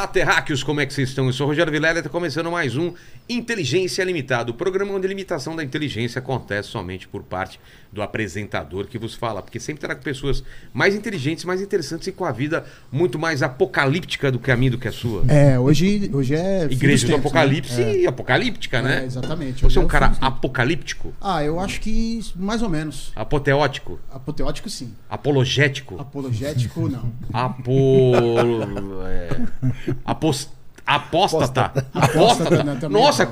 Olá, terráqueos, como é que vocês estão? Eu sou o Rogério Vilela e está começando mais um Inteligência Limitada, o programa onde a limitação da inteligência acontece somente por parte do apresentador que vos fala, porque sempre terá pessoas mais inteligentes, mais interessantes e com a vida muito mais apocalíptica do que a minha, do que a sua. É, hoje, hoje é. Igreja do tempos, Apocalipse né? e apocalíptica, né? É, exatamente. Você Hoje é um cara apocalíptico, Ah, eu acho que mais ou menos. apoteótico, Apoteótico, sim. apologético, Apologético, não. apo... é, apos- apóstata. Apóstata, né, também. Nossa,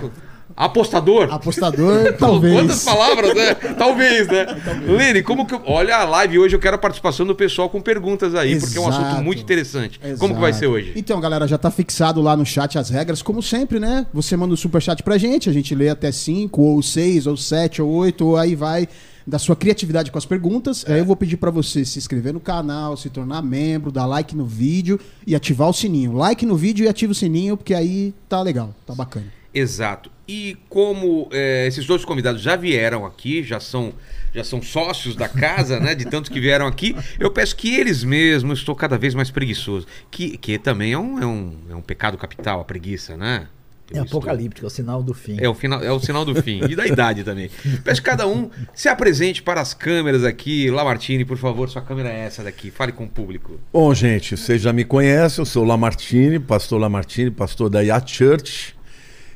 apostador. Apostador, Quantas talvez. palavras, né? Talvez, né? Lene, como que. eu- Olha a live hoje, eu quero a participação do pessoal com perguntas aí, porque é um assunto Exato. muito interessante. Exato. Como que vai ser hoje? Então, galera, já tá fixado lá no chat as regras, como sempre, né? Você manda o superchat pra gente, a gente lê até 5, ou 6, ou 7, ou 8, ou aí vai da sua criatividade com as perguntas. Aí eu vou pedir pra você se inscrever no canal, se tornar membro, dar like no vídeo e ativar o sininho. Like no vídeo e ativa o sininho, porque aí tá legal, tá bacana. Exato. E como é, esses dois convidados já vieram aqui, já são. Já são sócios da casa, né? De tantos que vieram aqui. Eu peço que eles mesmos, estou cada vez mais preguiçoso. Que, que também é um, é, um, é um pecado capital, a preguiça, né? É apocalíptico, é o sinal do fim. É o, final, é o sinal do fim. E da idade também. Peço que cada um se apresente para as câmeras aqui. Lamartine, por favor, sua câmera é essa daqui. Fale com o público. Bom, gente, vocês já me conhecem, eu sou o Lamartine, pastor Lamartine, pastor da Yacht Church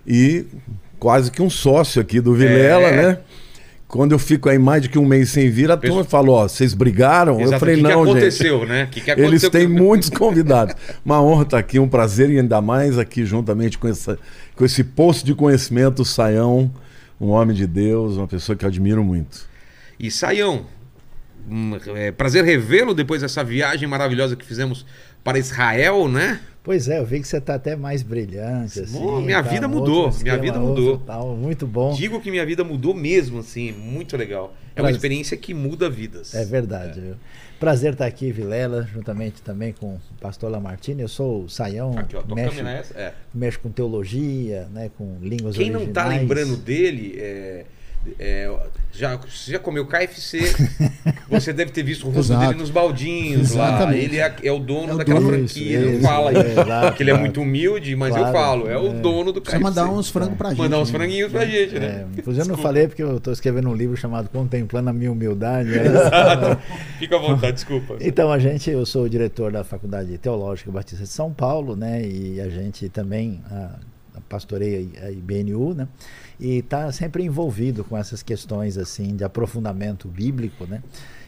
e quase que um sócio aqui do Vilela, É. né? Quando eu fico aí mais de que um mês sem vir, a turma falou, ó, vocês brigaram? Eu Exato. falei, o que, não, que gente. aconteceu, né? O que, que Eles aconteceu? têm muitos convidados. Uma honra estar aqui, um prazer e ainda mais aqui juntamente com, essa, com esse poço de conhecimento, Saião, um homem de Deus, uma pessoa que eu admiro muito. E Saião, hum, é, prazer revê-lo depois dessa viagem maravilhosa que fizemos para Israel, né? Pois é, eu vi que você tá até mais brilhante, assim. Bom, minha tá, vida um mudou, minha vida mudou. Tal, muito bom. Digo que minha vida mudou mesmo, assim, muito legal. É uma Prazer. experiência que muda vidas. É verdade. viu? Prazer estar aqui, Vilela, juntamente também com o pastor Lamartine. Eu sou o Saião, Aqui, ó, câmera é? É. mexe com teologia, né, com línguas Quem não originais. tá lembrando dele, é, é, já, você já comeu KFC, você deve ter visto o rosto dele nos baldinhos lá. Exatamente. Ele é, é o dono É o daquela dono, franquia. isso, não isso, fala é, porque ele é muito humilde, mas eu Claro, falo, é o é. dono do KFC. mandar uns frangos pra gente. Mandar uns né? franguinhos pra gente, É, né? inclusive eu não falei porque eu estou escrevendo um livro chamado Contemplando a Minha Humildade. né? Fica à vontade, desculpa. Então, a gente, eu sou o diretor da Faculdade Teológica Batista de São Paulo, né? E a gente também ah, pastoreia a IBNU, né? E está sempre envolvido com essas questões, assim, de aprofundamento bíblico, né?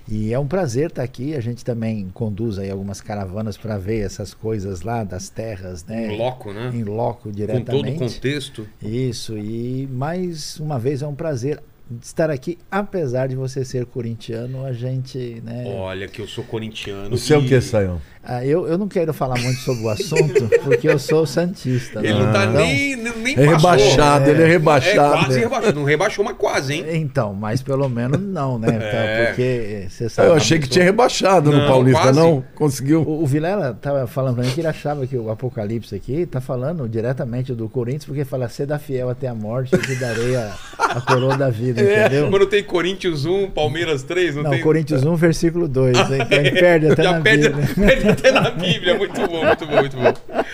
E é um prazer estar aqui. A gente também conduz aí algumas caravanas para ver essas coisas lá das terras, né? Em loco, né? Em loco Com diretamente. todo o contexto. Isso, e mais uma vez é um prazer estar aqui, apesar de você ser corintiano, a gente, né? Olha que eu sou corintiano. É o e- que, Saião? Ah, eu, eu não quero falar muito sobre o assunto, porque eu sou santista. Ele né? não tá Então- nem, nem É passou. rebaixado, ele é É rebaixado. quase rebaixou. Não rebaixou, mas quase, hein? Então, mas pelo menos não, né? Então, É. Porque você sabe. Eu achei que tinha rebaixado Não, no Paulista, quase. não? Conseguiu? O, o Vilela tava falando pra mim que ele achava que o Apocalipse aqui tá falando diretamente do Corinthians, porque fala, seda fiel até a morte, eu te darei a, a coroa da vida, entendeu? Quando tem Corinthians 1, Palmeiras 3, não, Não, tem. Coríntios 1, versículo 2. Então ele perde até Já na perde, Bíblia. perde até na Bíblia. Muito bom, muito bom, muito bom.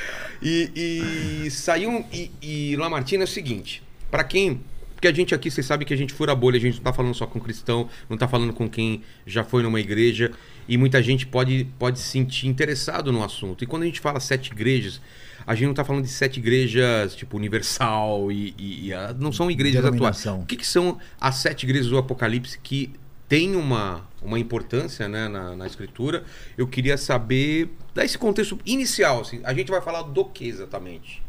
E, e saiu. E, e Lamartine é o seguinte: para quem. Porque a gente aqui, vocês sabem que a gente fura a bolha, a gente não tá falando só com cristão, não tá falando com quem já foi numa igreja. E muita gente pode, pode se sentir interessado no assunto. E quando a gente fala sete igrejas, a gente não tá falando de sete igrejas, tipo, universal e. e- e não são igrejas atuais. O que, que são as sete igrejas do Apocalipse que têm uma, uma importância né, na, na escritura? Eu queria saber, dar esse contexto inicial. Assim, a gente vai falar do que exatamente?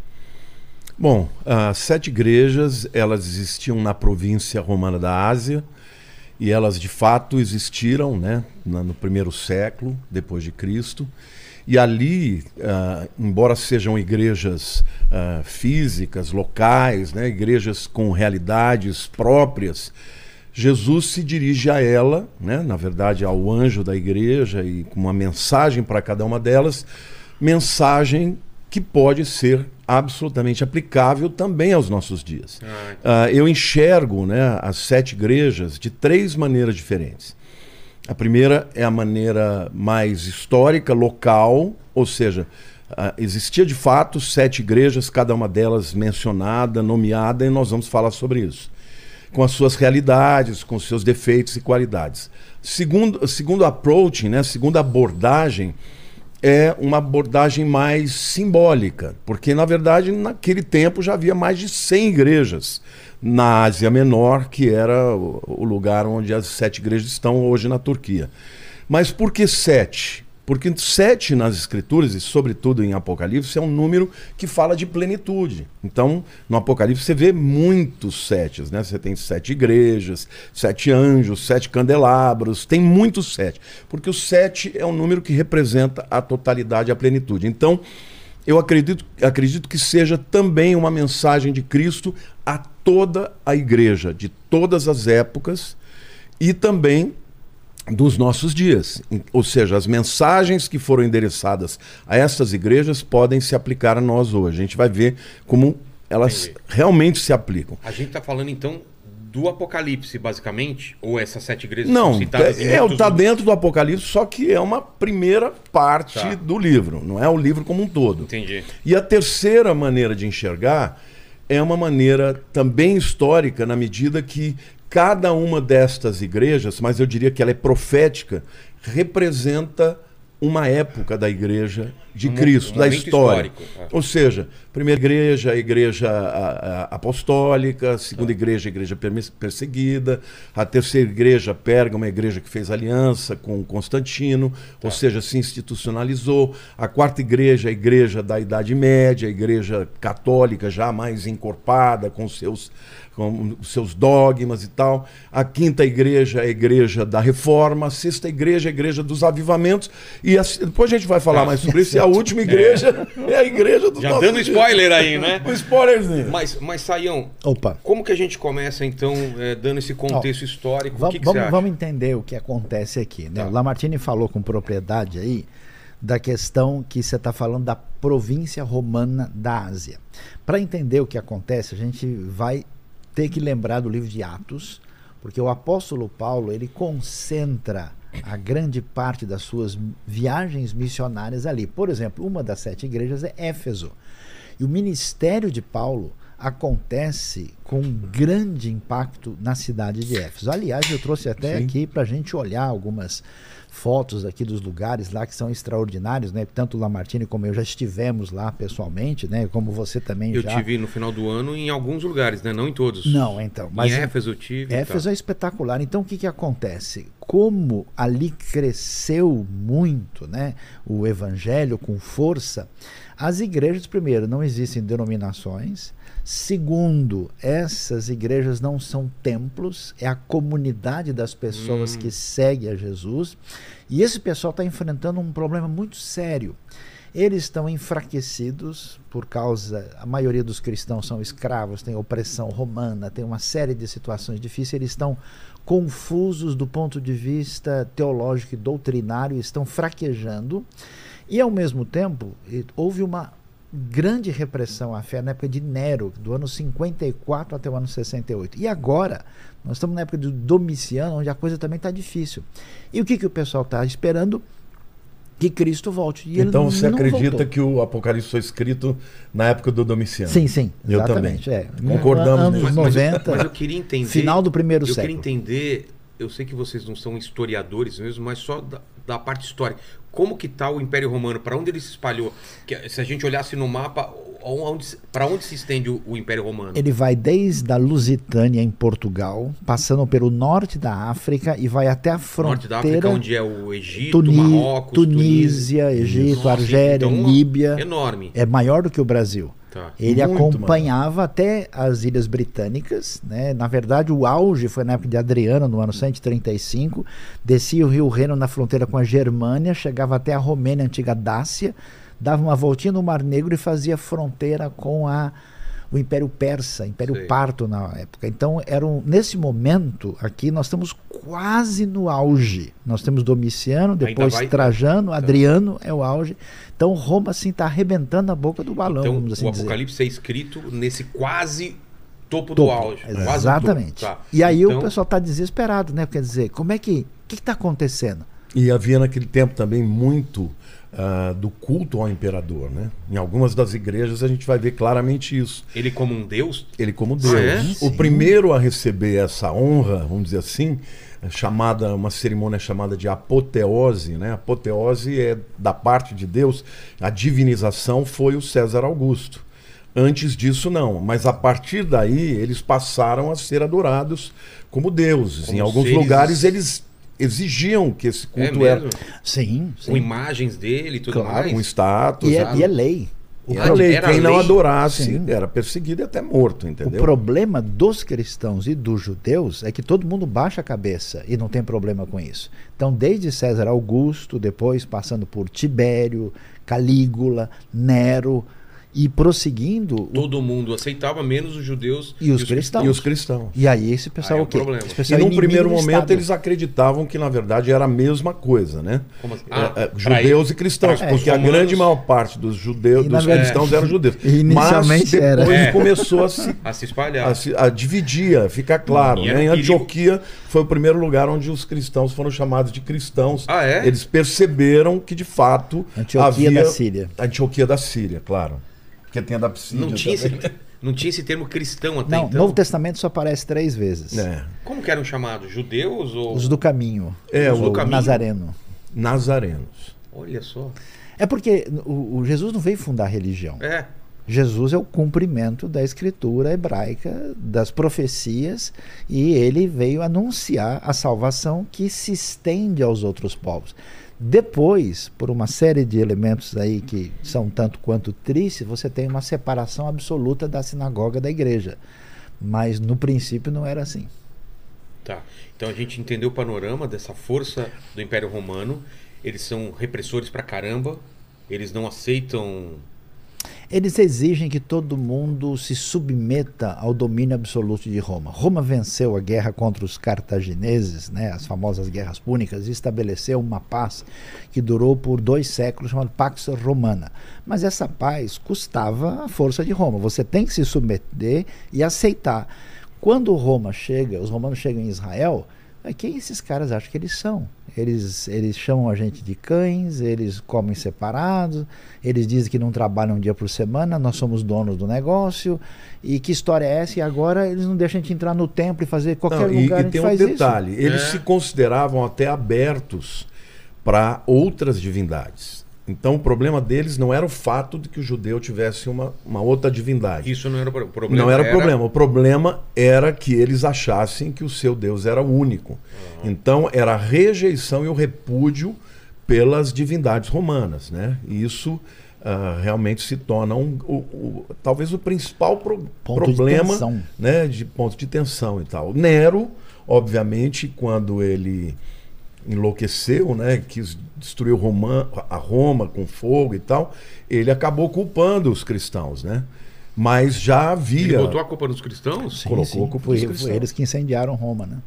Bom, as sete igrejas, elas existiam na província romana da Ásia e elas de fato existiram, né, no primeiro século depois de Cristo. E ali, ah, embora sejam igrejas ah, físicas, locais, né, igrejas com realidades próprias, Jesus se dirige a ela, né, na verdade ao anjo da igreja e com uma mensagem para cada uma delas, mensagem que pode ser absolutamente aplicável também aos nossos dias. Ah, Ah, eu enxergo né, as sete igrejas de três maneiras diferentes. A primeira é a maneira mais histórica, local, ou seja, ah, existia de fato sete igrejas, cada uma delas mencionada, nomeada, e nós vamos falar sobre isso. Com as suas realidades, com seus defeitos e qualidades. Segundo, segundo approach, né, segunda abordagem, é uma abordagem mais simbólica, porque na verdade naquele tempo já havia mais de 100 igrejas na Ásia Menor, que era o lugar onde as sete igrejas estão hoje na Turquia. Mas por que sete? Porque sete nas Escrituras, e sobretudo em Apocalipse, é um número que fala de plenitude. Então, no Apocalipse você vê muitos setes, né? Você tem sete igrejas, sete anjos, sete candelabros, tem muitos sete. Porque o sete é um número que representa a totalidade, a plenitude. Então, eu acredito, acredito que seja também uma mensagem de Cristo a toda a igreja, de todas as épocas, e também dos nossos dias. Ou seja, as mensagens que foram endereçadas a essas igrejas podem se aplicar a nós hoje. A gente vai ver como elas Entendi. realmente se aplicam. A gente está falando então do Apocalipse, basicamente? Ou essas sete igrejas não, citadas é, é, tá dentro do Apocalipse, só que é uma primeira parte tá. do livro, não é o livro como um todo. Entendi. E a terceira maneira de enxergar é uma maneira também histórica, na medida que Cada uma destas igrejas, mas eu diria que ela é profética, representa uma época da igreja de um, Cristo, um da história. É. Ou seja, primeira igreja, a igreja apostólica, a segunda tá. igreja, a igreja perseguida, a terceira igreja, Pérgamo, a igreja que fez aliança com Constantino, ou seja, se institucionalizou. A quarta igreja, a igreja da Idade Média, a igreja católica já mais encorpada, com seus com os seus dogmas e tal. A quinta igreja é a igreja da reforma, a sexta igreja é a igreja dos avivamentos. E a, depois a gente vai falar ah, mais sobre isso. E a última igreja é, é a igreja dos Já dando spoiler aí, né? um spoilerzinho. Mas, mas Saião, Opa. como que a gente começa então, é, dando esse contexto histórico? Vamos, que que vamos, vamos, entender o que acontece aqui. Né? Tá. O Lamartine falou com propriedade aí da questão que você está falando da província romana da Ásia. Para entender o que acontece, a gente vai ter que lembrar do livro de Atos, porque o apóstolo Paulo ele concentra a grande parte das suas viagens missionárias ali. Por exemplo, uma das sete igrejas é Éfeso. E o ministério de Paulo acontece com um grande impacto na cidade de Éfeso. Aliás, eu trouxe até Sim. aqui para a gente olhar algumas fotos aqui dos lugares lá que são extraordinários, né? Tanto o Lamartine como eu já estivemos lá pessoalmente, né? Como você também eu já. Eu tive no final do ano em alguns lugares, né? Não em todos. Não, então. Mas em Éfeso eu tive. Éfeso é espetacular. Então o que que acontece? Como ali cresceu muito, né? O evangelho com força. As igrejas, primeiro, não existem denominações. Segundo, essas igrejas não são templos, é a comunidade das pessoas hum. que segue a Jesus. E esse pessoal está enfrentando um problema muito sério. Eles estão enfraquecidos por causa. A maioria dos cristãos são escravos, tem opressão romana, tem uma série de situações difíceis. Eles estão confusos do ponto de vista teológico e doutrinário, estão fraquejando. E, ao mesmo tempo, houve uma grande repressão à fé na época de Nero, do ano 54 até o ano 68. E agora, nós estamos na época do Domiciano, onde a coisa também está difícil. E o que, que o pessoal está esperando? Que Cristo volte. E então você acredita voltou. que o Apocalipse foi escrito na época do Domiciano? Sim, sim. Eu também. É. Concordamos Anos nisso. 90. Mas, mas, eu queria entender. Final do primeiro eu século. Eu queria entender. Eu sei que vocês não são historiadores mesmo, mas só da, da parte histórica como que está o Império Romano, para onde ele se espalhou. Que, se a gente olhasse no mapa, para onde se estende o, o, Império Romano? Ele vai desde a Lusitânia, em Portugal, passando pelo norte da África e vai até a fronteira. Norte da África, onde é o Egito, Tuni Marrocos, Tunísia, Tunísia Egito, Nossa, Argélia, então, Líbia. Enorme. É maior do que o Brasil. Tá. Ele Muito acompanhava até as Ilhas Britânicas. Né? Na verdade, o auge foi na época de Adriano, no ano 135. Descia o rio Reno na fronteira com a Germânia, chegava até a Romênia, a antiga Dácia, dava uma voltinha no Mar Negro e fazia fronteira com a o Império Persa, Império Sei. Parto na época. Então, era um, nesse momento aqui, nós estamos quase no auge. Nós temos Domiciano, depois vai... Trajano, então... Adriano é o auge. Então, Roma assim está arrebentando a boca do balão, então, vamos assim o Apocalipse dizer. é escrito nesse quase topo, topo do auge. Exatamente. Tá. E aí então... o pessoal está desesperado, né? Quer dizer, como é que. O que está acontecendo? E havia naquele tempo também muito ah, do culto ao imperador. Né? Em algumas das igrejas a gente vai ver claramente isso. Ele como um deus? Ele como Deus. Ah, é? O Sim. primeiro a receber essa honra, vamos dizer assim, é chamada uma cerimônia chamada de apoteose, né? Apoteose é da parte de Deus, a divinização foi o César Augusto. Antes disso não, mas a partir daí eles passaram a ser adorados como deuses. Como em alguns seres- lugares eles exigiam que esse É culto era mesmo? Sim, Com sim. imagens dele e tudo Claro, mais? com status. E é, e é lei. O, Ah, Era pro- lei. era Quem não adorasse Sim. era perseguido e até morto, o entendeu? problema dos cristãos e dos judeus é que todo mundo baixa a cabeça e não tem problema com isso. Então, desde César Augusto, depois passando por Tibério, Calígula, Nero e prosseguindo. o- Todo mundo aceitava, menos os judeus E os cristãos. E os cristãos. E aí esse pessoal Aí é o quê? problema. Esse E pessoal é num primeiro momento Estado. eles acreditavam que na verdade era a mesma coisa, né? Como assim? É, Ah, é, judeus ele- e cristãos, pra- porque é, a grande maior parte dos judeus, E, dos verdade, cristãos eram judeus. inicialmente Mas era. depois É. começou a se A se espalhar. a, se- a dividir, a ficar claro. E era Né? Em. Antioquia foi o primeiro lugar onde os cristãos foram chamados de cristãos. Ah, é? Eles perceberam que de fato Antioquia havia da Síria. Antioquia da Síria, claro. Porque tem a da Psídia Não tinha, esse, não tinha esse termo cristão até Não, então. Novo Testamento só aparece três vezes. É. Como que eram chamados? Judeus ou. Os do caminho. É, Os do o caminho. Nazareno. Nazarenos. Olha só. É porque o, o Jesus não veio fundar religião. É. Jesus é o cumprimento da escritura hebraica, das profecias, e ele veio anunciar a salvação que se estende aos outros povos. Depois, por uma série de elementos aí que são tanto quanto tristes, você tem uma separação absoluta da sinagoga da igreja. Mas no princípio não era assim. Tá. Então a gente entendeu o panorama dessa força do Império Romano. Eles são repressores pra caramba. Eles não aceitam. Eles exigem que todo mundo se submeta ao domínio absoluto de Roma. Roma venceu a guerra contra os cartagineses, né, as famosas guerras púnicas, e estabeleceu uma paz que durou por dois séculos, chamada Pax Romana. Mas essa paz custava a força de Roma. Você tem que se submeter e aceitar. Quando Roma chega, os romanos chegam em Israel, é, quem esses caras acham que eles são? Eles, eles chamam a gente de cães, eles comem separados, eles dizem que não trabalham um dia por semana, nós somos donos do negócio. E que história é essa? E agora eles não deixam a gente entrar no templo e fazer qualquer Não, e, lugar, a e gente tem um detalhe: eles É. se consideravam até abertos para outras divindades. Então o problema deles não era o fato de que o judeu tivesse uma, uma outra divindade. Isso não era o pro- problema. não era, problema. O problema era que eles achassem que o seu Deus era único. Então era a rejeição e o repúdio pelas divindades romanas. Né? E isso ah, realmente se torna um, o- o- talvez o principal pro- Ponto de problema tensão. né, de ponto de tensão e tal. Nero, obviamente, quando ele enlouqueceu, né, quis destruir Roma, a Roma com fogo e tal, ele acabou culpando os cristãos, né? Mas já havia, Ele botou a culpa nos cristãos? isso. colocou a culpa foi, dos foi cristãos. eles que incendiaram Roma, né?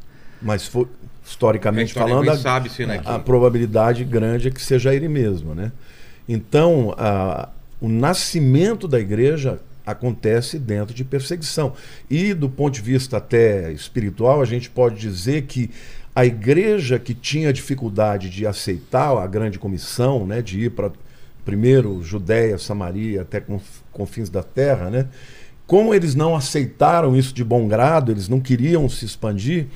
mas foi historicamente É, falando, a, sabe-se, né, a que- probabilidade grande é que seja ele mesmo, né? Então, a- o nascimento da igreja acontece dentro de perseguição. E do ponto de vista até espiritual, a gente pode dizer que a igreja que tinha dificuldade de aceitar a grande comissão, né, de ir para primeiro Judéia, Samaria, até conf- confins da terra, né? Como eles não aceitaram isso de bom grado, eles não queriam se expandir,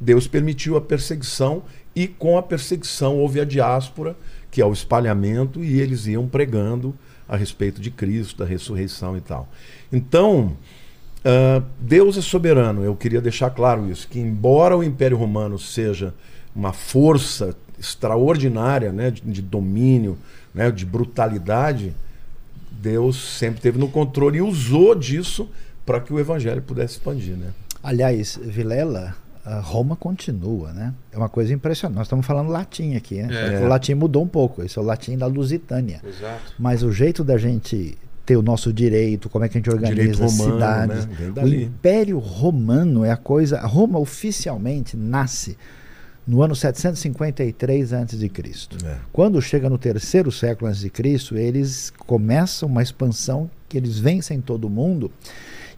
Deus permitiu a perseguição e com a perseguição houve a diáspora, que é o espalhamento, e eles iam pregando a respeito de Cristo, da ressurreição e tal. Então, ah, Deus é soberano, eu queria deixar claro isso, que embora o Império Romano seja uma força extraordinária né, de, de domínio, né, de brutalidade, Deus sempre teve no controle e usou disso para que o evangelho pudesse expandir. Né? Aliás, Vilela, a Roma continua, né? É uma coisa impressionante. Nós estamos falando latim aqui, né? É. O latim mudou um pouco. Esse é o latim da Lusitânia. Exato. Mas o jeito da gente ter o nosso direito, como é que a gente organiza romano, cidades. né? O. Império Romano é a coisa. Roma oficialmente nasce no ano 753 a.C. É. Quando chega no terceiro século antes de Cristo, eles começam uma expansão que eles vencem todo mundo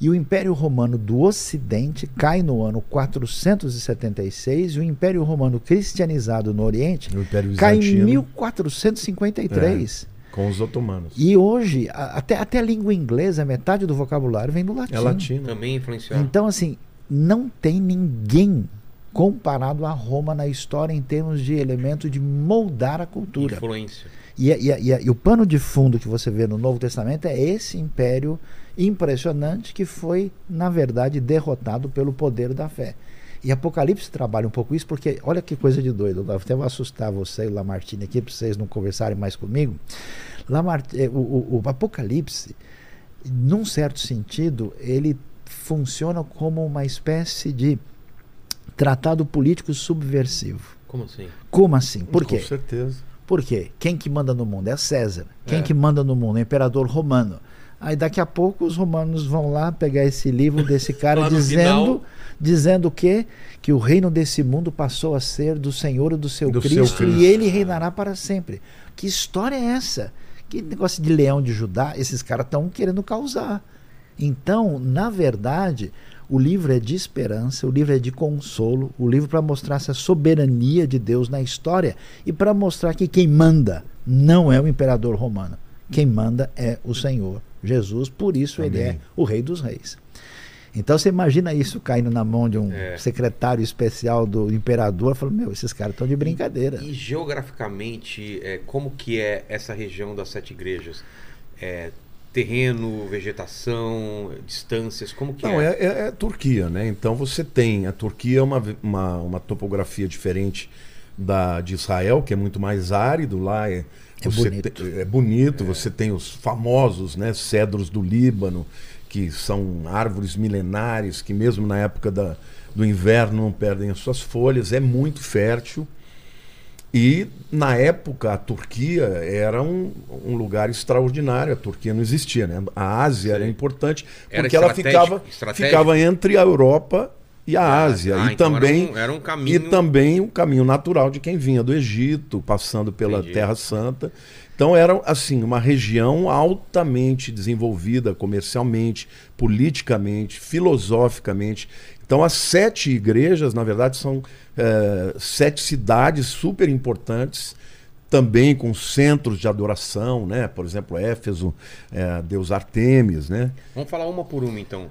E o Império Romano do Ocidente cai no ano 476 e o Império Romano cristianizado no Oriente cai em Bizantino. 1453. Com os otomanos. E hoje, a- até, até a língua inglesa, metade do vocabulário vem do latim. É latino. Também influenciado. Então, assim, não tem ninguém comparado a Roma na história em termos de elemento de moldar a cultura. Influência. E, a- e e e o pano de fundo que você vê no Novo Testamento é esse império impressionante que foi, na verdade, derrotado pelo poder da fé. E Apocalipse trabalha um pouco isso, porque olha que coisa de doido. Eu até vou assustar você e o Lamartine aqui, para vocês não conversarem mais comigo. Lamart, eh, o, o- o Apocalipse, num certo sentido, ele funciona como uma espécie de tratado político subversivo. Como assim? Como assim? Por Com quê? certeza. Por quê? Quem que manda no mundo é César. Quem É. que manda no mundo é o imperador romano. Aí daqui a pouco os romanos vão lá pegar esse livro desse cara dizendo final. Dizendo o quê? Que o reino desse mundo passou a ser do Senhor e do seu, Do seu Cristo, Cristo. e ele reinará para sempre. Que história é essa? Que negócio de leão de Judá? Esses caras estão querendo causar. Então, na verdade, o livro é de esperança, o livro é de consolo, o livro para mostrar essa soberania de Deus na história e para mostrar que quem manda não é o imperador romano. Quem manda é o Senhor Jesus, por isso ele é Amém. o Rei dos Reis. Então você imagina isso caindo na mão de um É. secretário especial do imperador, falando, meu, esses caras estão de brincadeira. E geograficamente, é, como que é essa região das sete igrejas? É, terreno, vegetação, distâncias, como que Não, é? é, é, é Turquia, né? Então você tem. A Turquia é uma, uma, uma topografia diferente da de Israel, que é muito mais árido lá. É, É você bonito. te- é bonito, você tem os famosos né, cedros do Líbano, que são árvores milenares, que mesmo na época da, do inverno não perdem as suas folhas, é muito fértil. E na época a Turquia era um, um lugar extraordinário. A Turquia não existia, né? A Ásia era Sim. importante Era porque ela estratégico- ficava, estratégico? ficava entre a Europa e a Ásia. Ah, e então também era um, era um e caminho. também o caminho natural de quem vinha do Egito, passando pela Entendi. Terra Santa. Então era assim uma região altamente desenvolvida comercialmente, politicamente, filosoficamente. Então as sete igrejas, na verdade, são eh, sete cidades super importantes, também com centros de adoração, né? Por exemplo, Éfeso, eh, Deus Artemis, né? Vamos falar uma por uma, então.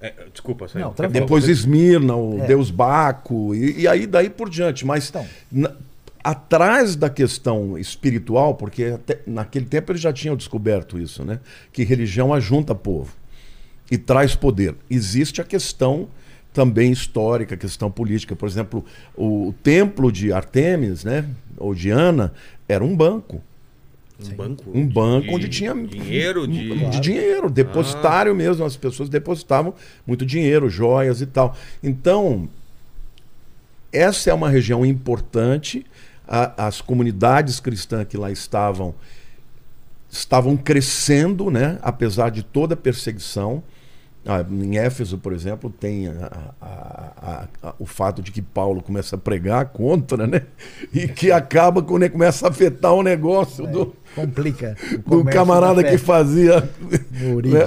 É, desculpa. Não, Depois Esmirna, o É. Deus Baco, e, e aí daí por diante. Mas Então. Atrás da questão espiritual, porque naquele tempo eles já tinham descoberto isso, né? Que religião ajunta povo e traz poder. Existe a questão também histórica, a questão política. Por exemplo, o, templo de Artemis, né? Ou de Ana, era um banco. Um banco? Um banco de onde tinha dinheiro de. de dinheiro, depositário mesmo. As pessoas depositavam muito dinheiro, joias e tal. Então, essa é uma região importante. A- as comunidades cristãs que lá estavam estavam crescendo, né? apesar de toda a perseguição. Ah, em Éfeso, por exemplo, tem a- a- a- o fato de que Paulo começa a pregar contra, né? E que acaba quando ele começa a afetar o negócio do, Complica. o do camarada da que fazia né,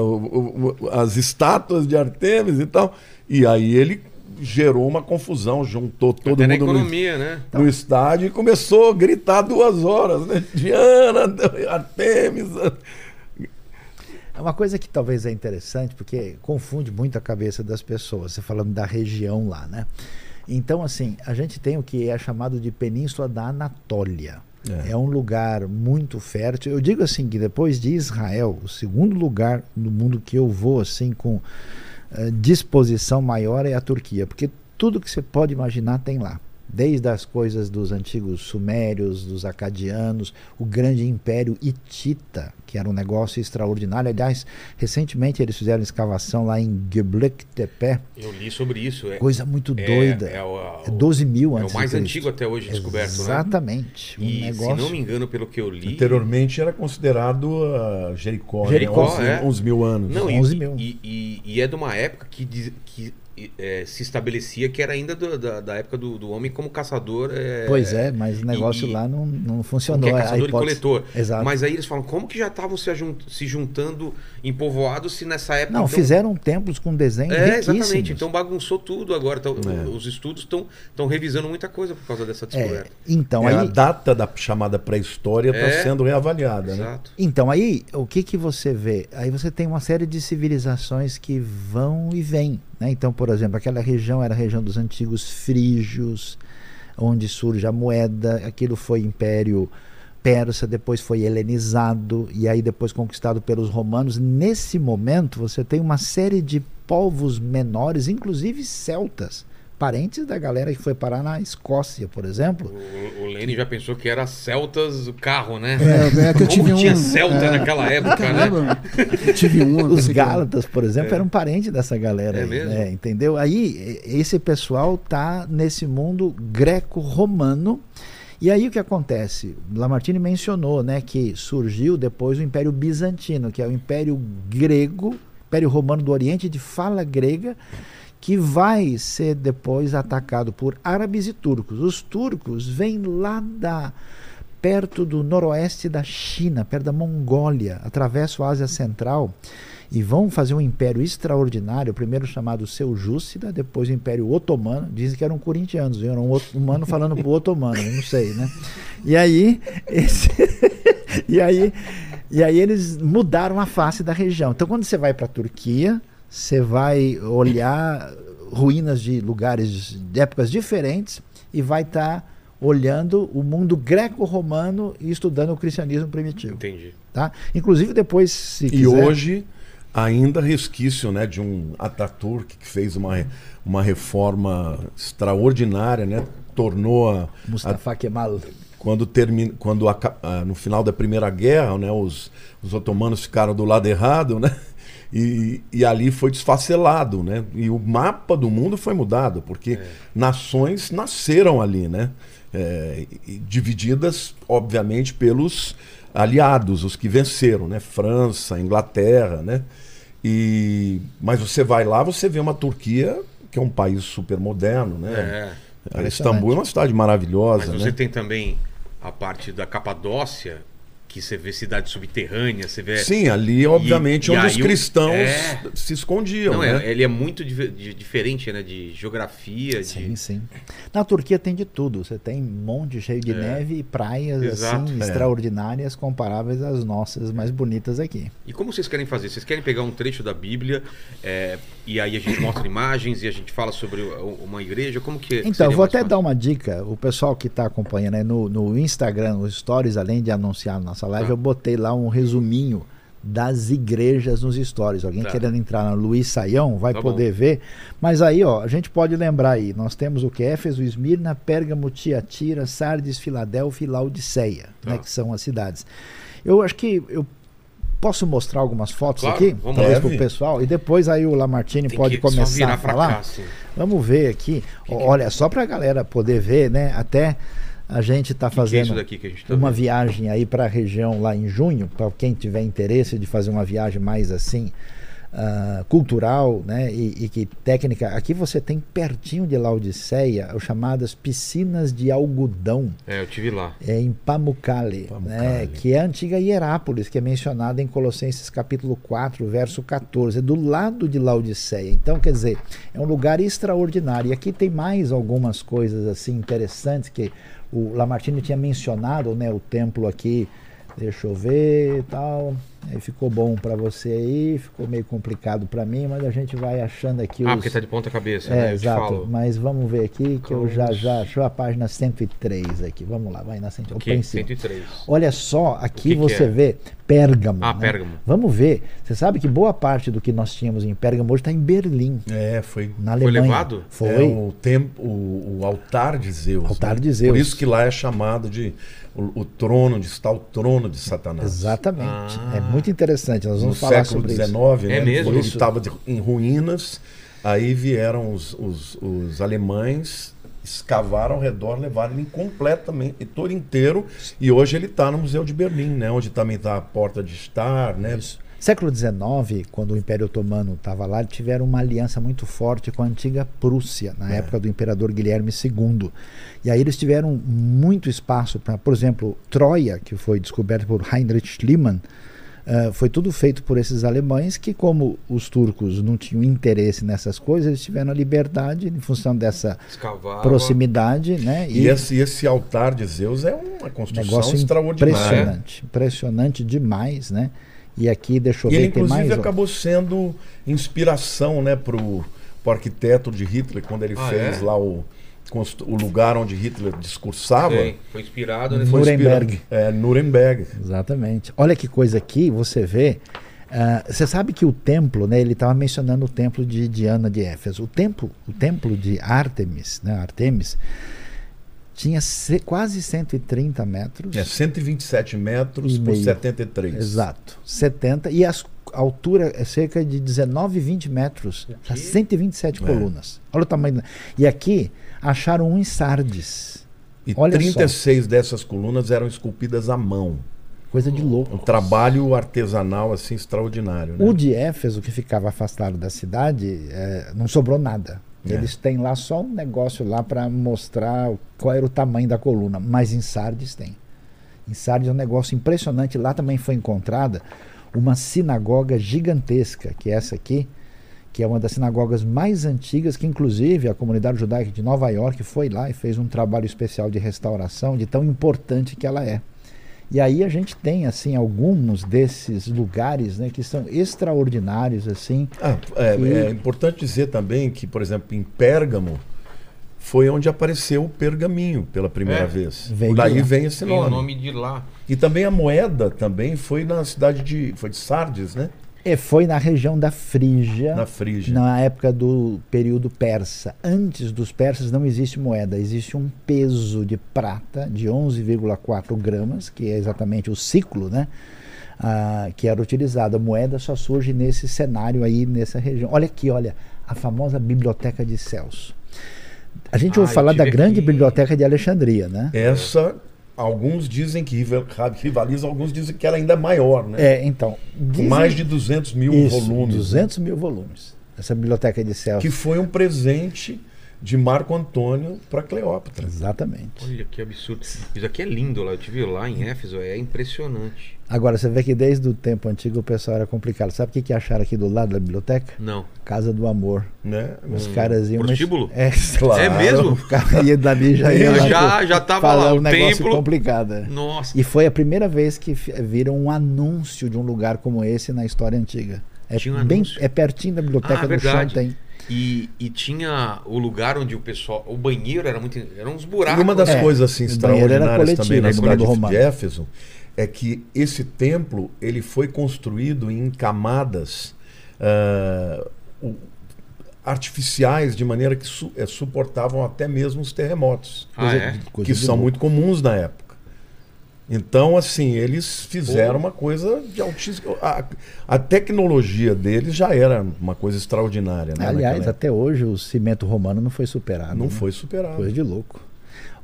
o- o- as estátuas de Artemis e tal. E aí ele gerou uma confusão, juntou todo Até na mundo no, economia, né? no estádio e começou a gritar duas horas, né? Diana, Artemis. É uma coisa que talvez é interessante, porque confunde muito a cabeça das pessoas, você falando da região lá, né? Então, assim, a gente tem o que é chamado de Península da Anatólia. É. É. um lugar muito fértil. Eu digo assim que depois de Israel, o segundo lugar no mundo que eu vou assim com disposição maior é a Turquia, porque tudo que você pode imaginar tem lá. Desde as coisas dos antigos sumérios, dos acadianos, o grande império hitita, que era um negócio extraordinário. Aliás, recentemente eles fizeram escavação lá em Göbekli Tepe, Eu li sobre isso. É, coisa muito é- doida. É, o, É 12 mil é antes o mais antigo até hoje descoberto, né? Exatamente. Um E negócio... se não me engano, pelo que eu li. Anteriormente era considerado uh, Jericó, Jericó, né? 11, é. 11 mil anos. Não, e, 11 mil. E, e- e é de uma época que, diz- que e, é, se estabelecia que era ainda do- da, da época do, do homem como caçador. é, Pois é, mas o negócio e- lá não, não que funcionou. é a caçador e coletor. Exato. Mas aí eles falam, como que já estavam se, se juntando em povoados se nessa época. Não, então- fizeram templos com desenhos É, riquíssimos. exatamente. Então bagunçou tudo agora. Então, É. Os estudos estão revisando muita coisa por causa dessa É, descoberta. então, É, aí, A data da chamada pré-história está É. sendo reavaliada, né? Exato. Então, aí, o que que você vê? Aí você tem uma série de civilizações que vão e vêm. Né? Então, por exemplo, aquela região era a região dos antigos frígios, onde surge a moeda. Aquilo foi império persa, depois foi helenizado e aí depois conquistado pelos romanos. Nesse momento, você tem uma série de povos menores, inclusive celtas, parentes da galera que foi parar na Escócia, por exemplo. O, o Lene já pensou que era Celtas o carro, né? É, é que eu Como tive tinha um- Celta é. naquela época, né? Eu tive um. Os Gálatas, por exemplo, eram parentes dessa galera. É aí, mesmo? né? Entendeu? Aí, esse pessoal tá nesse mundo greco-romano. E aí o que acontece? Lamartine mencionou né, que surgiu depois o Império Bizantino, que é o Império Grego, Império Romano do Oriente, de fala grega, que vai ser depois atacado por árabes e turcos. Os turcos vêm lá da perto do noroeste da China, perto da Mongólia, atravessam a Ásia Central e vão fazer um império extraordinário, primeiro chamado Seljúcida, depois o Império Otomano, dizem que eram corintianos, viu? era um humano falando pro otomano, não sei, né? E aí, esse- e aí, e aí eles mudaram a face da região. Então quando você vai para a Turquia, você vai olhar ruínas de lugares de épocas diferentes e vai estar olhando o mundo greco-romano e estudando o cristianismo primitivo, Entendi. tá? Inclusive depois se E quiser- hoje, ainda resquício né, de um Ataturk que fez uma, uma reforma extraordinária, né? Tornou a, a- Mustafa Kemal quando termina, quando aca- ah, no final da Primeira Guerra, né, os, os otomanos ficaram do lado errado, né? E, e ali foi desfacelado, né? E o mapa do mundo foi mudado, porque nações nasceram ali, né? É, divididas, obviamente, pelos aliados, os que venceram, né? França, Inglaterra, né? E, mas você vai lá, você vê uma Turquia que é um país super moderno, né? É. Istambul é uma cidade maravilhosa, Mas né? você tem também a parte da Capadócia, que você vê cidade subterrânea, você vê. Sim, ali, obviamente, e onde aí os o- cristãos é. se escondiam. Não, né? é, ele é muito di- di- diferente, né? De geografia, Sim, de. sim. Na Turquia tem de tudo. Você tem um monte cheio de neve e praias Exato. assim É. extraordinárias comparáveis às nossas mais bonitas aqui. E como vocês querem fazer? Vocês querem pegar um trecho da Bíblia é, e aí a gente mostra imagens e a gente fala sobre uma igreja? Como que Então, vou até fácil? dar uma dica. O pessoal que está acompanhando aí no, no Instagram, nos stories, além de anunciar na nossa live, Tá. eu botei lá um resuminho das igrejas nos stories. Alguém Tá. querendo entrar na Luiz Saião vai Tá poder ver. Mas aí, ó, a gente pode lembrar aí. Nós temos o que? Éfeso, Esmirna, Pérgamo, Tiatira, Sardes, Filadélfia e Laodiceia, Tá. né, que são as cidades. Eu acho que eu posso mostrar algumas fotos Claro, aqui, talvez para o pessoal, e depois aí o Lamartine Tem pode que começar a falar. cá. Vamos ver aqui. Olha, só para a galera poder ver, né? Até a gente está Que que é fazendo que a gente tá uma vendo? viagem aí para a região lá em junho, para quem tiver interesse de fazer uma viagem mais assim ah, cultural, né? E, e que técnica. Aqui você tem pertinho de Laodiceia as chamadas piscinas de algodão. É, eu tive lá. É em Pamukkale, Pamukkale. Né, que é a antiga Hierápolis, que é mencionada em Colossenses capítulo 4, verso 14, é do lado de Laodiceia. Então, quer dizer, é um lugar extraordinário. E aqui tem mais algumas coisas assim interessantes que o Lamartine tinha mencionado, né, o templo aqui, deixa eu ver e tal. Aí ficou bom para você aí, ficou meio complicado para mim, mas a gente vai achando aqui Ah, os porque tá de ponta cabeça, é, né? Eu te exato. falo. Mas vamos ver aqui que eu já já achou a página 103 aqui. Vamos lá, vai na 103. Ok, Opa, em cima. 103. Olha só, aqui que que você é? vê Pérgamo. Ah, né? Pérgamo. Vamos ver. Você sabe que boa parte do que nós tínhamos em Pérgamo hoje está em Berlim, É, foi. na Foi Alemanha. levado? Foi. É o, tempo, o, o altar de Zeus. Altar né? de Zeus. Por isso que lá é chamado de o, o trono, de está o trono de Satanás. Exatamente. Ah. É muito interessante. Nós No vamos falar século sobre XIX, isso. né? É mesmo? Ele estava em ruínas, aí vieram os, os, os alemães, escavaram ao redor, levaram ele completamente, todo inteiro, e hoje ele está no Museu de Berlim, né? Onde também está a porta de estar, né? Isso. Século XIX, quando o Império Otomano estava lá, tiveram uma aliança muito forte com a antiga Prússia, na É. época do imperador Guilherme II. E aí eles tiveram muito espaço para, por exemplo, Troia, que foi descoberta por Heinrich Schliemann, eh, foi tudo feito por esses alemães que, como os turcos não tinham interesse nessas coisas, eles tiveram a liberdade, em função dessa Escavava. proximidade, né? E esse, esse altar de Zeus é uma construção negócio extraordinária. impressionante, impressionante demais, né? E aqui deixa eu E ver ele, tem mais. inclusive, ó. acabou sendo inspiração né, para o arquiteto de Hitler, quando ele Ah, fez é? lá o, o lugar onde Hitler discursava. Sei, Foi inspirado nesse. Nuremberg. inspira- É, Nuremberg. Exatamente. Olha que coisa aqui, você vê. ah, você sabe que o templo, né? Ele estava mencionando o templo de Diana de Éfeso. O templo, o templo de Artemis, né? Artemis tinha quase 130 metros. É 127 metros E por meio. 73. Exato. 70 e as- a altura é cerca de 19, 20 metros. Tá 127 É. colunas. Olha o tamanho. E aqui acharam um em Sardes. E Olha 36 dessas colunas eram esculpidas à mão. Coisa de Um louco. trabalho artesanal assim extraordinário. Né? O de Éfeso, que ficava afastado da cidade, eh, não sobrou nada. É. Eles têm lá só um negócio lá para mostrar qual era o tamanho da coluna, mas em Sardes tem. Em Sardes é um negócio impressionante. Lá também foi encontrada uma sinagoga gigantesca, que é essa aqui, que é uma das sinagogas mais antigas, que inclusive a comunidade judaica de Nova York foi lá e fez um trabalho especial de restauração, de tão importante que ela é. E aí a gente tem assim alguns desses lugares, né, que são extraordinários assim. Ah, é, E- é importante dizer também que, por exemplo, em Pérgamo foi onde apareceu o pergaminho pela primeira É. vez. Veio Daí vem esse Tem o nome. nome de lá. E também a moeda também foi na cidade de foi de Sardes, né? E foi na região da Frígia, Na Frígia. na época do período persa. Antes dos persas não existe moeda, existe um peso de prata de 11,4 gramas, que é exatamente o ciclo, né? Ah, que era utilizado. A moeda só surge nesse cenário aí, nessa região. Olha aqui, olha, a famosa Biblioteca de Celso. A gente Ah, ouve falar da grande aqui. biblioteca de Alexandria, né? Essa alguns dizem que rival- rivaliza, alguns dizem que ela ainda é maior, né? É, então. Dizem- mais de 200 mil Isso, volumes. né? 200 mil volumes. Essa biblioteca de Celso. Que foi um presente de Marco Antônio para Cleópatra. Exatamente. Olha que absurdo. Isso aqui é lindo lá. Eu tive lá em Éfeso. É impressionante. Agora, você vê que desde o tempo antigo o pessoal era complicado. Sabe o que, que acharam aqui do lado da biblioteca? Não. Casa do Amor. Né? Os caras iam. prostíbulo? É, Claro. É mesmo? o cara ia dali já ia Eu lá já- pro- já tava falar lá, um o negócio templo. complicado. é. Nossa. E foi a primeira vez que viram um anúncio de um lugar como esse na história antiga. É, Tinha um bem, anúncio? é pertinho da biblioteca Ah, do chão verdade. tem. E, e tinha o lugar onde o pessoal. O banheiro era muito. Eram uns E buracos. uma das É, coisas assim extraordinárias também na no cidade de- romano. de Éfeso é que esse templo ele foi construído em camadas o- artificiais de maneira que su- eh, suportavam até mesmo os terremotos, Ah, é? Coisa que de são louco. muito comuns na época. Então, assim, eles fizeram uma coisa de altíssimo. A, a tecnologia deles já era uma coisa extraordinária, né? Aliás, até hoje o cimento romano não foi superado. não né? foi superado. Coisa de louco.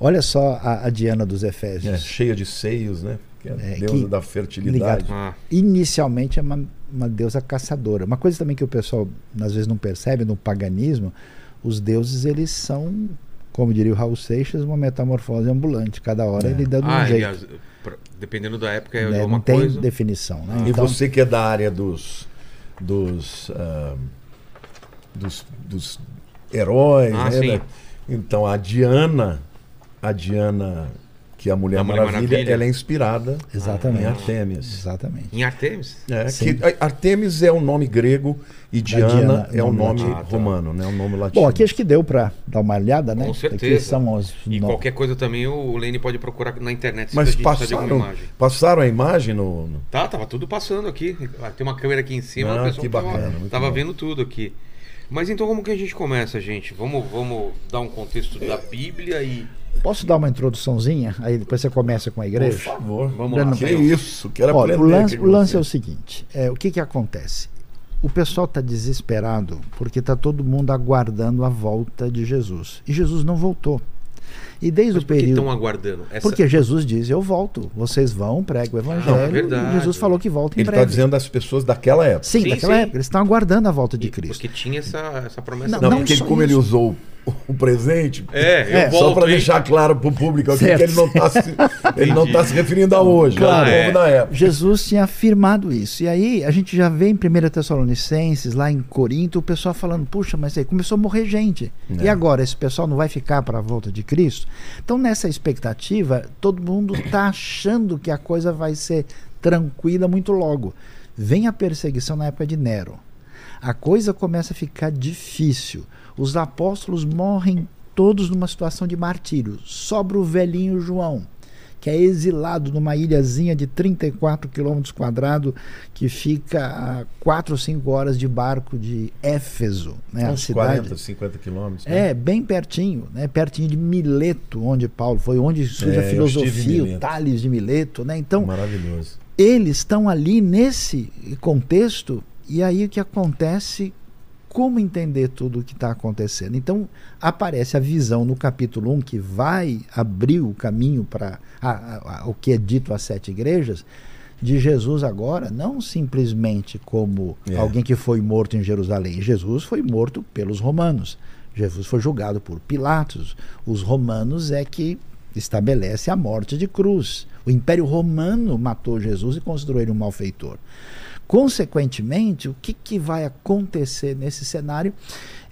Olha só a, a Diana dos Efésios. É, cheia de seios, né? Que é, É, deusa que- da fertilidade. Ah, Inicialmente é uma, uma deusa caçadora. Uma coisa também que o pessoal às vezes não percebe no paganismo, os deuses eles são, como diria o Raul Seixas, uma metamorfose ambulante. Cada hora É. ele dando um ah, jeito. as- pra- dependendo da época é né? uma Não tem coisa. definição. Né? E Então, você que é da área dos dos ah, dos, dos heróis, Ah, né? Então a Diana, a Diana que a Mulher, A Mulher Maravilha, Maravilha. ela é inspirada Exatamente. em Artemis. Exatamente. Em Artemis? É, que Artemis é o nome grego e Diana, Diana, é o nome nome latino. Ah, tá. romano, né? O nome latino. Bom, aqui acho que deu para dar uma olhada, né? Com Aqui certeza. são os E no- qualquer coisa também o Lene pode procurar na internet se a Mas alguma passaram, imagem. passaram a imagem no, no- Tá, tava tudo passando aqui. Tem uma câmera aqui em cima, Ah, o pessoal que tava, bacana, tava bom. vendo tudo aqui. Mas então como que a gente começa, gente? Vamos, vamos dar um contexto da Bíblia e. Posso dar uma introduçãozinha? Aí depois você começa com a Por igreja. favor. Vamos lá. Que isso, quero Olha, aprender. o lance, o lance é o seguinte: é, o que, que acontece? O pessoal está desesperado porque está todo mundo aguardando a volta de Jesus. E Jesus não voltou. E desde Mas o por que período. estão aguardando? Essa... Porque Jesus diz: Eu volto, vocês vão, pregam o evangelho. Não, é verdade. e Jesus falou que volta em Ele está breve. dizendo às pessoas daquela época. Sim, Sim, daquela sim. época. Eles estão aguardando a volta de E- Cristo. Porque tinha essa, essa promessa. Não, Não, não porque só como ele isso. usou o, presente, É, eu É, volto, só para deixar claro para o público aqui Certo. que ele não está se, ele não tá se referindo a hoje, Claro, ao é. da época. Jesus tinha afirmado isso. E aí a gente já vê em 1 Tessalonicenses, lá em Corinto, o pessoal falando: puxa, mas aí começou a morrer gente. É. E agora, esse pessoal não vai ficar para a volta de Cristo? Então, nessa expectativa, todo mundo está achando que a coisa vai ser tranquila muito logo. Vem a perseguição na época de Nero. A coisa começa a ficar difícil. Os apóstolos morrem todos numa situação de martírio. Sobra o velhinho João que é exilado numa ilhazinha de 34 quilômetros quadrados, que fica a 4 ou 5 horas de barco de Éfeso, né? a Uns cidade. 40, 50 quilômetros. né? É, bem pertinho, né? Pertinho de Mileto, onde Paulo foi, onde surge É, a filosofia, o. Tales de Mileto, né? Então, Maravilhoso. eles estão ali nesse contexto, e aí o que acontece? Como entender tudo o que está acontecendo? Então, aparece a visão no capítulo 1 que vai abrir o caminho para o que é dito às sete igrejas, de Jesus agora, não simplesmente como É. alguém que foi morto em Jerusalém. Jesus foi morto pelos romanos. Jesus foi julgado por Pilatos. Os romanos é que estabelece a morte de cruz. O Império Romano matou Jesus e considerou ele um malfeitor. Consequentemente, o que, que vai acontecer nesse cenário?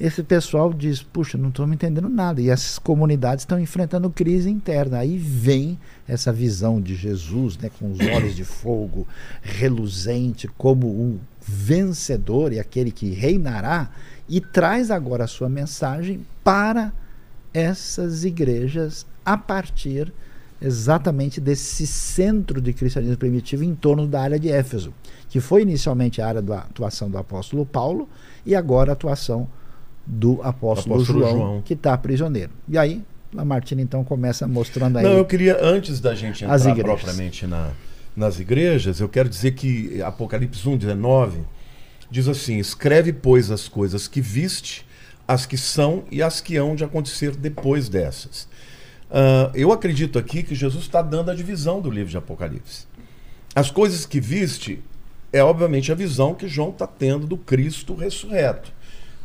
Esse pessoal diz: puxa, não estou me entendendo nada. E essas comunidades estão enfrentando crise interna. Aí vem essa visão de Jesus, né, com os olhos de fogo, reluzente, como um vencedor e aquele que reinará, e traz agora a sua mensagem para essas igrejas a partir exatamente desse centro de cristianismo primitivo em torno da área de Éfeso, que foi inicialmente a área da atuação do apóstolo Paulo e agora a atuação do apóstolo, Apóstolo João, João. que está prisioneiro. E aí, Lamartine então começa mostrando aí. Não, eu queria, antes da gente entrar propriamente na, nas igrejas, eu quero dizer que Apocalipse 1, 19 diz assim: Escreve, pois, as coisas que viste, as que são e as que hão de acontecer depois dessas. Ah, eu acredito aqui que Jesus está dando a divisão do livro de Apocalipse. As coisas que viste é, obviamente, a visão que João está tendo do Cristo ressurreto.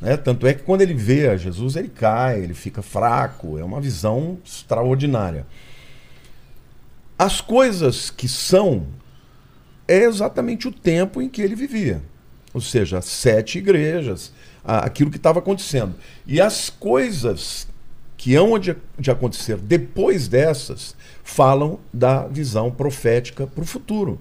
Né? Tanto é que quando ele vê Jesus, ele cai, ele fica fraco, é uma visão extraordinária. As coisas que são é exatamente o tempo em que ele vivia. Ou seja, sete igrejas, aquilo que estava acontecendo. E as coisas que hão de, de acontecer depois dessas falam da visão profética para o futuro.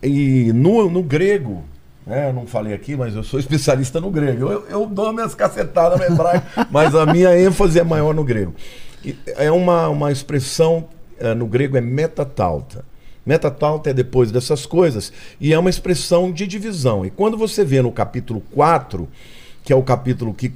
E no, no grego, né, eu não falei aqui, mas eu sou especialista no grego. Eu, eu dou minhas cacetadas no hebraico, mas a minha ênfase é maior no grego. E É uma, uma expressão eh, no grego é metatalta. Metatalta é depois dessas coisas e é uma expressão de divisão. E quando você vê no capítulo 4, que é o capítulo que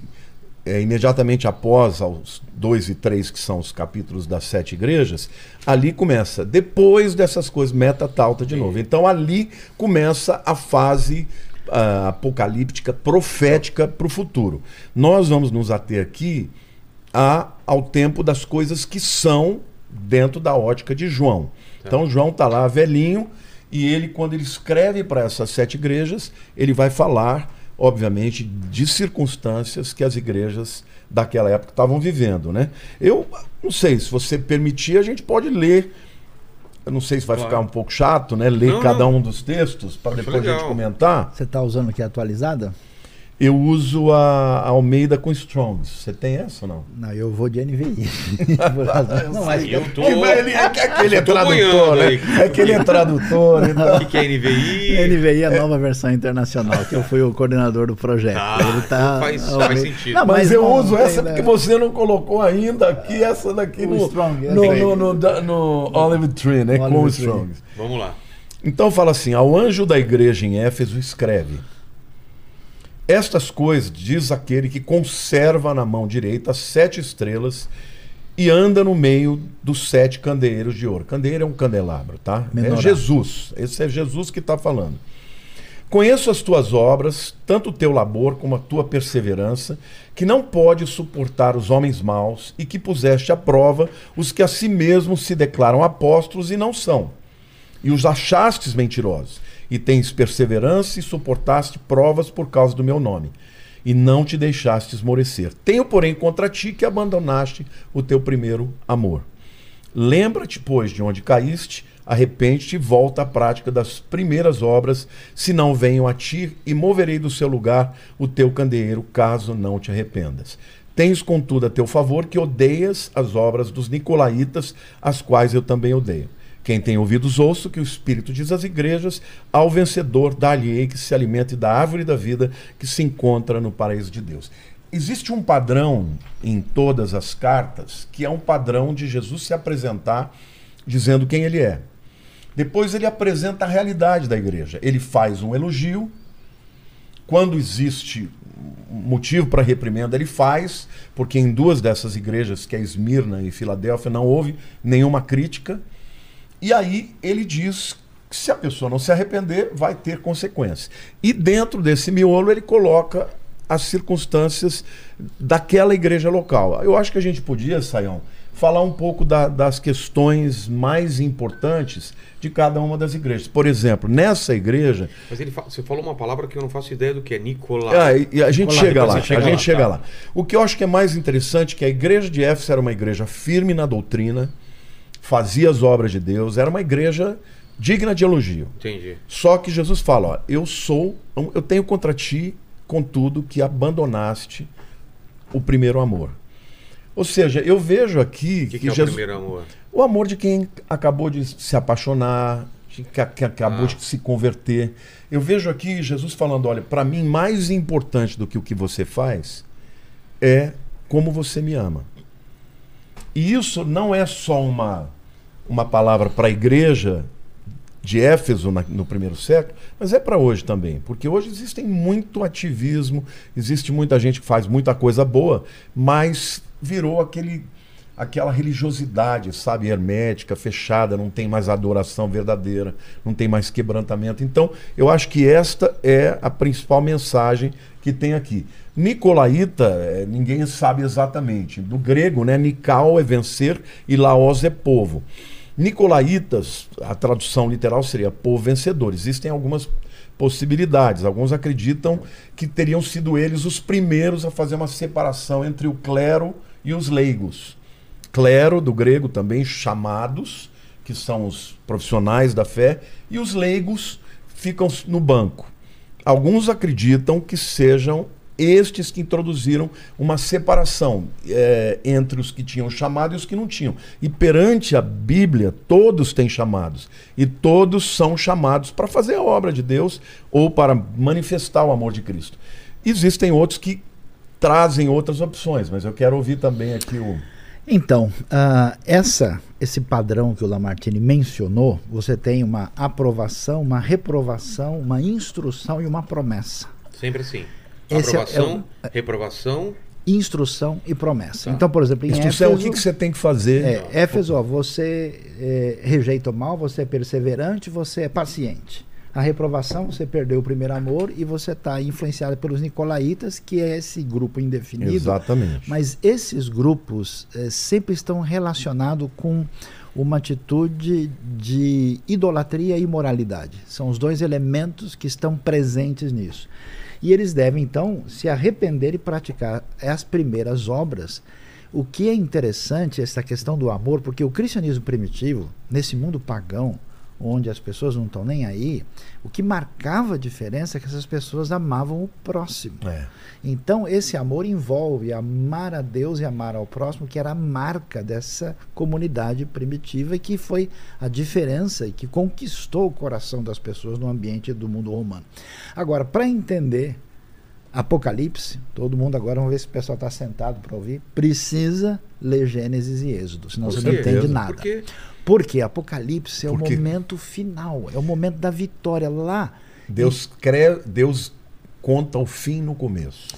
é imediatamente após aos 2 e 3, que são os capítulos das sete igrejas, ali começa, depois dessas coisas, metatalta de novo. Então ali começa a fase ah, apocalíptica, profética para o futuro. Nós vamos nos ater aqui a, ao tempo das coisas que são dentro da ótica de João. Então João está lá velhinho e ele, quando ele escreve para essas sete igrejas, ele vai falar, obviamente, de circunstâncias que as igrejas daquela época estavam vivendo. Né? Eu não sei, se você permitir, a gente pode ler. Eu não sei se vai Claro. ficar um pouco chato, né? Ler Não, cada não. um dos textos para depois a gente comentar. Você está usando aqui a atualizada? Eu uso a Almeida com Strongs. Você tem essa ou não? Não, eu vou de NVI. não, mas Eu tô. Que ele é que aquele é tô tradutor, né? É que ele é tradutor. Então... O que, que é NVI? NVI é a nova versão internacional, que eu fui o coordenador do projeto. Ah, Ele tá, faz- faz sentido. Não, Mas, eu não uso tem, essa né? porque você não colocou ainda aqui, essa daqui O no, Strong, no, no, no, da- no Olive Tree, né? No com o Olive Tree. Strong. Vamos lá. Então fala assim: ao anjo da igreja em Éfeso escreve: Estas coisas diz aquele que conserva na mão direita as sete estrelas e anda no meio dos sete candeeiros de ouro. Candeeiro é um candelabro, tá? Menorá. É Jesus. Esse é Jesus que está falando. Conheço as tuas obras, tanto o teu labor como a tua perseverança, que não pode suportar os homens maus e que puseste à prova os que a si mesmos se declaram apóstolos e não são. E os achastes mentirosos, e tens perseverança e suportaste provas por causa do meu nome, e não te deixaste esmorecer. Tenho, porém, contra ti que abandonaste o teu primeiro amor. Lembra-te, pois, de onde caíste, arrepende-te e volta à prática das primeiras obras, se não venham a ti, e moverei do seu lugar o teu candeeiro, caso não te arrependas. Tens, contudo, a teu favor que odeias as obras dos nicolaítas, as quais eu também odeio. Quem tem ouvidos, ouça que o Espírito diz às igrejas, ao vencedor, dá-lhe que se alimente da árvore da vida que se encontra no paraíso de Deus. Existe um padrão em todas as cartas, que é um padrão de Jesus se apresentar dizendo quem ele é. Depois ele apresenta a realidade da igreja. Ele faz um elogio. Quando existe motivo para reprimenda, ele faz, porque em duas dessas igrejas, que é Esmirna e Filadélfia, não houve nenhuma crítica. E aí ele diz que se a pessoa não se arrepender, vai ter consequências. E dentro desse miolo ele coloca as circunstâncias daquela igreja local. Eu acho que a gente podia, Saião, falar um pouco da, das questões mais importantes de cada uma das igrejas. Por exemplo, nessa igreja. Mas ele você falou uma palavra que eu não faço ideia do que é Nicolai. Ah, e, a gente chega depois lá. chega a gente lá, chega tá. lá. O que eu acho que é mais interessante é que a igreja de Éfeso era uma igreja firme na doutrina, fazia as obras de Deus, era uma igreja digna de elogio. Entendi. Só que Jesus fala, ó, eu sou, eu tenho contra ti, contudo, que abandonaste o primeiro amor. Ou seja, eu vejo aqui O que, que é o Jesus, primeiro amor? o amor de quem acabou de se apaixonar, que, que acabou Ah. de se converter. Eu vejo aqui Jesus falando: olha, para mim, mais importante do que o que você faz é como você me ama. E isso não é só uma, uma palavra para a igreja de Éfeso na- no primeiro século, mas é para hoje também, porque hoje existem muito ativismo, existe muita gente que faz muita coisa boa, mas virou aquele aquela religiosidade, sabe, hermética, fechada, não tem mais adoração verdadeira, não tem mais quebrantamento. Então, eu acho que esta é a principal mensagem que tem aqui. Nicolaíta, eh, ninguém sabe exatamente. Do grego, né, Nikao é vencer e Laos é povo. Nicolaitas, a tradução literal seria povo vencedor. Existem algumas possibilidades. Alguns acreditam que teriam sido eles os primeiros a fazer uma separação entre o clero e os leigos. Clero, do grego também, chamados, que são os profissionais da fé, e os leigos ficam no banco. Alguns acreditam que sejam estes que introduziram uma separação eh, entre os que tinham chamado e os que não tinham. E perante a Bíblia, todos têm chamados. E todos são chamados para fazer a obra de Deus ou para manifestar o amor de Cristo. Existem outros que trazem outras opções, mas eu quero ouvir também aqui o. Então, ah, essa, esse padrão que o Lamartine mencionou, você tem uma aprovação, uma reprovação, uma instrução e uma promessa. Sempre assim. Esse é- Aprovação, reprovação. Instrução e promessa. Tá. Então, por exemplo, em Instrução, o Éfeso, que, que você tem que fazer? é, Éfeso, ó, você é, rejeita o mal, você é perseverante, você é paciente. A reprovação, você perdeu o primeiro amor e você está influenciado pelos nicolaítas, que é esse grupo indefinido. Exatamente. Mas esses grupos eh, sempre estão relacionados com uma atitude de idolatria e imoralidade. São os dois elementos que estão presentes nisso. E eles devem, então, se arrepender e praticar as primeiras obras. O que é interessante é essa questão do amor, porque o cristianismo primitivo, nesse mundo pagão, onde as pessoas não estão nem aí, o que marcava a diferença é que essas pessoas amavam o próximo. É. Então, esse amor envolve amar a Deus e amar ao próximo, que era a marca dessa comunidade primitiva e que foi a diferença e que conquistou o coração das pessoas no ambiente do mundo romano. Agora, para entender Apocalipse, todo mundo agora, vamos ver se o pessoal está sentado para ouvir, precisa ler Gênesis e Êxodo, senão Por você não quê? entende nada. Porque Porque Apocalipse é Por o momento final, é o momento da vitória lá. Deus, cre... Deus conta o fim no começo.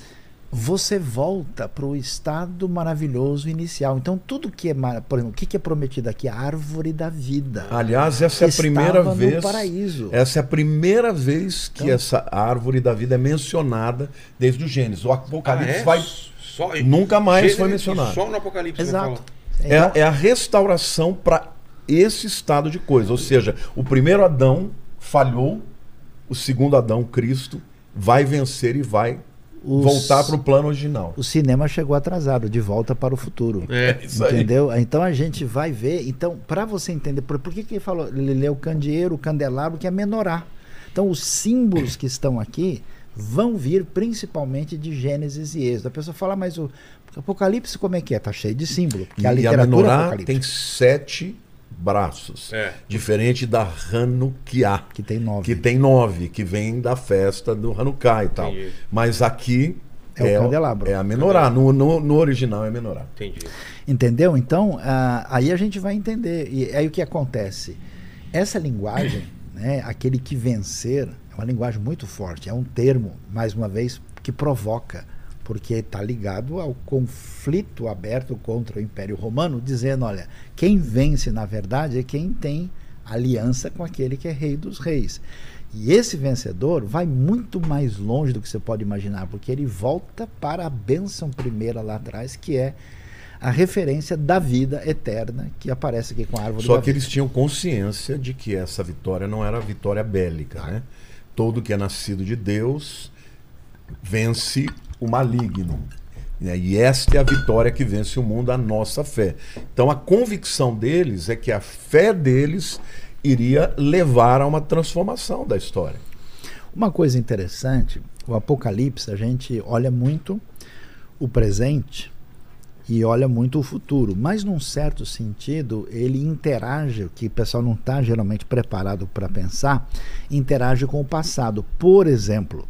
você volta para o estado maravilhoso inicial. Então, tudo que é, mar- por exemplo, o que que é prometido aqui? A árvore da vida. Aliás, essa é a Estava primeira no vez. paraíso. Essa é a primeira vez que Então- essa árvore da vida é mencionada desde o Gênesis. O Apocalipse Ah, é? vai. Só- Nunca mais Gênesis foi e mencionado. Só no Apocalipse vai Exato. É, Então, é a restauração para esse estado de coisa. Ou seja, o primeiro Adão falhou, o segundo Adão, Cristo, vai vencer e vai Os- voltar para o plano original. o cinema chegou atrasado, de volta para o futuro. É. Isso aí. Entendeu? Então a gente vai ver. Então, para você entender, por, por que, que ele falou? Ele leu candeeiro, candelabro, que é menorá. Então, os símbolos que estão aqui vão vir principalmente de Gênesis e Êxodo. A pessoa fala, mas o Apocalipse como é que é? Tá cheio de símbolo. Porque E a a literatura menorá apocalíptica, tem sete braços. É. Diferente da Hanukkah. que tem nove. que tem nove, que vem da festa do Hanukkah e tal. Entendi. Mas aqui É o candelabro. É a menorá. No, no, no original é menorá. Entendi. Entendeu? Então, ah, aí a gente vai entender. E aí o que acontece? Essa linguagem, né, aquele que vencer, é uma linguagem muito forte. É um termo, mais uma vez, que provoca. Porque está ligado ao conflito aberto contra o Império Romano, dizendo: olha, quem vence, na verdade, é quem tem aliança com aquele que é rei dos reis. E esse vencedor vai muito mais longe do que você pode imaginar, porque ele volta para a bênção primeira lá atrás, que é a referência da vida eterna que aparece aqui com a árvore Só que vida. eles tinham consciência de que essa vitória não era vitória bélica, né? Todo que é nascido de Deus vence o maligno. né? E esta é a vitória que vence o mundo, a nossa fé. Então a convicção deles é que a fé deles iria levar a uma transformação da história. Uma coisa interessante, o Apocalipse, a gente olha muito o presente e olha muito o futuro, mas num certo sentido ele interage, o que o pessoal não está geralmente preparado para pensar, interage com o passado. Por exemplo,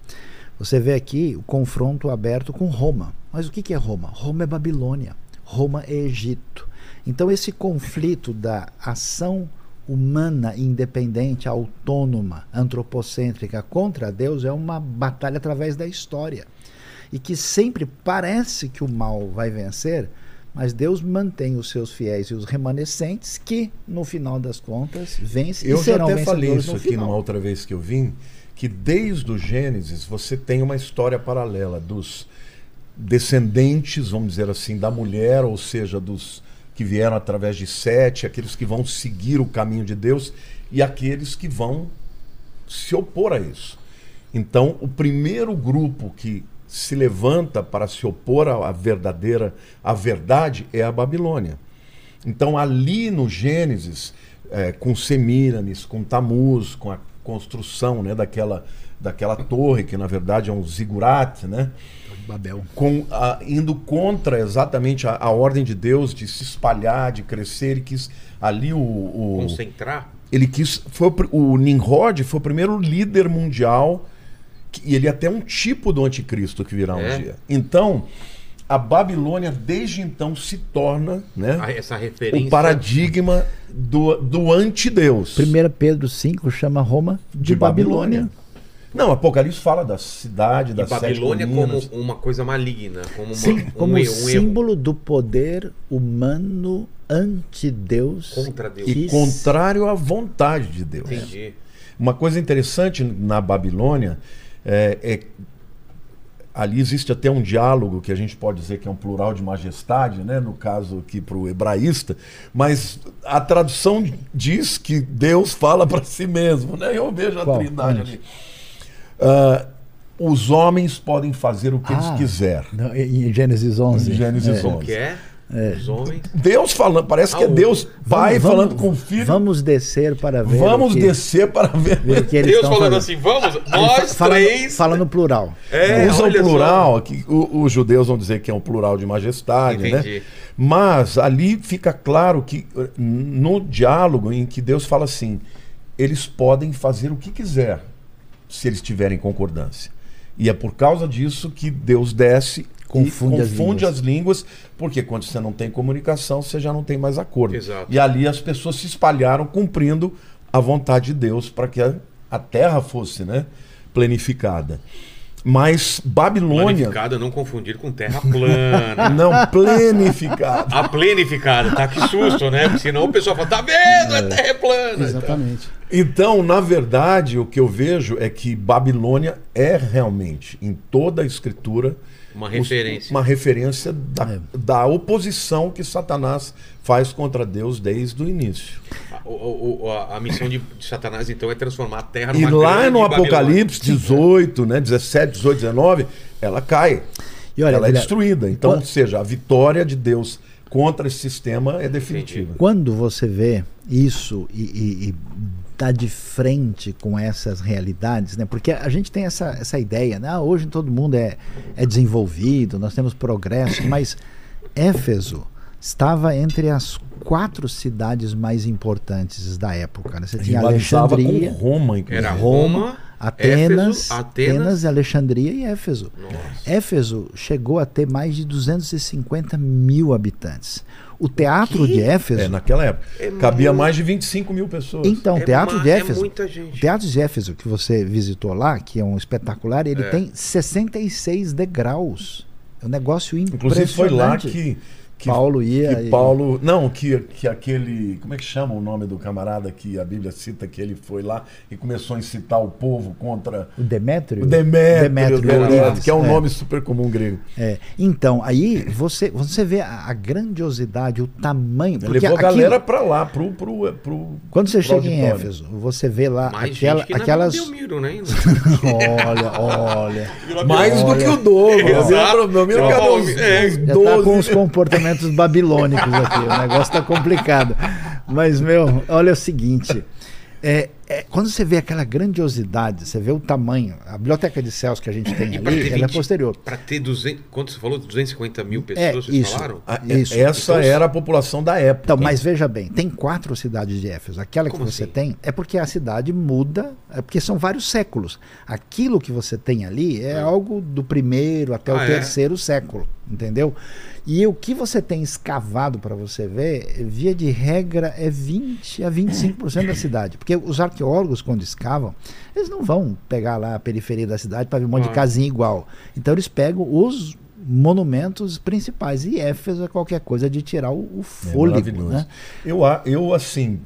você vê aqui o confronto aberto com Roma. Mas o que é Roma? Roma é Babilônia, Roma é Egito. Então esse conflito da ação humana, independente, autônoma, antropocêntrica contra Deus é uma batalha através da história. E que sempre parece que o mal vai vencer, mas Deus mantém os seus fiéis e os remanescentes que, no final das contas, vencem Eu e já serão até falei isso aqui final. numa outra vez que eu vim, que desde o Gênesis você tem uma história paralela dos descendentes, vamos dizer assim, da mulher, ou seja, dos que vieram através de Sete, aqueles que vão seguir o caminho de Deus e aqueles que vão se opor a isso. Então, o primeiro grupo que se levanta para se opor à verdadeira, à verdade, é a Babilônia. Então, ali no Gênesis, eh, com Semíramis, com Tamuz, com a construção né, daquela, daquela torre, que na verdade é um zigurat, né? Babel. com a- indo contra exatamente a, a ordem de Deus de se espalhar, de crescer, ele quis ali o, o- Concentrar. ele quis foi o, Nimrod foi o primeiro líder mundial que- e ele é até um tipo do anticristo que virá um É? dia. Então a Babilônia desde então se torna, né, Essa referência. o paradigma do, do antideus. 1 Pedro 5 chama Roma de, De Babilônia. Babilônia. Não, Apocalipse fala da cidade, das Babilônia sete como uma coisa maligna. Como, uma, Sim, um como erro, um símbolo do poder humano anti-Deus. contra Deus. e Isso. contrário à vontade de Deus. Entendi. Uma coisa interessante na Babilônia é, é- ali existe até um diálogo que a gente pode dizer que é um plural de majestade, né? no caso aqui para o hebraísta, mas a tradução diz que Deus fala para si mesmo. Né? Eu vejo a Qual? trindade ali. Ah, os homens podem fazer o que eles Ah. quiserem. Não, Em em Gênesis 11. Em Gênesis É. 11. O que é? Os homens. Deus falando, parece que é Ah, Deus pai Vamos- falando com o filho. Vamos descer para ver. Vamos o que, descer para ver. ver que Deus estão falando fazendo. assim, vamos, nós fa- falando, três. Fala no plural. É, Usa o só. plural, aqui, o- os judeus vão dizer que é um plural de majestade, Entendi. né? Mas ali fica claro que eh, no diálogo em que Deus fala assim, eles podem fazer o que quiser, se eles tiverem concordância. E é por causa disso que Deus desce Confunde e as confunde línguas. as línguas, porque quando você não tem comunicação, você já não tem mais acordo. Exato. E ali as pessoas se espalharam cumprindo a vontade de Deus para que a, a terra fosse né, planificada. Mas Babilônia. Planificada, não confundir com terra plana. Não, planificada. A planificada, tá? Que susto, né? Porque senão o pessoal fala, tá vendo? A terra é plana. Exatamente. Então, na verdade, o que eu vejo é que Babilônia é realmente, em toda a escritura, Uma os- referência. uma referência da, É. da oposição que Satanás faz contra Deus desde o início. A, o- o- a- a missão de, de Satanás, então, é transformar a terra E numa lá grande no Babilônia. Apocalipse 18, né, 17, 18, 19, ela cai. E olha, ela é destruída. Então, quando- ou seja, a vitória de Deus contra esse sistema é definitiva. Quando você vê isso e, e, e dá de frente com essas realidades, né? Porque a gente tem essa, essa ideia, né? Ah, hoje todo mundo é, é desenvolvido, nós temos progresso, mas Éfeso estava entre as quatro cidades mais importantes da época. Né? Você tinha Alexandria, com Roma, inclusive. Era Roma, Roma, Atenas, Éfeso, Atenas, Atenas- Alexandria e Éfeso. Nossa. Éfeso chegou a ter mais de 250 mil habitantes. O teatro de Éfeso. É, naquela época. É Cabia muito- mais de 25 mil pessoas. Então, o É Teatro ma- de é Éfeso. muita o gente. Teatro de Éfeso que você visitou lá, que é um espetacular, ele É. tem 66 degraus. É um negócio impressionante. Inclusive foi lá que, que Paulo ia que e- Paulo, não, que, que aquele, como é que chama o nome do camarada que a Bíblia cita que ele foi lá e começou a incitar o povo contra O Demétrio? o Demétrio, Demétrio Demétrio, que é um é. nome super comum grego. É. Então, aí você, você vê a, a grandiosidade, o tamanho. Porque levou a aquilo- galera pra lá, pro, pro, pro Quando você pro chega em auditório. Éfeso, você vê lá Mais aquela, gente que na aquelas. Belmiro, né? Olha, olha. Mais do que o dobro. Exato. Uns, é. tá com 12. os comportamentos babilônicos aqui. O negócio tá complicado. Mas, meu, olha o seguinte. É, é, quando você vê aquela grandiosidade, você vê o tamanho, a biblioteca de céus que a gente tem E ali, ter ela é 20 posterior. Pra ter 200. Quanto você falou? 250 mil É, pessoas, vocês isso. falaram? Ah, Isso. Essa Então, era a população da época. Então, mas veja bem, tem quatro cidades de Éfeso. Aquela Como que você assim? tem é porque a cidade muda, é porque são vários séculos. Aquilo que você tem ali é Ah. algo do primeiro até o Ah, é? terceiro século, entendeu? E o que você tem escavado para você ver, via de regra, é 20 a 25% da cidade. Porque os arqueólogos, quando escavam, eles não vão pegar lá a periferia da cidade para ver um monte de Ah. casinha igual. Então eles pegam os monumentos principais. E Éfeso é qualquer coisa de tirar o, o É fôlego. maravilhoso. né? Eu, a- eu, assim,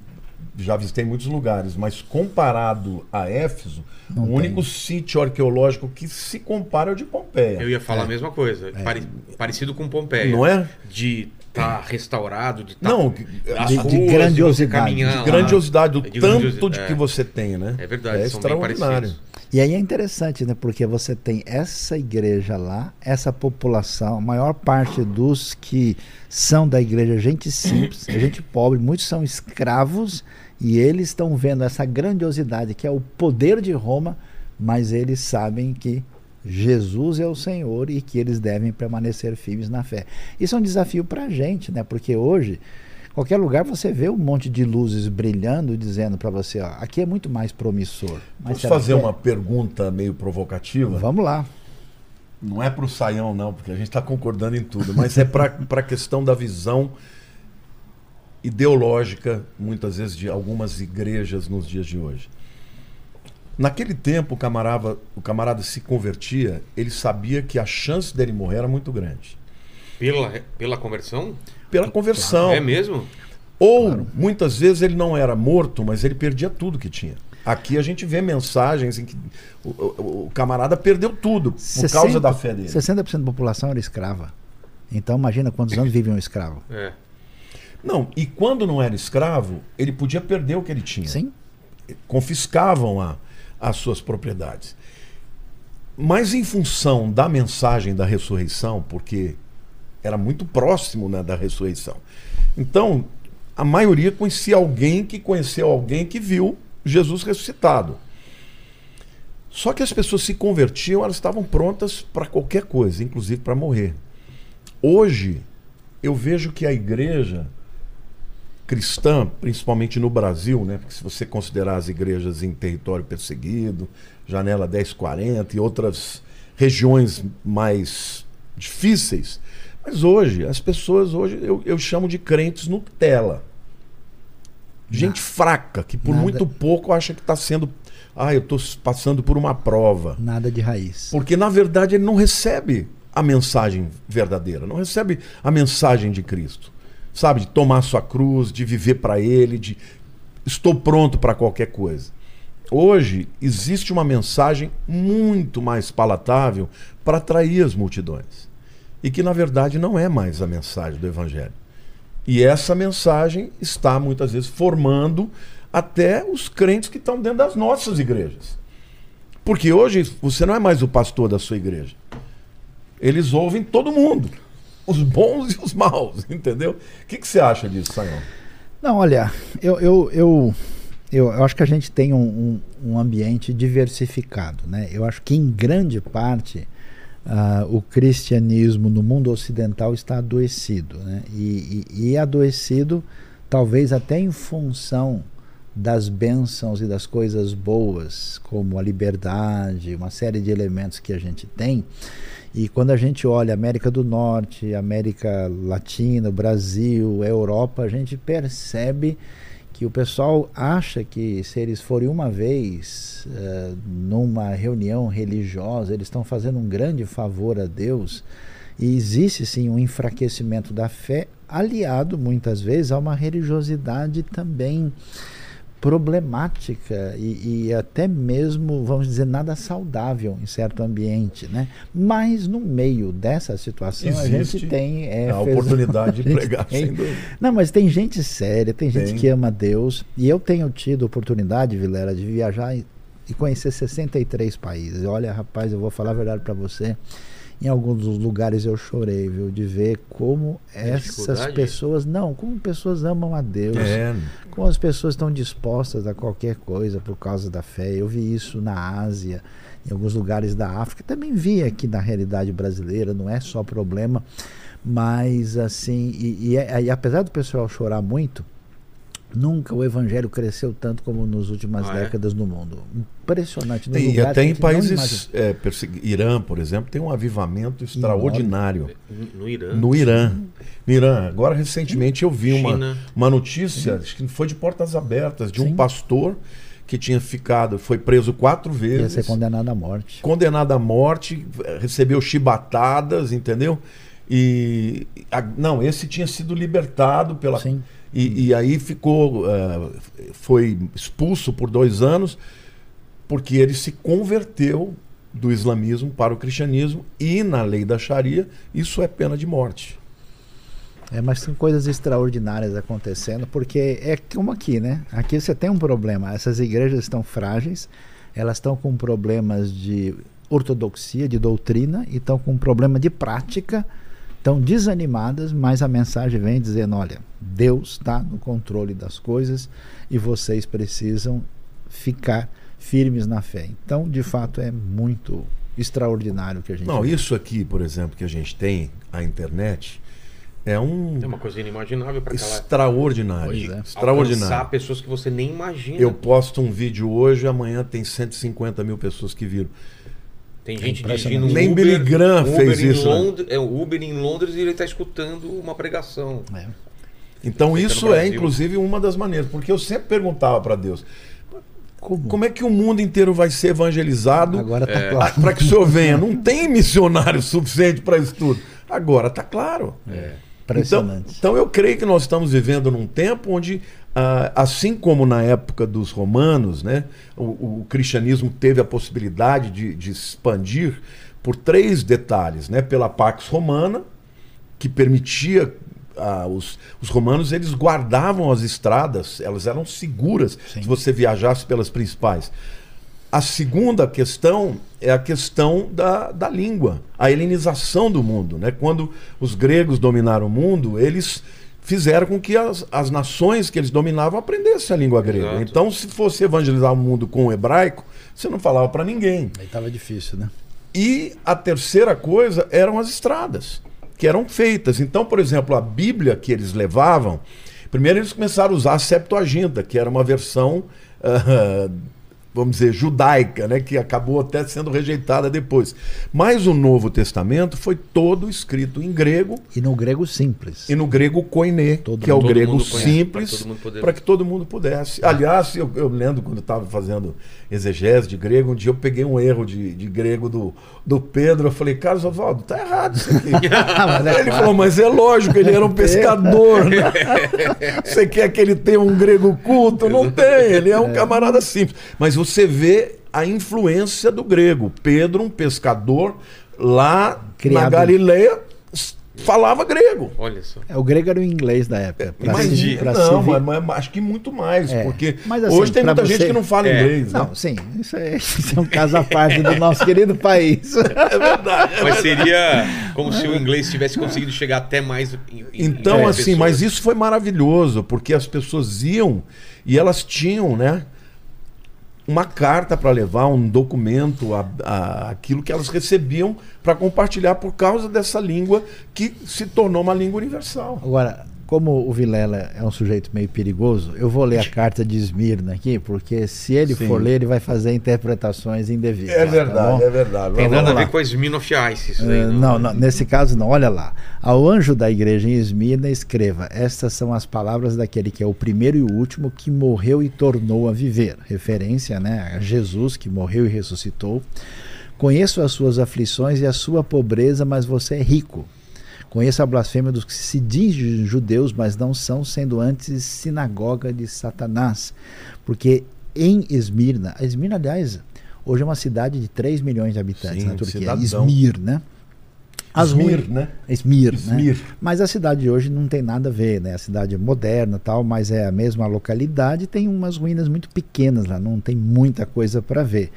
já visitei muitos lugares, mas comparado a Éfeso, Não o tem. único sítio arqueológico que se compara é o de Pompeia. Eu ia falar a mesma coisa. Pare- Parecido com Pompeia. Não é? De estar restaurado, de estar. Não, as de- de ruas, você grandiosidade, caminhar de grandiosidade, o É de tanto grandiosi- de é. que você tem, né? É verdade, é extraordinário. E aí é interessante, né? Porque você tem essa igreja lá, essa população, a maior parte dos que são da igreja, gente simples, é gente pobre, muitos são escravos, e eles estão vendo essa grandiosidade que é o poder de Roma, mas eles sabem que Jesus é o Senhor e que eles devem permanecer firmes na fé. Isso é um desafio para a gente, né? Porque hoje, qualquer lugar você vê um monte de luzes brilhando, dizendo para você, ó, aqui é muito mais promissor. Mas Posso fazer é? uma pergunta meio provocativa? Vamos lá. Não é para o Saião, não, porque a gente está concordando em tudo, mas é para a questão da visão ideológica, muitas vezes, de algumas igrejas nos dias de hoje. Naquele tempo, o camarada, o camarada se convertia, ele sabia que a chance dele morrer era muito grande. Pela, pela conversão? Pela conversão. É mesmo? Ou, muitas vezes, ele não era morto, mas ele perdia tudo que tinha. Aqui a gente vê mensagens em que o, o- o camarada perdeu tudo por causa da fé dele. 60% da população era escrava. Então imagina quantos anos vive um escravo. É. Não, e quando não era escravo, ele podia perder o que ele tinha. Sim? Confiscavam a, as suas propriedades. Mas em função da mensagem da ressurreição, porque era muito próximo né, da ressurreição. Então, a maioria conhecia alguém que conheceu alguém que viu Jesus ressuscitado. Só que as pessoas se convertiam, elas estavam prontas para qualquer coisa, inclusive para morrer. Hoje, eu vejo que a igreja cristã, principalmente no Brasil, né? Porque se você considerar as igrejas em território perseguido, Janela 1040 e outras regiões mais difíceis, mas hoje, as pessoas hoje eu, eu chamo de crentes Nutella. Gente fraca, que por Nada. muito pouco acha que está sendo Ah, eu estou passando por uma prova. Nada de raiz. Porque, na verdade, ele não recebe a mensagem verdadeira, não recebe a mensagem de Cristo. Sabe, de tomar sua cruz, de viver para Ele, de estou pronto para qualquer coisa. Hoje existe uma mensagem muito mais palatável para atrair as multidões. E que, na verdade, não é mais a mensagem do Evangelho. E essa mensagem está muitas vezes formando até os crentes que estão dentro das nossas igrejas. Porque hoje você não é mais o pastor da sua igreja. Eles ouvem todo mundo, os bons e os maus, entendeu? O que, que você acha disso, Sayão? Não, olha, eu, eu, eu, eu, acho que a gente tem um, um, um ambiente diversificado. Né? Eu acho que, em grande parte, uh, o cristianismo no mundo ocidental está adoecido. Né? E, e, e adoecido, talvez até em função das bênçãos e das coisas boas, como a liberdade, uma série de elementos que a gente tem. E quando a gente olha América do Norte, América Latina, Brasil, Europa, a gente percebe que o pessoal acha que se eles forem uma vez uh, numa reunião religiosa, eles estão fazendo um grande favor a Deus. E existe sim um enfraquecimento da fé, aliado muitas vezes a uma religiosidade também problemática e, e, até mesmo, vamos dizer, nada saudável em certo ambiente, né? Mas no meio dessa situação Existe a gente tem é, a fez... oportunidade de pregar, tem... Não, mas tem gente séria, tem gente tem. que ama Deus e eu tenho tido oportunidade, Vilera, de viajar e, e conhecer 63 países. Olha, rapaz, eu vou falar a verdade para você em alguns dos lugares eu chorei, viu? De ver como essas pessoas. Não, como pessoas amam a Deus. É. Como as pessoas estão dispostas a qualquer coisa por causa da fé. Eu vi isso na Ásia, em alguns lugares da África. Também vi aqui na realidade brasileira, não é só problema. Mas assim, e, e, é, e apesar do pessoal chorar muito, Nunca o evangelho cresceu tanto como nas últimas ah, é? décadas é? no mundo. Impressionante. No e até em países. É, Irã, por exemplo, tem um avivamento extraordinário. No, no Irã. No Irã. No Irã. Agora, recentemente, eu vi uma, uma notícia, acho que foi de portas abertas, de um Sim. pastor que tinha ficado, foi preso quatro vezes. Ia ser condenado à morte. Condenado à morte, recebeu chibatadas, entendeu? E. A, não, esse tinha sido libertado pela. Sim e, e aí ficou, uh, foi expulso por dois anos, porque ele se converteu do islamismo para o cristianismo e na lei da Sharia isso é pena de morte. É, mas tem coisas extraordinárias acontecendo, porque é como aqui, né? Aqui você tem um problema. Essas igrejas estão frágeis, elas estão com problemas de ortodoxia, de doutrina, e estão com problema de prática estão desanimadas, mas a mensagem vem dizendo: olha, Deus está no controle das coisas e vocês precisam ficar firmes na fé. Então, de fato, é muito extraordinário que a gente. Não, vê. isso aqui, por exemplo, que a gente tem, a internet, é um. É uma coisa inimaginável para Extraordinário. É. Extraordinário. Alcançar pessoas que você nem imagina. Eu posto um vídeo hoje, amanhã tem 150 mil pessoas que viram. Tem gente é dirigindo um Nem Uber, Billy Graham fez isso. Né? Londres, né? É o Uber em Londres e ele está escutando uma pregação. É. Então isso é inclusive uma das maneiras, porque eu sempre perguntava para Deus, como? Como? é que o mundo inteiro vai ser evangelizado Agora tá é. claro. para que o senhor venha? Não tem missionário suficiente para isso tudo. Agora está claro. É. Então, então eu creio que nós estamos vivendo num tempo onde ah, assim como na época dos romanos, né, o, o cristianismo teve a possibilidade de, de, expandir por três detalhes, né, pela Pax Romana, que permitia ah, os, os, romanos eles guardavam as estradas, elas eram seguras Sim. se você viajasse pelas principais. A segunda questão é a questão da, da língua, a helenização do mundo. Né? Quando os gregos dominaram o mundo, eles fizeram com que as, as nações que eles dominavam aprendessem a língua grega. Exato. Então, se fosse evangelizar o mundo com o hebraico, você não falava para ninguém. Aí estava difícil, né? E a terceira coisa eram as estradas, que eram feitas. Então, por exemplo, a Bíblia que eles levavam, primeiro eles começaram a usar a Septuaginta, que era uma versão uh, vamos dizer, judaica, né, que acabou até sendo rejeitada depois. Mas o Novo Testamento foi todo escrito em grego E no grego simples. e no grego koiné, Todo que é o mundo- grego mundo simples, mundo para que todo mundo pudesse. Aliás, eu, eu lembro quando estava fazendo exegese de grego, um dia eu peguei um erro de, de grego do, do Pedro, eu falei, Carlos Oswaldo, tá errado isso aqui. É Ele claro. falou, mas é lógico, ele era um pescador, né? Você quer que ele tenha um grego culto? Não tem, ele é um camarada simples. Mas você vê a influência do grego. Pedro, um pescador, lá na Criado. Galileia, s- falava grego. Olha só. É, o grego era o inglês da época. pra Mas, Entendi. pra não, se mas, mas acho que muito mais, É, porque mas assim, hoje tem muita você- gente que não fala É. inglês, né? Não, sim, isso é, isso é um caso à parte do nosso querido país. É verdade. Mas seria como se o inglês tivesse conseguido chegar até mais. em- em- Então, em assim, pessoas. mas isso foi maravilhoso, porque as pessoas iam e elas tinham, né? Uma carta para levar, um documento, a, a- aquilo que elas recebiam para compartilhar por causa dessa língua que se tornou uma língua universal. Agora, como o Vilela é um sujeito meio perigoso, eu vou ler a carta de Esmirna aqui, porque se ele Sim. for ler, ele vai fazer interpretações indevidas. É tá verdade, bom? é verdade. Tem nada a ver com a Ice. Isso aí, Eh, não, não, nesse caso não. Olha lá. Ao anjo da igreja em Esmirna, escreva: Estas são as palavras daquele que é o primeiro e o último que morreu e tornou a viver. Referência né, a Jesus que morreu e ressuscitou. Conheço as suas aflições e a sua pobreza, mas você é rico. Conheço a blasfêmia dos que se dizem judeus, mas não são, sendo antes sinagoga de Satanás. Porque em Esmirna, a Esmirna, aliás, hoje é uma cidade de 3 milhões de habitantes Sim, na Turquia. cidadão. Esmir, né? As Esmir, ruínas- né? Esmir, Esmir. né? Mas a cidade de hoje não tem nada a ver, né? A cidade é moderna tal, mas é a mesma localidade, tem umas ruínas muito pequenas lá, não tem muita coisa para ver.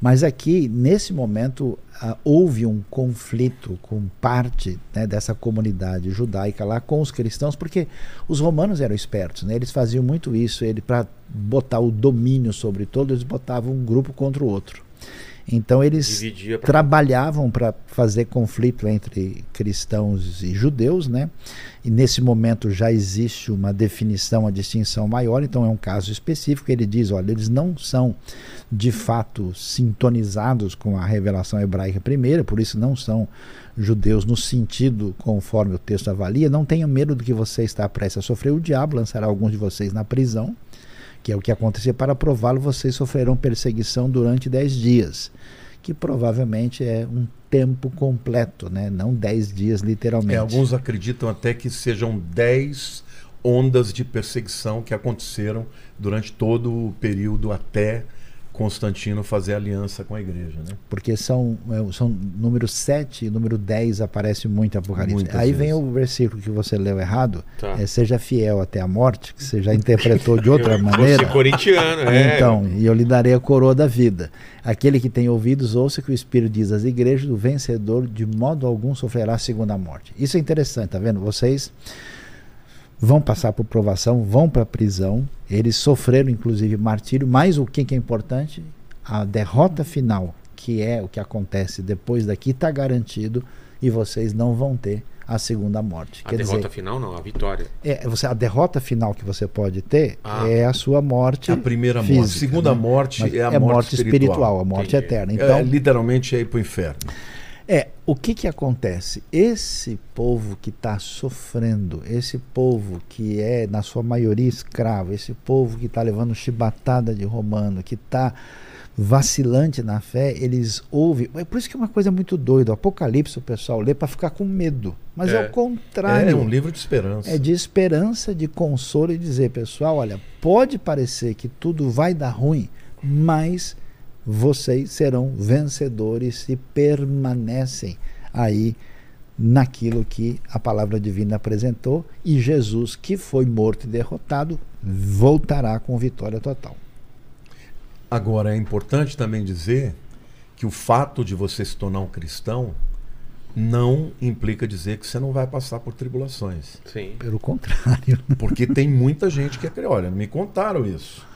Mas aqui, nesse momento, ah, houve um conflito com parte né, dessa comunidade judaica lá com os cristãos, porque os romanos eram espertos, né? Eles faziam muito isso, ele para botar o domínio sobre todo, eles botavam um grupo contra o outro. Então eles pra- trabalhavam para fazer conflito entre cristãos e judeus, né? E nesse momento já existe uma definição, uma distinção maior, então é um caso específico. Ele diz: olha, eles não são de fato sintonizados com a revelação hebraica primeira, por isso não são judeus no sentido conforme o texto avalia. Não tenham medo do que você está prestes a sofrer. O diabo lançará alguns de vocês na prisão que é o que acontecer para prová-lo, vocês sofrerão perseguição durante dez dias, que provavelmente é um tempo completo, né? não dez dias literalmente. É, alguns acreditam até que sejam 10 ondas de perseguição que aconteceram durante todo o período até Constantino fazer aliança com a igreja. Né? Porque são, é, são número 7 e número 10 aparece muito em Apocalipse. Muitas Aí vem vezes. o versículo que você leu errado, Tá. é, seja fiel até a morte, que você já interpretou de outra Eu- maneira. Você corintiano, é. Então, e eu lhe darei a coroa da vida. Aquele que tem ouvidos, ouça que o Espírito diz às igrejas: o vencedor de modo algum sofrerá a segunda morte. Isso é interessante, tá vendo? Vocês vão passar por provação, vão para a prisão, eles sofreram inclusive martírio, mas o que, que é importante? A derrota final, que é o que acontece depois daqui, está garantido e vocês não vão ter a segunda morte. A Quer derrota dizer, final não, a vitória. é, você, a derrota final que você pode ter Ah. é a sua morte. É a primeira morte. física, Segunda né? morte Mas é a morte, espiritual. a morte Entendi. eterna. É, Então, literalmente é ir para o inferno. É, o que que acontece? Esse povo que está sofrendo, esse povo que é, na sua maioria, escravo, esse povo que está levando chibatada de romano, que está vacilante na fé, eles ouvem. É por isso que é uma coisa muito doida. O Apocalipse o pessoal lê para ficar com medo. Mas é, É. o contrário. É um livro de esperança. É de esperança, de consolo e dizer, pessoal, olha, pode parecer que tudo vai dar ruim, mas vocês serão vencedores se permanecem aí naquilo que a palavra divina apresentou e Jesus, que foi morto e derrotado, voltará com vitória total. Agora, é importante também dizer que o fato de você se tornar um cristão não implica dizer que você não vai passar por tribulações. Sim. Pelo contrário. Porque tem muita gente que acredita. Olha, me contaram isso.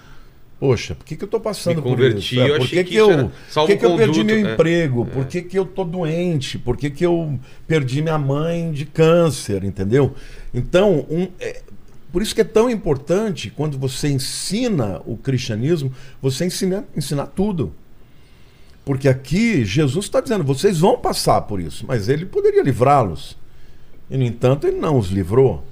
Poxa, por que, que eu estou passando Me por converti, isso? É, eu por achei que, que que isso eu, era por salvo que, que eu perdi meu é. emprego? Por que, que eu tô doente? Por que, que eu perdi minha mãe de câncer? Entendeu? Então, um, é, por isso que é tão importante quando você ensina o cristianismo, você ensina, ensinar tudo. Porque aqui Jesus está dizendo, vocês vão passar por isso, mas ele poderia livrá-los. E, no entanto, ele não os livrou.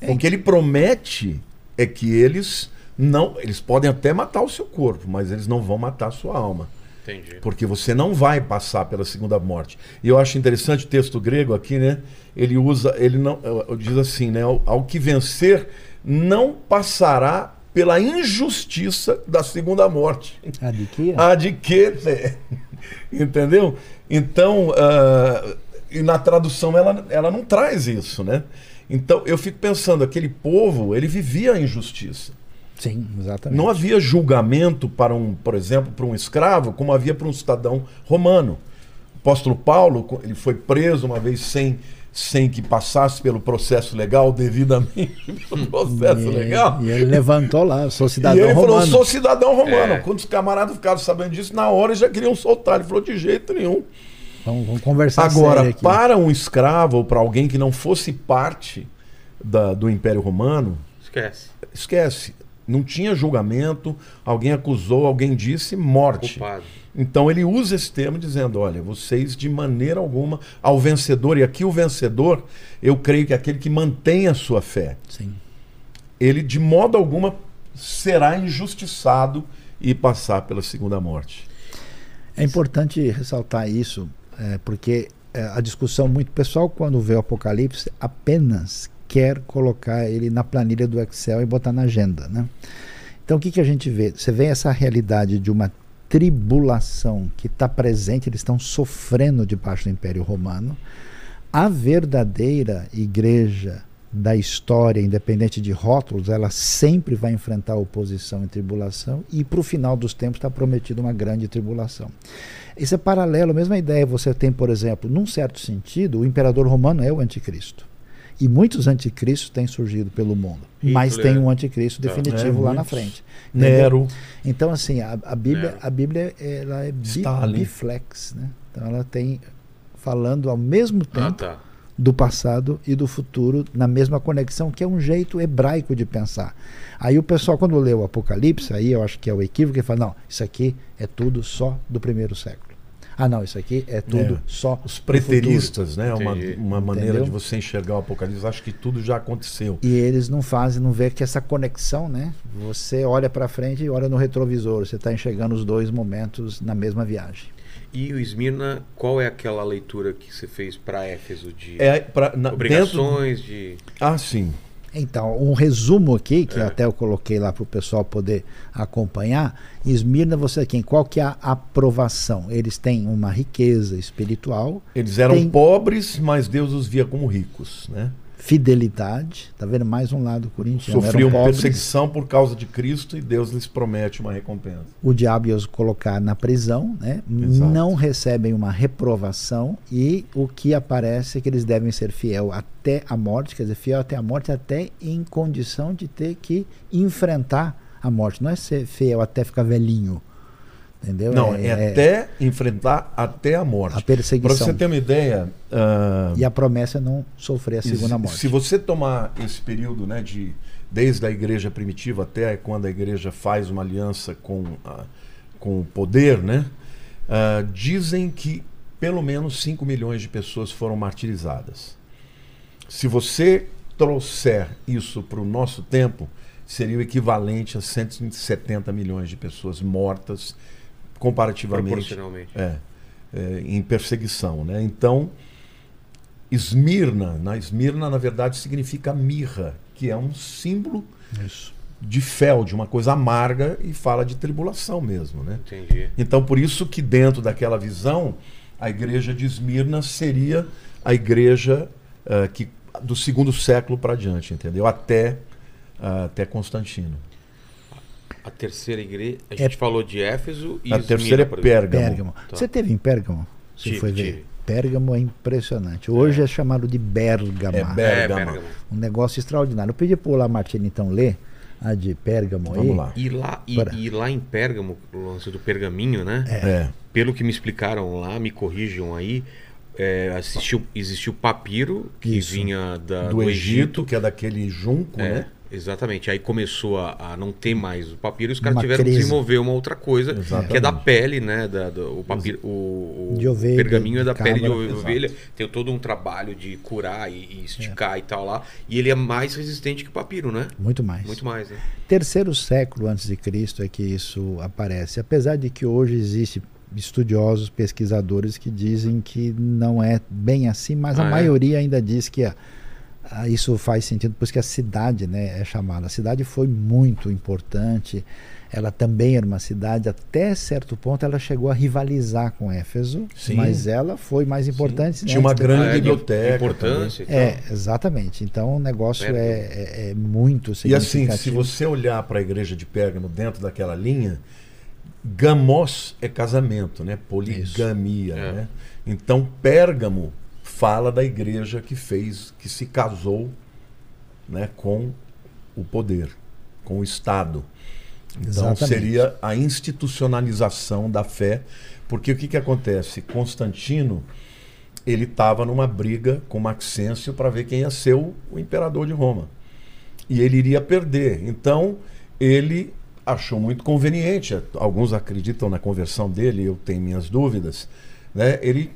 É O que ele promete é que eles não. Eles podem até matar o seu corpo, mas eles não vão matar a sua alma. Entendi. Porque você não vai passar pela segunda morte. E eu acho interessante o texto grego aqui, né? Ele usa, ele não, eh, diz assim, né? Ao, ao que vencer não passará pela injustiça da segunda morte. A de que? A de que, né? entendeu? Então, ah, e na tradução ela, ela não traz isso, né? Então eu fico pensando, aquele povo, ele vivia a injustiça. Sim, exatamente. Não havia julgamento para um, por exemplo, para um escravo, como havia para um cidadão romano. O apóstolo Paulo, ele foi preso uma vez sem, sem que passasse pelo processo legal, devidamente pelo processo e, legal. E ele levantou lá, eu sou E cidadão ele romano. falou, eu sou cidadão romano. É. Quando os camaradas ficaram sabendo disso, na hora já queriam soltar. Ele falou, de jeito nenhum. Vamos, vamos conversar Agora, para um escravo ou para alguém que não fosse parte da- do Império Romano, Esquece. esquece. Não tinha julgamento, alguém acusou, alguém disse morte. Culpado. Então ele usa esse termo dizendo: olha, vocês de maneira alguma, ao vencedor, e aqui o vencedor, eu creio que é aquele que mantém a sua fé, Sim. ele de modo alguma será injustiçado e passar pela segunda morte. É importante ressaltar isso, é, porque é, a discussão muito pessoal, quando vê o Apocalipse, apenas quer colocar ele na planilha do Excel e botar na agenda. Né? Então o que, que a gente vê? Você vê essa realidade de uma tribulação que está presente, eles estão sofrendo debaixo do Império Romano. A verdadeira igreja da história, independente de rótulos, ela sempre vai enfrentar oposição e tribulação, e para o final dos tempos está prometido uma grande tribulação. Isso é paralelo, a mesma ideia você tem, por exemplo, num certo sentido, o imperador romano é o anticristo. E muitos anticristos têm surgido pelo mundo. Mas Hitler. tem um anticristo Tá. definitivo É, lá na frente. Entendeu? Nero, Então, assim, a, a Bíblia, Nero. a Bíblia ela é bi, biflex, né? Então ela tem falando ao mesmo Ah, tempo tá. do passado e do futuro na mesma conexão, que é um jeito hebraico de pensar. Aí o pessoal, quando lê o Apocalipse, aí eu acho que é o equívoco, que fala, não, isso aqui é tudo só do primeiro século. Ah, não, isso aqui é tudo É. só os preteristas, né? Uma, Entendi. uma maneira Entendeu? de você enxergar o Apocalipse. Acho que tudo já aconteceu. E eles não fazem, não vê que essa conexão, né? Você olha para frente e olha no retrovisor, você está enxergando os dois momentos na mesma viagem. E o Esmirna, qual é aquela leitura que você fez para Éfeso de É pra, na, dentro, obrigações, de. ah, sim. Então, um resumo aqui, que É. até eu coloquei lá para o pessoal poder acompanhar. Esmirna, você aqui, qual que é a aprovação? Eles têm uma riqueza espiritual, Eles eram Tem- pobres, mas Deus os via como ricos, né? Fidelidade, tá vendo mais um lado corintiano. Sofriam perseguição por causa de Cristo e Deus lhes promete uma recompensa. o diabo ia os colocar na prisão, né? Exato. não recebem uma reprovação e o que aparece é que eles devem ser fiel até a morte, quer dizer, fiel até a morte, até em condição de ter que enfrentar a morte. Não é ser fiel até ficar velhinho, entendeu? Não, é, até enfrentar até a morte. a Para perseguição. você ter uma ideia, ah, E a promessa é não sofrer a segunda se- morte. se você tomar esse período, né, de desde a igreja primitiva até quando a igreja faz uma aliança com, a- com o poder, né, ah, dizem que pelo menos 5 milhões de pessoas foram martirizadas. Se você trouxer isso para o nosso tempo, seria o equivalente a 170 milhões de pessoas mortas comparativamente proporcionalmente. é, é, em perseguição, né? Então, Esmirna, na Esmirna na verdade significa mirra, que é um símbolo Isso. de fel, de uma coisa amarga e fala de tribulação mesmo, né? Entendi. Então, por isso que dentro daquela visão, a igreja de Esmirna seria a igreja ah, que do segundo século para diante, entendeu? Até ah, até Constantino. A terceira igreja. A É- gente falou de Éfeso e A Esmirna, terceira é. Pérgamo. Pérgamo. Tá. Você teve em Pérgamo? Você Tive, foi ver? tive. Pérgamo é impressionante. Hoje é, chamado de Bergama. É É. Um negócio extraordinário. Eu pedi para o Lamartine então ler a de Pérgamo aí. Vamos lá. E lá, e, e lá em Pérgamo, o lance do pergaminho, né? É. Pelo que me explicaram lá, me corrijam aí, é, assistiu, existiu papiro que Isso. vinha da, do, Egito, que é daquele junco, É. né? Exatamente. Aí começou a, a não ter mais o papiro e os caras Uma tiveram que crise. desenvolver uma outra coisa, Exatamente. que é da pele, né? Da, do, o, papiro, o, o ovelha, pergaminho é da pele de ovelha. Tem todo um trabalho de curar e, e esticar e tal lá. E ele é mais resistente que o papiro, né? Muito mais. Muito mais, né? Terceiro século antes de Cristo é que isso aparece. Apesar de que hoje existe estudiosos, pesquisadores que dizem que não é bem assim, mas Ah, a é? maioria ainda diz que ah, ah, isso faz sentido, pois que a cidade né, é chamada. A cidade foi muito importante. Ela também era uma cidade, até certo ponto ela chegou a rivalizar com Éfeso, Sim. mas ela foi mais importante. Tinha uma grande de biblioteca importância e tal. É, exatamente. Então o negócio é, é- é muito E assim, se significativo. você olhar para a igreja de Pérgamo dentro daquela linha, gamos é casamento, né? Poligamia, É. né? Então Pérgamo fala da igreja que fez, que se casou, né, com o poder, com o Estado. Então Exatamente. seria a institucionalização da fé, porque o que que acontece? Constantino ele estava numa briga com Maxêncio para ver quem ia ser o, o imperador de Roma. E ele iria perder. Então, ele achou muito conveniente, alguns acreditam na conversão dele, eu tenho minhas dúvidas, né? ele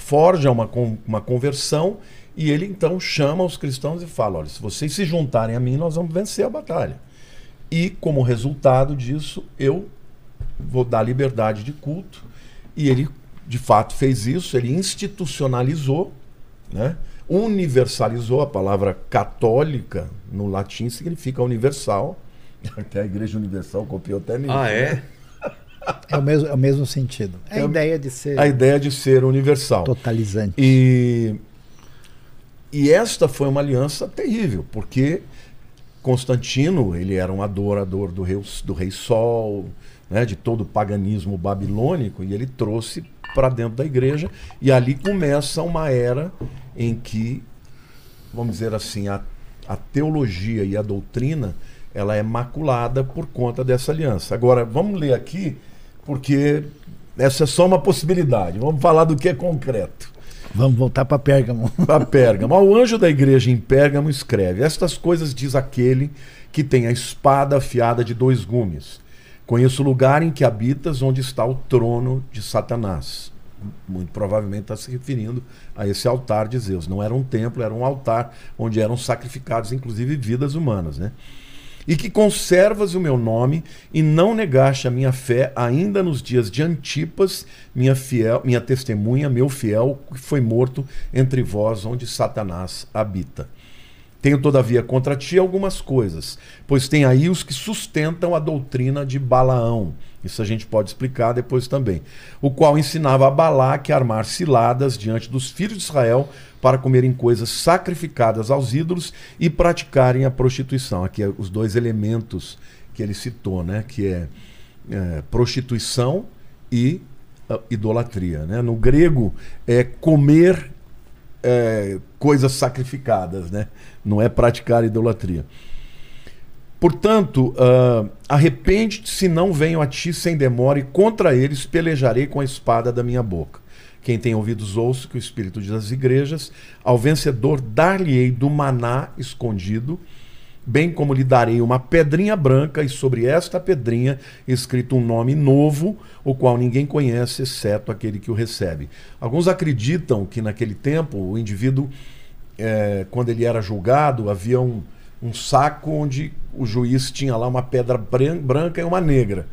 forja uma, uma conversão e ele então chama os cristãos e fala: olha, se vocês se juntarem a mim, nós vamos vencer a batalha. E como resultado disso, eu vou dar liberdade de culto. E ele, de fato, fez isso, ele institucionalizou, né? universalizou a palavra católica, no latim significa universal. Até a Igreja Universal copiou até nisso. Ah, né? É? O mesmo, é o mesmo sentido. É a É ideia de ser A ideia de ser universal. totalizante. E, e esta foi uma aliança terrível, porque Constantino ele era um adorador do rei, do rei Sol, né, de todo o paganismo babilônico, e ele trouxe para dentro da igreja, e ali começa uma era em que, vamos dizer assim, a, a teologia e a doutrina ela é maculada por conta dessa aliança. Agora, vamos ler aqui, porque essa é só uma possibilidade. Vamos falar do que é concreto. Vamos voltar para Pérgamo. Para Pérgamo. O anjo da igreja em Pérgamo escreve: Estas coisas diz aquele que tem a espada afiada de dois gumes. Conheço o lugar em que habitas, onde está o trono de Satanás. Muito provavelmente está se referindo a esse altar de Zeus. Não era um templo, era um altar onde eram sacrificados, inclusive, vidas humanas. Né? E que conservas o meu nome e não negaste a minha fé ainda nos dias de Antipas, minha fiel, minha testemunha, meu fiel, que foi morto entre vós onde Satanás habita. Tenho todavia contra ti algumas coisas, pois tem aí os que sustentam a doutrina de Balaão. Isso a gente pode explicar depois também. O qual ensinava a Balaque a armar ciladas diante dos filhos de Israel para comerem coisas sacrificadas aos ídolos e praticarem a prostituição. Aqui é os dois elementos que ele citou, né? que é, é, prostituição e uh, idolatria. Né? No grego é comer é, coisas sacrificadas, né? não é praticar idolatria. Portanto, uh, arrepende-te se não venho a ti sem demora, e contra eles pelejarei com a espada da minha boca. Quem tem ouvidos ouça que o Espírito diz às igrejas, ao vencedor dar-lhe-ei do maná escondido, bem como lhe darei uma pedrinha branca, e sobre esta pedrinha escrito um nome novo, o qual ninguém conhece, exceto aquele que o recebe. Alguns acreditam que naquele tempo o indivíduo, eh, quando ele era julgado, havia um, um saco onde o juiz tinha lá uma pedra bran- branca e uma negra.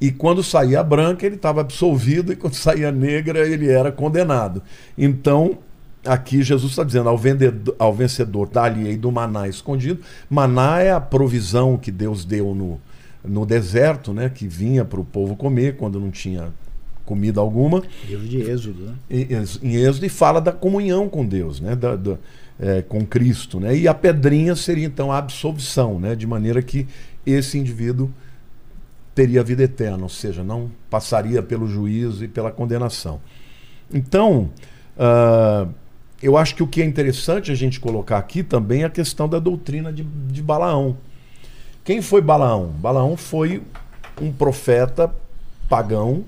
E quando saía branca, ele estava absolvido, e quando saía negra, ele era condenado. Então, aqui Jesus está dizendo: ao, vendedor, ao vencedor, dá-lhe do maná escondido. Maná é a provisão que Deus deu no, no deserto, né, que vinha para o povo comer quando não tinha comida alguma Livro de Êxodo, né? em em Êxodo e fala da comunhão com Deus, né? da, da- é, com Cristo. Né? E a pedrinha seria então a absolvição, né? de maneira que esse indivíduo teria vida eterna, ou seja, não passaria pelo juízo e pela condenação. Então, ah, eu acho que o que é interessante a gente colocar aqui também é a questão da doutrina de, de Balaão. Quem foi Balaão? Balaão foi um profeta pagão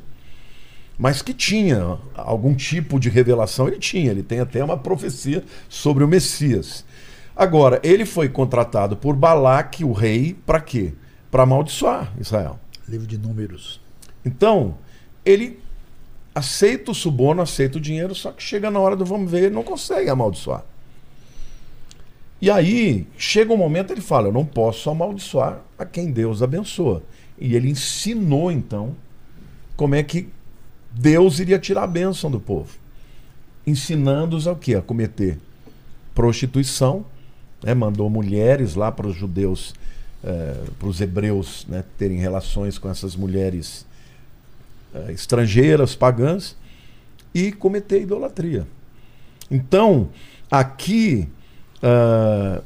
mas que tinha algum tipo de revelação, ele tinha, ele tem até uma profecia sobre o Messias. Agora, ele foi contratado por Balaque, o rei, para quê? Para amaldiçoar Israel. Livro de Números. Então, ele aceita o suborno, aceita o dinheiro, só que chega na hora do vamos ver, ele não consegue amaldiçoar. E aí, chega um momento ele fala: Eu não posso amaldiçoar a quem Deus abençoa. E ele ensinou, então, como é que Deus iria tirar a bênção do povo. Ensinando-os ao quê? A cometer prostituição. Né? Mandou mulheres lá para os judeus, eh, para os hebreus, né? terem relações com essas mulheres eh, estrangeiras, pagãs, e cometer idolatria. Então, aqui Uh,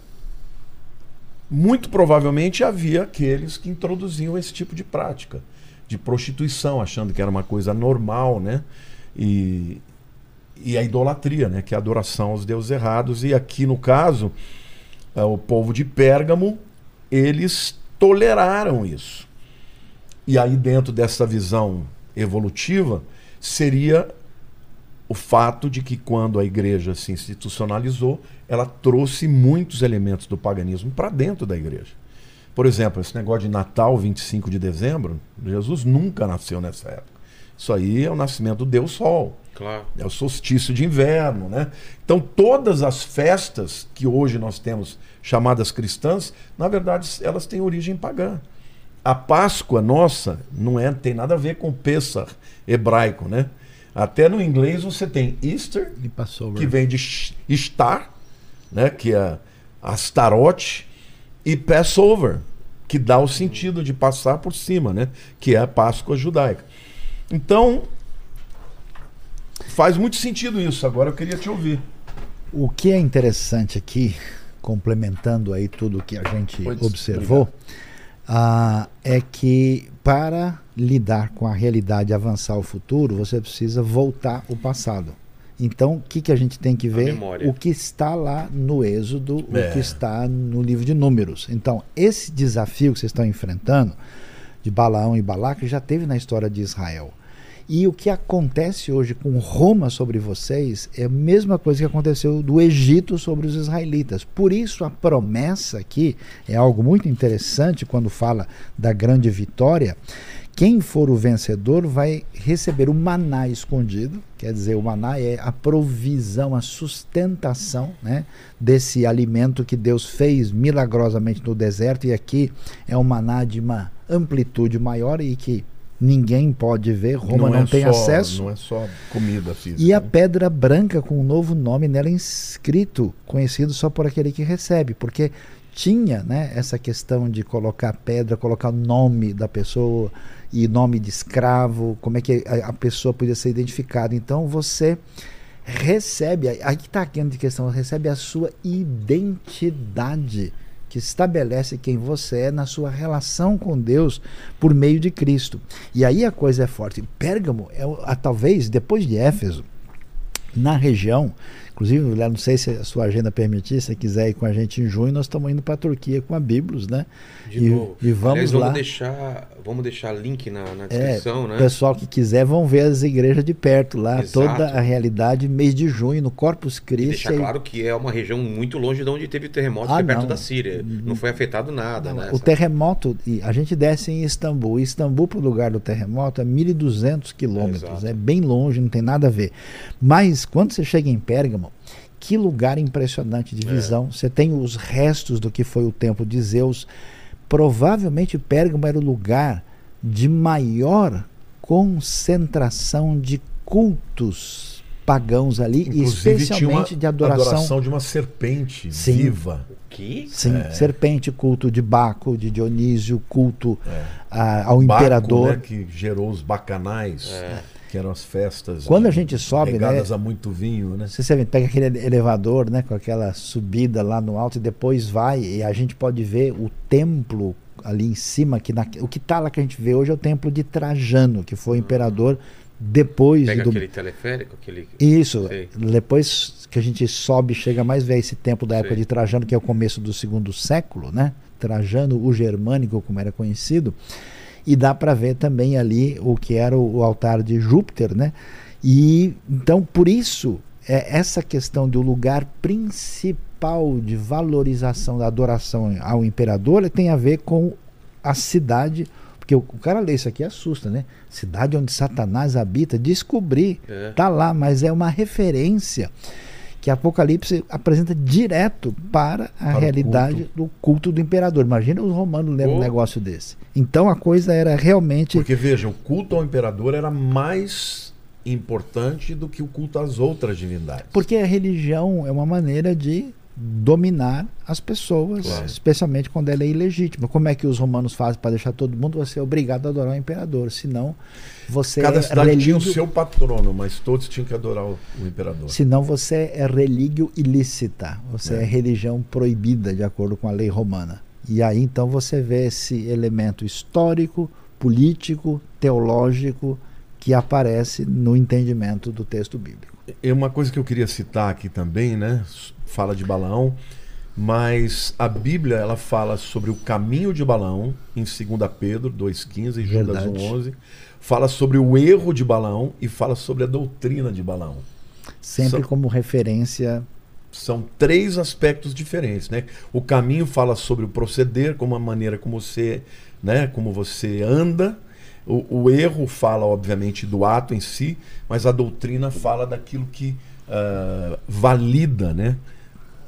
muito provavelmente havia aqueles que introduziam esse tipo de prática de prostituição, achando que era uma coisa normal, né? E, e a idolatria, né? Que é a adoração aos deuses errados. E aqui, no caso, uh, o povo de Pérgamo, eles toleraram isso. E aí, dentro dessa visão evolutiva, seria o fato de que quando a igreja se institucionalizou, ela trouxe muitos elementos do paganismo para dentro da igreja. Por exemplo, esse negócio de Natal, 25 de dezembro, Jesus nunca nasceu nessa época. Isso aí é o nascimento do Deus Sol. Claro. É o solstício de inverno, né? Então, todas as festas que hoje nós temos chamadas cristãs, na verdade, elas têm origem pagã. A Páscoa nossa não é, tem nada a ver com o Pessah hebraico, né? Até no inglês você tem Easter, que vem de estar, né, que é Astarote, e Passover, que dá o sentido de passar por cima, né, que é a Páscoa judaica. Então, faz muito sentido isso. Agora eu queria te ouvir. O que é interessante aqui, complementando aí tudo que a gente observou, ah, é que para lidar com a realidade e avançar o futuro, você precisa voltar o passado. Então, o que, que a gente tem que ver? O que está lá no Êxodo, é. o que está no livro de Números. Então, esse desafio que vocês estão enfrentando, de Balaão e Balaca, já teve na história de Israel. E o que acontece hoje com Roma sobre vocês é a mesma coisa que aconteceu do Egito sobre os israelitas. Por isso, a promessa aqui é algo muito interessante quando fala da grande vitória quem for o vencedor vai receber o maná escondido, quer dizer, o maná é a provisão, a sustentação né, desse alimento que Deus fez milagrosamente no deserto, e aqui é um maná de uma amplitude maior e que ninguém pode ver, Roma não, não é tem só, acesso. Não é só comida física. E a né? pedra branca com um novo nome nela inscrito, conhecido só por aquele que recebe, porque tinha né, essa questão de colocar pedra, colocar o nome da pessoa e nome de escravo, como é que a, a pessoa podia ser identificada. Então você recebe, aí que está a grande questão, recebe a sua identidade que estabelece quem você é na sua relação com Deus por meio de Cristo. E aí a coisa é forte. Pérgamo é a, talvez depois de Éfeso, na região, Inclusive, não sei se a sua agenda permitir, se quiser ir com a gente em junho, nós estamos indo para a Turquia com a Biblos, né? De e, novo. E vamos Aliás, lá. Vamos deixar, vamos deixar link na, na descrição, é, né? Pessoal que quiser vão ver as igrejas de perto lá, Exato. toda a realidade, mês de junho, no Corpus Christi. E deixar claro que é uma região muito longe de onde teve o terremoto, ah, que é perto não. da Síria. Não foi afetado nada, não, né? O terremoto, a gente desce em Istambul. Istambul, para o lugar do terremoto, é 1.200 quilômetros. É, é bem longe, não tem nada a ver. Mas quando você chega em Pérgamo, que lugar impressionante de é. visão. É. Você tem os restos do que foi o templo de Zeus. Provavelmente Pérgamo era o lugar de maior concentração de cultos pagãos ali, Inclusive, especialmente de adoração. adoração de uma serpente Sim. viva. O quê? Sim, é. serpente, culto de Baco, de Dionísio, culto é. a, ao Baco, imperador. Né, que gerou os bacanais. É que eram as festas. Quando a gente sobe, né? a muito vinho, né? Você pega aquele elevador, né, com aquela subida lá no alto e depois vai e a gente pode ver o templo ali em cima que na, o que tá lá que a gente vê hoje é o templo de Trajano, que foi o imperador depois Pega do aquele teleférico, aquele Isso, Sei. depois que a gente sobe, chega mais ver esse templo da época Sei. de Trajano, que é o começo do segundo século, né? Trajano, o germânico, como era conhecido e dá para ver também ali o que era o, o, altar de Júpiter, né? E então por isso é essa questão do lugar principal de valorização da adoração ao imperador tem a ver com a cidade. Porque o, o cara lê isso aqui e assusta, né? Cidade onde Satanás habita, descobrir, É. tá lá, mas é uma referência que Apocalipse apresenta direto para a Para realidade do culto do imperador. Imagina os romanos lendo Oh. um negócio desse. Então a coisa era realmente Porque veja, o culto ao imperador era mais importante do que o culto às outras divindades. Porque a religião é uma maneira de dominar as pessoas, Claro. especialmente quando ela é ilegítima. Como é que os romanos fazem para deixar todo mundo? Você é obrigado a adorar o imperador, senão você Cada é cidade tinha o seu patrono, mas todos tinham que adorar o, o imperador. senão você é relíquio ilícita, você é. É. religião proibida de acordo com a lei romana. E aí então você vê esse elemento histórico, político, teológico que aparece no entendimento do texto bíblico. É uma coisa que eu queria citar aqui também, né? Fala de Balaão, mas a Bíblia ela fala sobre o caminho de Balaão em 2 Pedro 2:15 e Judas Verdade. 1:11. Fala sobre o erro de Balaão e fala sobre a doutrina de Balaão. Sempre Só- como referência São três aspectos diferentes, né? O caminho fala sobre o proceder, como a maneira como você, né, como você anda. O, o erro fala, obviamente, do ato em si, mas a doutrina fala daquilo que ah, valida, né,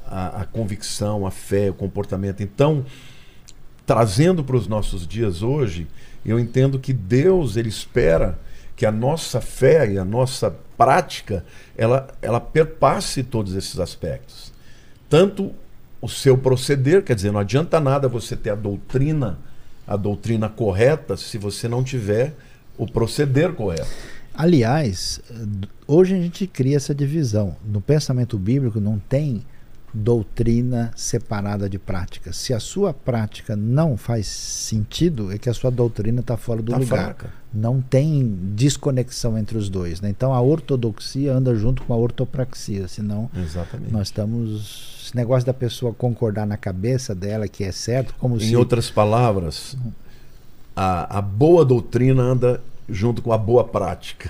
a, a convicção, a fé, o comportamento. Então, trazendo para os nossos dias hoje, eu entendo que Deus ele espera que a nossa fé e a nossa prática ela, ela perpasse todos esses aspectos. Tanto o seu proceder, quer dizer, não adianta nada você ter a doutrina, a doutrina correta, se você não tiver o proceder correto. Aliás, hoje a gente cria essa divisão. No pensamento bíblico não tem doutrina separada de prática. Se a sua prática não faz sentido, é que a sua doutrina está fora do Tá lugar. fraca. Não tem desconexão entre os dois. Né? Então a ortodoxia anda junto com a ortopraxia, senão Exatamente. nós estamos. Esse negócio da pessoa concordar na cabeça dela que é certo, como Em se. outras palavras, a, a boa doutrina anda junto com a boa prática.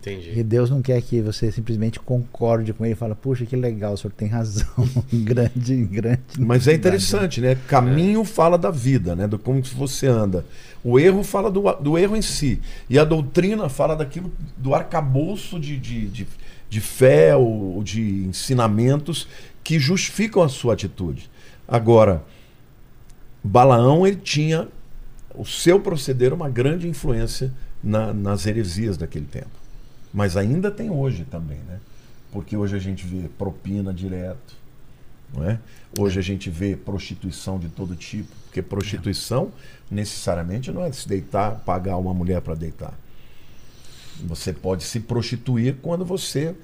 Entendi. E Deus não quer que você simplesmente concorde com ele e fala, puxa, que legal, o senhor tem razão. grande, grande. Mas é interessante, né? Caminho fala da vida, né? Do como que você anda. O erro fala do, do erro em si. E a doutrina fala daquilo, do arcabouço de, de, de, de fé ou de ensinamentos que justificam a sua atitude. Agora, Balaão, ele tinha o seu proceder uma grande influência na- nas heresias daquele tempo. Mas ainda tem hoje também, né? Porque hoje a gente vê propina direto, não é? Hoje a gente vê prostituição de todo tipo, porque prostituição necessariamente não é se deitar, pagar uma mulher para deitar. Você pode se prostituir quando você,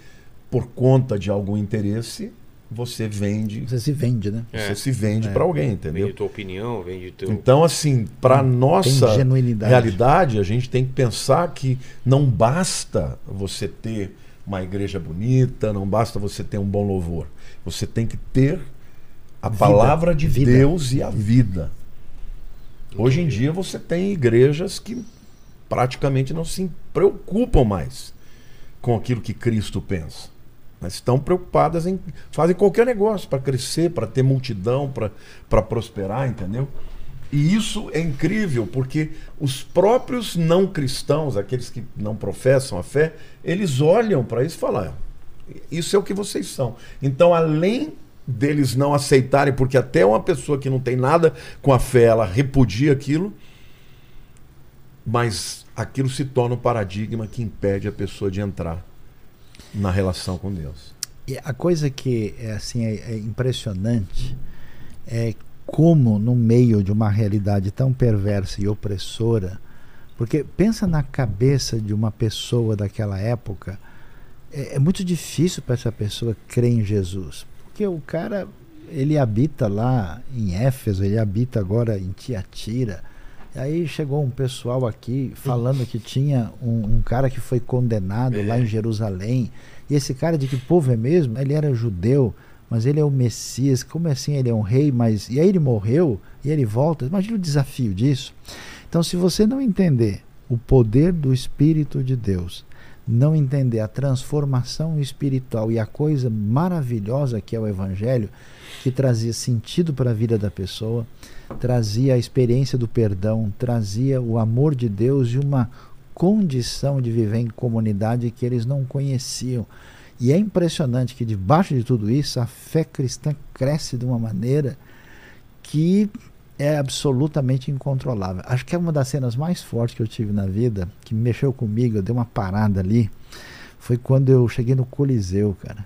por conta de algum interesse, você vende, Você se vende, né? É. você se vende É. para alguém, entendeu? Vende tua opinião, vende teu. Então, assim, para nossa realidade, a gente tem que pensar que não basta você ter uma igreja bonita, não basta você ter um bom louvor. Você tem que ter a Vida. palavra de Vida. Deus e a vida. Hoje em dia você tem igrejas que praticamente não se preocupam mais com aquilo que Cristo pensa. Mas estão preocupadas em fazer qualquer negócio para crescer, para ter multidão, para prosperar, entendeu? E isso é incrível, porque os próprios não cristãos, aqueles que não professam a fé, eles olham para isso e falam: "Ah, Isso é o que vocês são. Então, além deles não aceitarem, porque até uma pessoa que não tem nada com a fé, ela repudia aquilo, mas aquilo se torna um paradigma que impede a pessoa de entrar na relação com Deus. E a coisa que é assim é, é impressionante é como no meio de uma realidade tão perversa e opressora, porque pensa na cabeça de uma pessoa daquela época, é, é muito difícil para essa pessoa crer em Jesus, porque o cara ele habita lá em Éfeso, ele habita agora em Tiatira. E aí chegou um pessoal aqui falando que tinha um, um cara que foi condenado lá em Jerusalém. E esse cara de que povo é mesmo? Ele era judeu, mas ele é o Messias. Como assim ele é um rei? Mas e aí ele morreu e ele volta. Imagina o desafio disso. Então, se você não entender o poder do Espírito de Deus não entender a transformação espiritual e a coisa maravilhosa que é o Evangelho, que trazia sentido para a vida da pessoa, trazia a experiência do perdão, trazia o amor de Deus e uma condição de viver em comunidade que eles não conheciam. E é impressionante que debaixo de tudo isso a fé cristã cresce de uma maneira que é absolutamente incontrolável. Acho que é uma das cenas mais fortes que eu tive na vida, que mexeu comigo, eu dei uma parada ali, foi quando eu cheguei no Coliseu, cara.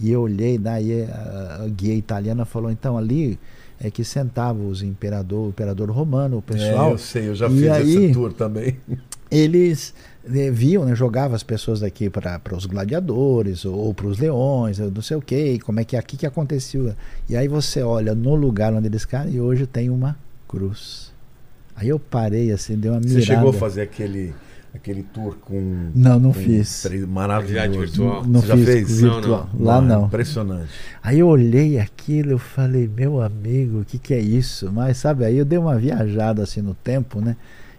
E eu olhei, daí a, a guia italiana falou, então ali é que sentava os imperador, o imperador romano, o pessoal. É, eu sei, eu já E fiz aí- esse tour também. Eles viam, né, jogavam as pessoas daqui para os gladiadores ou para os leões, não sei o que, como é que aqui que aconteceu. E aí você olha no lugar onde eles ficaram e hoje tem uma cruz. Aí eu parei assim, dei uma mirada. Você chegou a fazer aquele, aquele tour com. Não, não com fiz. Maravilhoso. virtual. Não Você já fiz fez? Não, virtual. não. Lá Ah, não. Impressionante. Aí eu olhei aquilo, eu falei, meu amigo, o que, que é isso? Mas sabe, aí eu dei uma viajada assim no tempo, né?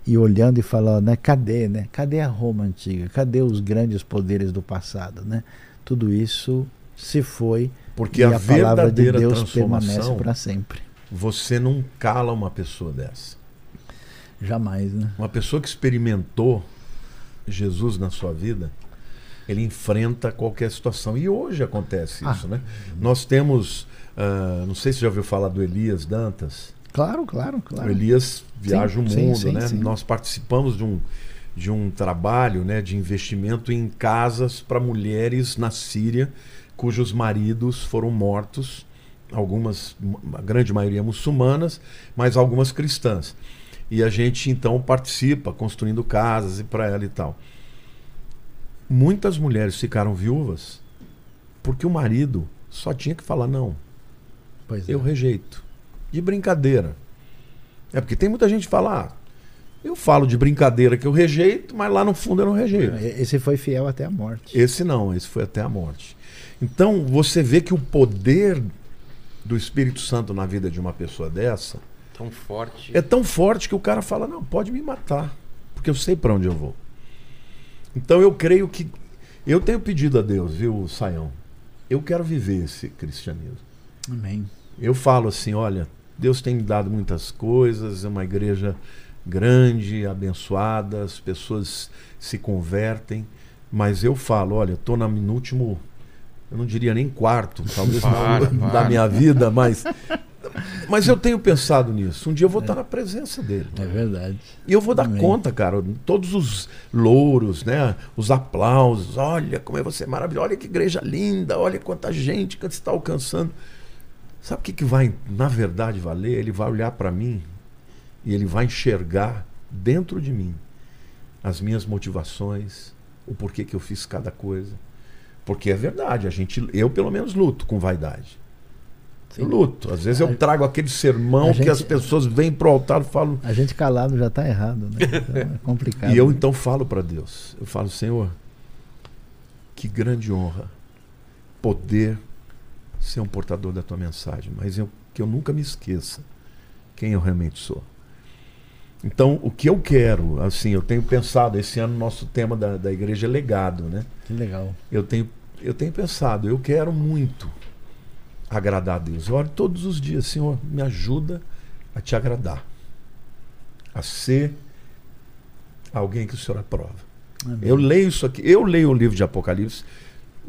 E olhando e falando, né? Cadê, né? Cadê a Roma antiga? Cadê os grandes poderes do passado, né? Tudo isso se foi Porque a, a palavra de verdadeira Deus permanece transformação, para sempre. você não cala uma pessoa dessa. Jamais, né? Uma pessoa que experimentou Jesus na sua vida, ele enfrenta qualquer situação. E hoje acontece Ah. isso, né? Nós temos, ah, não sei se você já ouviu falar do Elias Dantas. Claro, claro, claro. O Elias viaja Sim, o mundo, sim, né? sim. Nós participamos de um, de um trabalho né, de investimento em casas para mulheres na Síria cujos maridos foram mortos, algumas, a grande maioria muçulmanas, mas algumas cristãs. E a gente então participa construindo casas e para ela e tal. Muitas mulheres ficaram viúvas porque o marido só tinha que falar não. Pois é. Eu rejeito. De brincadeira. É porque tem muita gente que fala, ah, eu falo de brincadeira que eu rejeito, mas lá no fundo eu não rejeito. Esse foi fiel até a morte. Esse não, esse foi até a morte. Então você vê que o poder do Espírito Santo na vida de uma pessoa dessa Tão forte. é tão forte que o cara fala, não, pode me matar, porque eu sei para onde eu vou. Então eu creio que eu tenho pedido a Deus, viu, Saião? Eu quero viver esse cristianismo. Amém. Eu falo assim, olha, Deus tem me dado muitas coisas, é uma igreja grande, abençoada, as pessoas se convertem, mas eu falo, olha, estou no último, eu não diria nem quarto, talvez Para, não, para. da minha vida, mas mas eu tenho pensado nisso. Um dia eu vou estar na presença dele. É verdade. E eu vou dar Amém. conta, cara, todos os louros, né? Os aplausos. Olha como é você maravilhoso, olha que igreja linda, olha quanta gente que você está alcançando. Sabe o que, que vai, na verdade, valer? Ele vai olhar para mim e ele vai enxergar dentro de mim as minhas motivações, o porquê que eu fiz cada coisa. Porque é verdade, a gente, eu pelo menos luto com vaidade. Sim. Eu luto. Às vezes eu trago aquele sermão a que gente- as pessoas vêm pro altar e falam, A gente calado já está errado, né? Então é complicado. E eu então falo para Deus, eu falo, Senhor, que grande honra poder ser um portador da tua mensagem, mas eu, que eu nunca me esqueça quem eu realmente sou. Então, o que eu quero, assim, eu tenho pensado, esse ano nosso tema da, da igreja é legado, né? Que legal. Eu tenho, eu tenho pensado, eu quero muito agradar a Deus. Eu oro todos os dias, Senhor, me ajuda a te agradar, a ser alguém que o Senhor aprova. Amém. Eu leio isso aqui, eu leio o livro de Apocalipse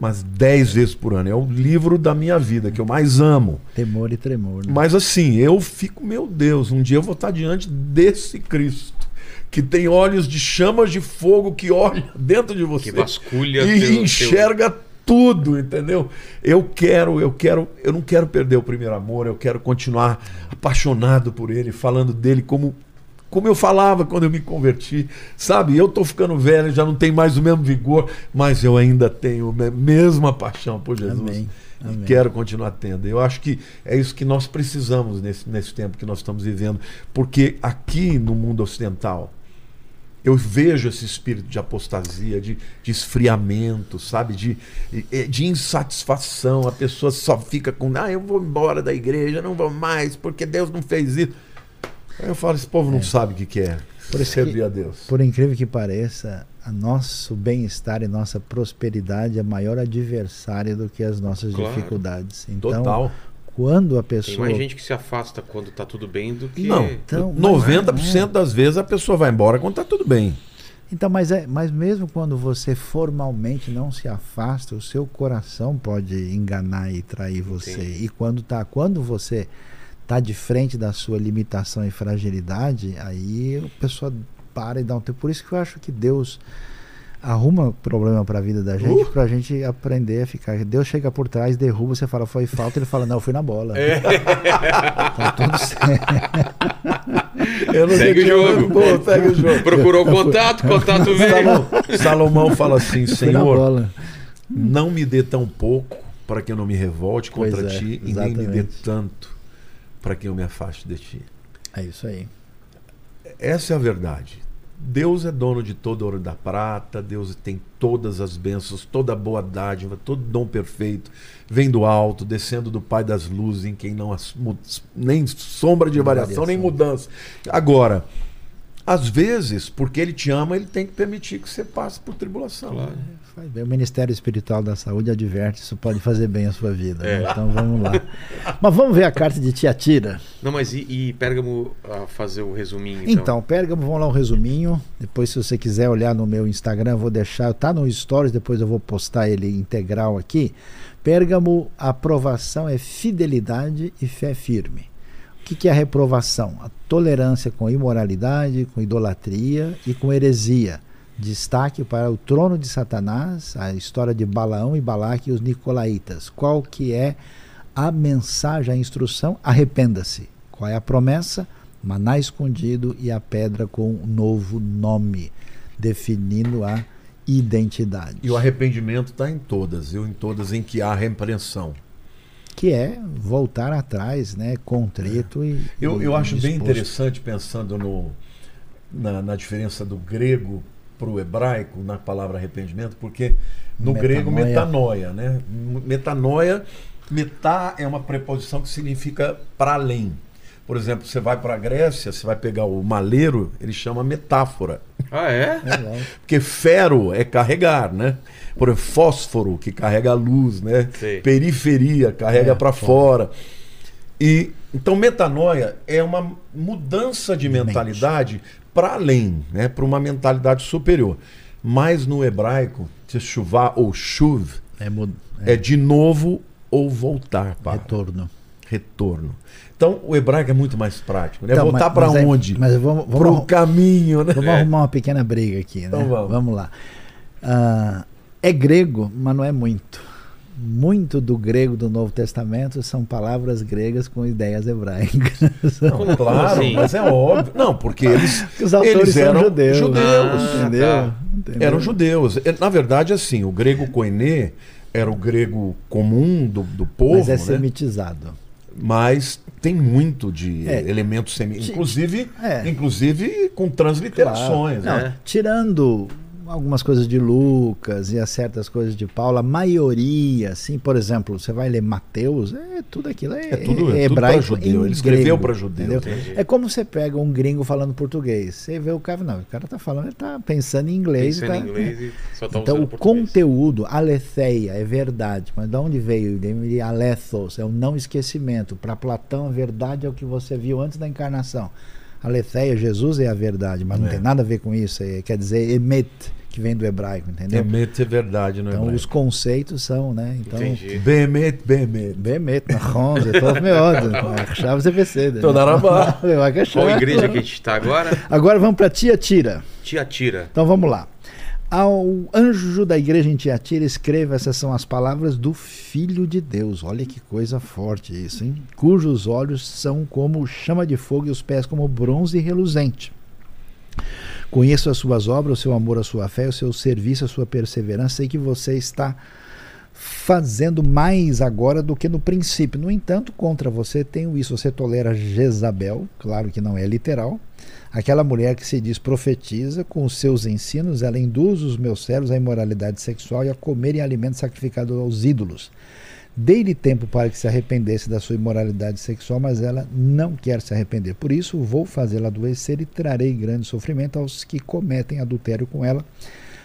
umas dez vezes por ano. É o livro da minha vida que eu mais amo. Temor e tremor. Né? Mas assim, eu fico, meu Deus, um dia eu vou estar diante desse Cristo que tem olhos de chamas de fogo que olha dentro de você Que vasculha e teu- enxerga tudo, entendeu? Eu quero, eu quero, eu não quero perder o primeiro amor, eu quero continuar apaixonado por ele, falando dele como como eu falava quando eu me converti, sabe? Eu tô ficando velho, já não tenho mais o mesmo vigor, mas eu ainda tenho a mesma paixão por Jesus. Amém. E Amém. quero continuar tendo. Eu acho que é isso que nós precisamos nesse, nesse tempo que nós estamos vivendo. Porque aqui no mundo ocidental, eu vejo esse espírito de apostasia, de, de esfriamento, sabe? De, de insatisfação. A pessoa só fica com, ah, eu vou embora da igreja, não vou mais, porque Deus não fez isso. Aí eu falo, esse povo não sabe o que, que é Por servir que, a Deus. por incrível que pareça, a nosso bem-estar e nossa prosperidade é maior adversária do que as nossas Claro. dificuldades. Então, Total. quando a Tem pessoa mais gente que se afasta quando tá tudo bem do que. Não, Então, mas- 90% das vezes a pessoa vai embora quando tá tudo bem. Então, mas, é, mas mesmo quando você formalmente não se afasta, o seu coração pode enganar e trair você. Entendi. E quando, tá, quando você tá de frente da sua limitação e fragilidade, aí a pessoa para e dá um tempo. Por isso que eu acho que Deus arruma problema para a vida da gente, Uh! pra gente aprender a ficar. Deus chega por trás, derruba, você fala, foi falta, ele fala, não, eu fui na bola. É. Tá tudo certo. Eu não Segue o jogo. Pô, segue o jogo. Procurou contato, contato veio. Salomão, Salomão fala assim, Senhor, não me dê tão pouco para que eu não me revolte contra é, ti e nem me dê exatamente. tanto para que eu me afaste de ti. É isso aí. Essa é a verdade. Deus é dono de todo ouro da prata, Deus tem todas as bênçãos, toda boa dádiva, todo dom perfeito, vem do alto, descendo do Pai das luzes, em quem não há nem sombra de variação, nem mudança. Agora, às vezes, porque Ele te ama, Ele tem que permitir que você passe por tribulação. Claro. Faz bem. O Ministério Espiritual da Saúde adverte, isso pode fazer bem a sua vida. né? É. Então vamos lá. Mas vamos ver a carta de Tiatira. Não, mas e, e Pérgamo a fazer o resuminho? Então, Então, Pérgamo, vamos lá um resuminho. Depois, se você quiser olhar no meu Instagram, eu vou deixar. Tá no Stories, depois eu vou postar ele integral aqui. Pérgamo, a aprovação é fidelidade e fé firme. O que, que é a reprovação? A tolerância com imoralidade, com idolatria e com heresia. Destaque para o trono de Satanás, a história de Balaão e Balaque e os Nicolaitas. Qual que é a mensagem, a instrução? Arrependa-se. Qual é a promessa? Maná escondido e a pedra com um novo nome, definindo a identidade. E o arrependimento está em todas, viu? Em todas em que há repreensão. Que é voltar atrás, né? Contrito e. Eu, e eu acho bem disposto. interessante, pensando no, na, na diferença do grego para o hebraico, na palavra arrependimento, porque no grego Metanoia. metanoia, né? Metanoia, metá é uma preposição que significa para além. Por exemplo, você vai para a Grécia, você vai pegar o maleiro, ele chama metáfora. Ah, é? É, lógico. Porque fero é carregar, né? Por exemplo, fósforo, que carrega a luz, né? Sei. Periferia, carrega É, para fora. fora. E então metanoia é uma mudança de Mente. mentalidade para além, né? Para uma mentalidade superior. Mas no hebraico, chuvá ou chuv É, mud... é de novo ou voltar para retorno. retorno. Então o hebraico é muito mais prático, né? Então, voltar para é- onde? mas vamos, Para vamos, o caminho, né? vamos arrumar uma pequena briga aqui, né? Então vamos. lá. Ah, é grego, mas não é muito. Muito do grego do Novo Testamento são palavras gregas com ideias hebraicas. Não, como claro, assim? mas é óbvio. Não, porque eles, Os autores eles são eram judeus. judeus. Ah, entendeu? tá. Entendeu? Eram judeus. É, Na verdade, assim, o grego koiné era o grego comum do, do povo, Mas é né? semitizado. mas tem muito de É. elementos semi... Inclusive, É. inclusive com transliterações. Não, né? Tirando algumas coisas de Lucas e as certas coisas de Paulo, a maioria, assim, por exemplo, você vai ler Mateus, é tudo aquilo, é, É tudo- é tudo hebraico pra judeu, ele escreveu grego, pra judeu. É como você pega um gringo falando português, você vê o cara, não, o cara tá falando, ele tá pensando em inglês. Pensando tá, em inglês e só tá então, o português. conteúdo, aletheia, é verdade. Mas de onde veio? De alethos, é o não esquecimento. Para Platão, a verdade é o que você viu antes da encarnação. Aletheia, Jesus é a verdade, mas não É. tem nada a ver com isso. É, quer dizer, emet, que vem do hebraico, entendeu? Bemet é verdade, não é? Então hebraico. os conceitos são, né? Então, Entendi. Bemet, Bemet. Bemet, Nahon, Zetov Meod, Achava CVC. Toda hora Qual igreja que a gente está agora? Agora vamos para Tia Tira. Tia Tira. Então vamos lá. Ao anjo da igreja em Tiatira, escreva: essas são as palavras do Filho de Deus. Olha que coisa forte isso, hein? Cujos olhos são como chama de fogo e os pés como bronze reluzente. Conheço as suas obras, o seu amor, a sua fé, o seu serviço, a sua perseverança. Sei que você está fazendo mais agora do que no princípio. No entanto, contra você tenho isso. Você tolera Jezabel, claro que não é literal, aquela mulher que se diz profetiza, com os seus ensinos, ela induz os meus servos à imoralidade sexual e a comerem alimentos sacrificados aos ídolos. Dei-lhe tempo para que se arrependesse da sua imoralidade sexual, mas ela não quer se arrepender. Por isso, vou fazê-la adoecer e trarei grande sofrimento aos que cometem adultério com ela,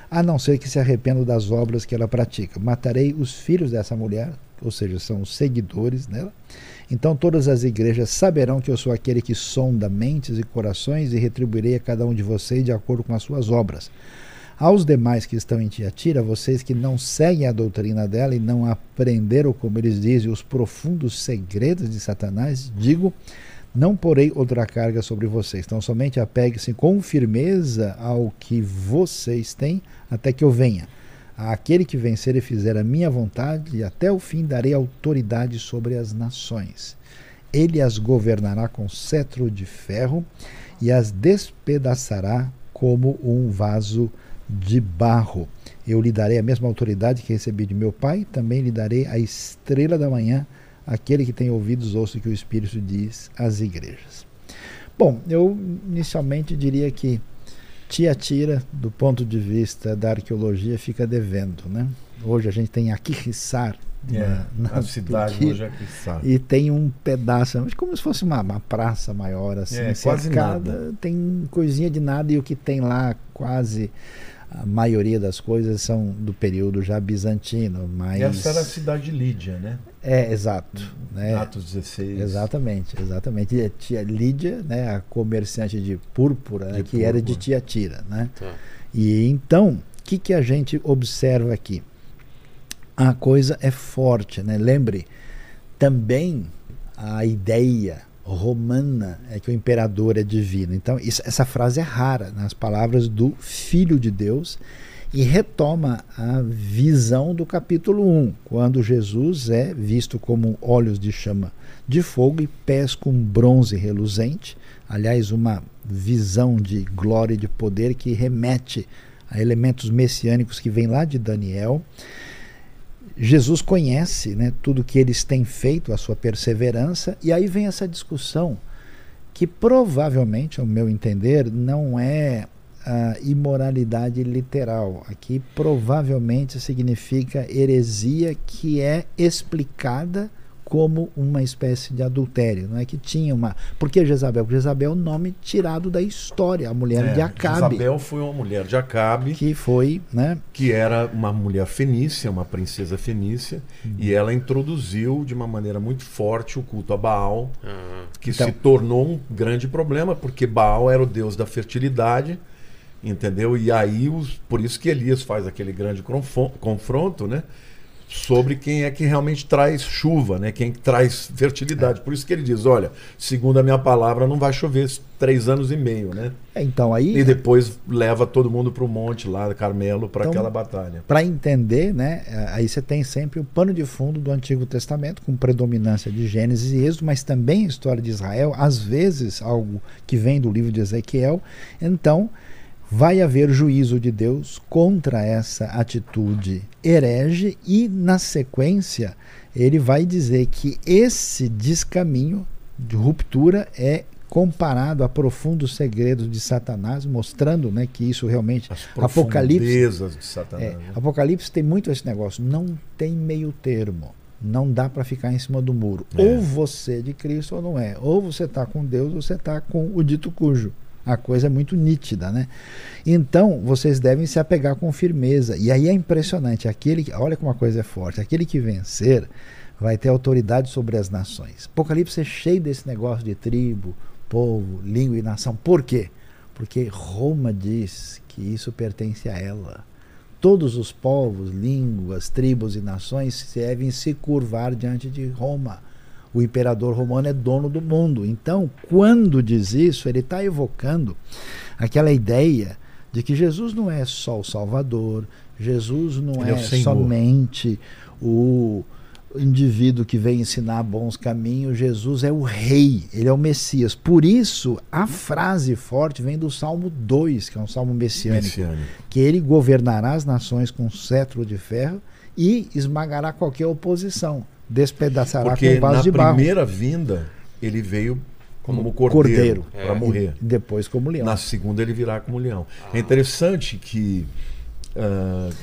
a não ser que se arrependam das obras que ela pratica. Matarei os filhos dessa mulher, ou seja, são os seguidores dela. Então todas as igrejas saberão que eu sou aquele que sonda mentes e corações e retribuirei a cada um de vocês de acordo com as suas obras. Aos demais que estão em Tiatira, vocês que não seguem a doutrina dela e não aprenderam, como eles dizem, os profundos segredos de Satanás, digo: não porei outra carga sobre vocês. Então, somente apegue-se com firmeza ao que vocês têm, até que eu venha. Aquele que vencer e fizer a minha vontade, e até o fim darei autoridade sobre as nações. Ele as governará com cetro de ferro e as despedaçará como um vaso de barro. Eu lhe darei a mesma autoridade que recebi de meu Pai, também lhe darei a estrela da manhã. Aquele que tem ouvidos, ouça o que o Espírito diz às igrejas. Bom, eu inicialmente diria que Tiatira, do ponto de vista da arqueologia, fica devendo. Né? Hoje a gente tem Aquirissar, é, na, na cidade Turquia, hoje é. E tem um pedaço, como se fosse uma, uma praça maior, assim, é, quase nada. Tem coisinha de nada e o que tem lá quase a maioria das coisas são do período já bizantino, mas... Essa era a cidade de Lídia, né? É, exato. Né? Atos 16. Exatamente, exatamente. E a tia Lídia, né, a comerciante de púrpura, de que púrpura. era de Tiatira, né? Tá. E então, o que, que a gente observa aqui? A coisa é forte, né? Lembre, também a ideia romana é que o imperador é divino. Então, isso, essa frase é rara nas palavras do Filho de Deus e retoma a visão do capítulo 1, quando Jesus é visto como olhos de chama de fogo e pés com bronze reluzente. Aliás, uma visão de glória e de poder que remete a elementos messiânicos que vem lá de Daniel. Jesus conhece né, tudo que eles têm feito, a sua perseverança, e aí vem essa discussão que provavelmente, ao meu entender, não é a imoralidade literal. Aqui provavelmente significa heresia que é explicada como uma espécie de adultério. Não é que tinha uma. Por que Jezabel? Porque Jezabel é o nome tirado da história, a mulher é, de Acabe. Jezabel foi uma mulher de Acabe. Que foi, né? Que era uma mulher fenícia, uma princesa fenícia, uhum. e ela introduziu de uma maneira muito forte o culto a Baal, uhum. que então, se tornou um grande problema, porque Baal era o deus da fertilidade. Entendeu? E aí, os, por isso que Elias faz aquele grande confronto, né? Sobre quem é que realmente traz chuva, né? Quem traz fertilidade. Por isso que ele diz, olha, segundo a minha palavra, não vai chover três anos e meio, né? É, então aí e depois leva todo mundo para o monte lá, Carmelo, para então, aquela batalha. Para entender, né? É, aí você tem sempre o pano de fundo do Antigo Testamento com predominância de Gênesis e Êxodo, mas também a história de Israel, às vezes algo que vem do livro de Ezequiel. Então vai haver juízo de Deus contra essa atitude herege e, na sequência, ele vai dizer que esse descaminho de ruptura é comparado a profundos segredos de Satanás, mostrando né, que isso realmente. As Apocalipse, de Satanás. É, né? Apocalipse tem muito esse negócio. Não tem meio termo. Não dá para ficar em cima do muro. É. Ou você é de Cristo ou não é. Ou você está com Deus ou você está com o dito cujo. A coisa é muito nítida, né? Então, vocês devem se apegar com firmeza. E aí é impressionante, aquele que, olha como a coisa é forte, aquele que vencer vai ter autoridade sobre as nações. Apocalipse é cheio desse negócio de tribo, povo, língua e nação. Por quê? Porque Roma diz que isso pertence a ela. Todos os povos, línguas, tribos e nações devem se curvar diante de Roma o imperador romano é dono do mundo. Então, quando diz isso, ele está evocando aquela ideia de que Jesus não é só o Salvador, Jesus não ele é, é o somente o indivíduo que vem ensinar bons caminhos, Jesus é o rei, ele é o Messias. Por isso, a frase forte vem do Salmo 2, que é um salmo messiânico, messiânico. que ele governará as nações com cetro de ferro e esmagará qualquer oposição despedaçará Porque com vaso de barro. na primeira vinda, ele veio como, cordeiro, cordeiro. para é. morrer. E depois como leão. Na segunda ele virá como leão. Ah. É interessante que uh,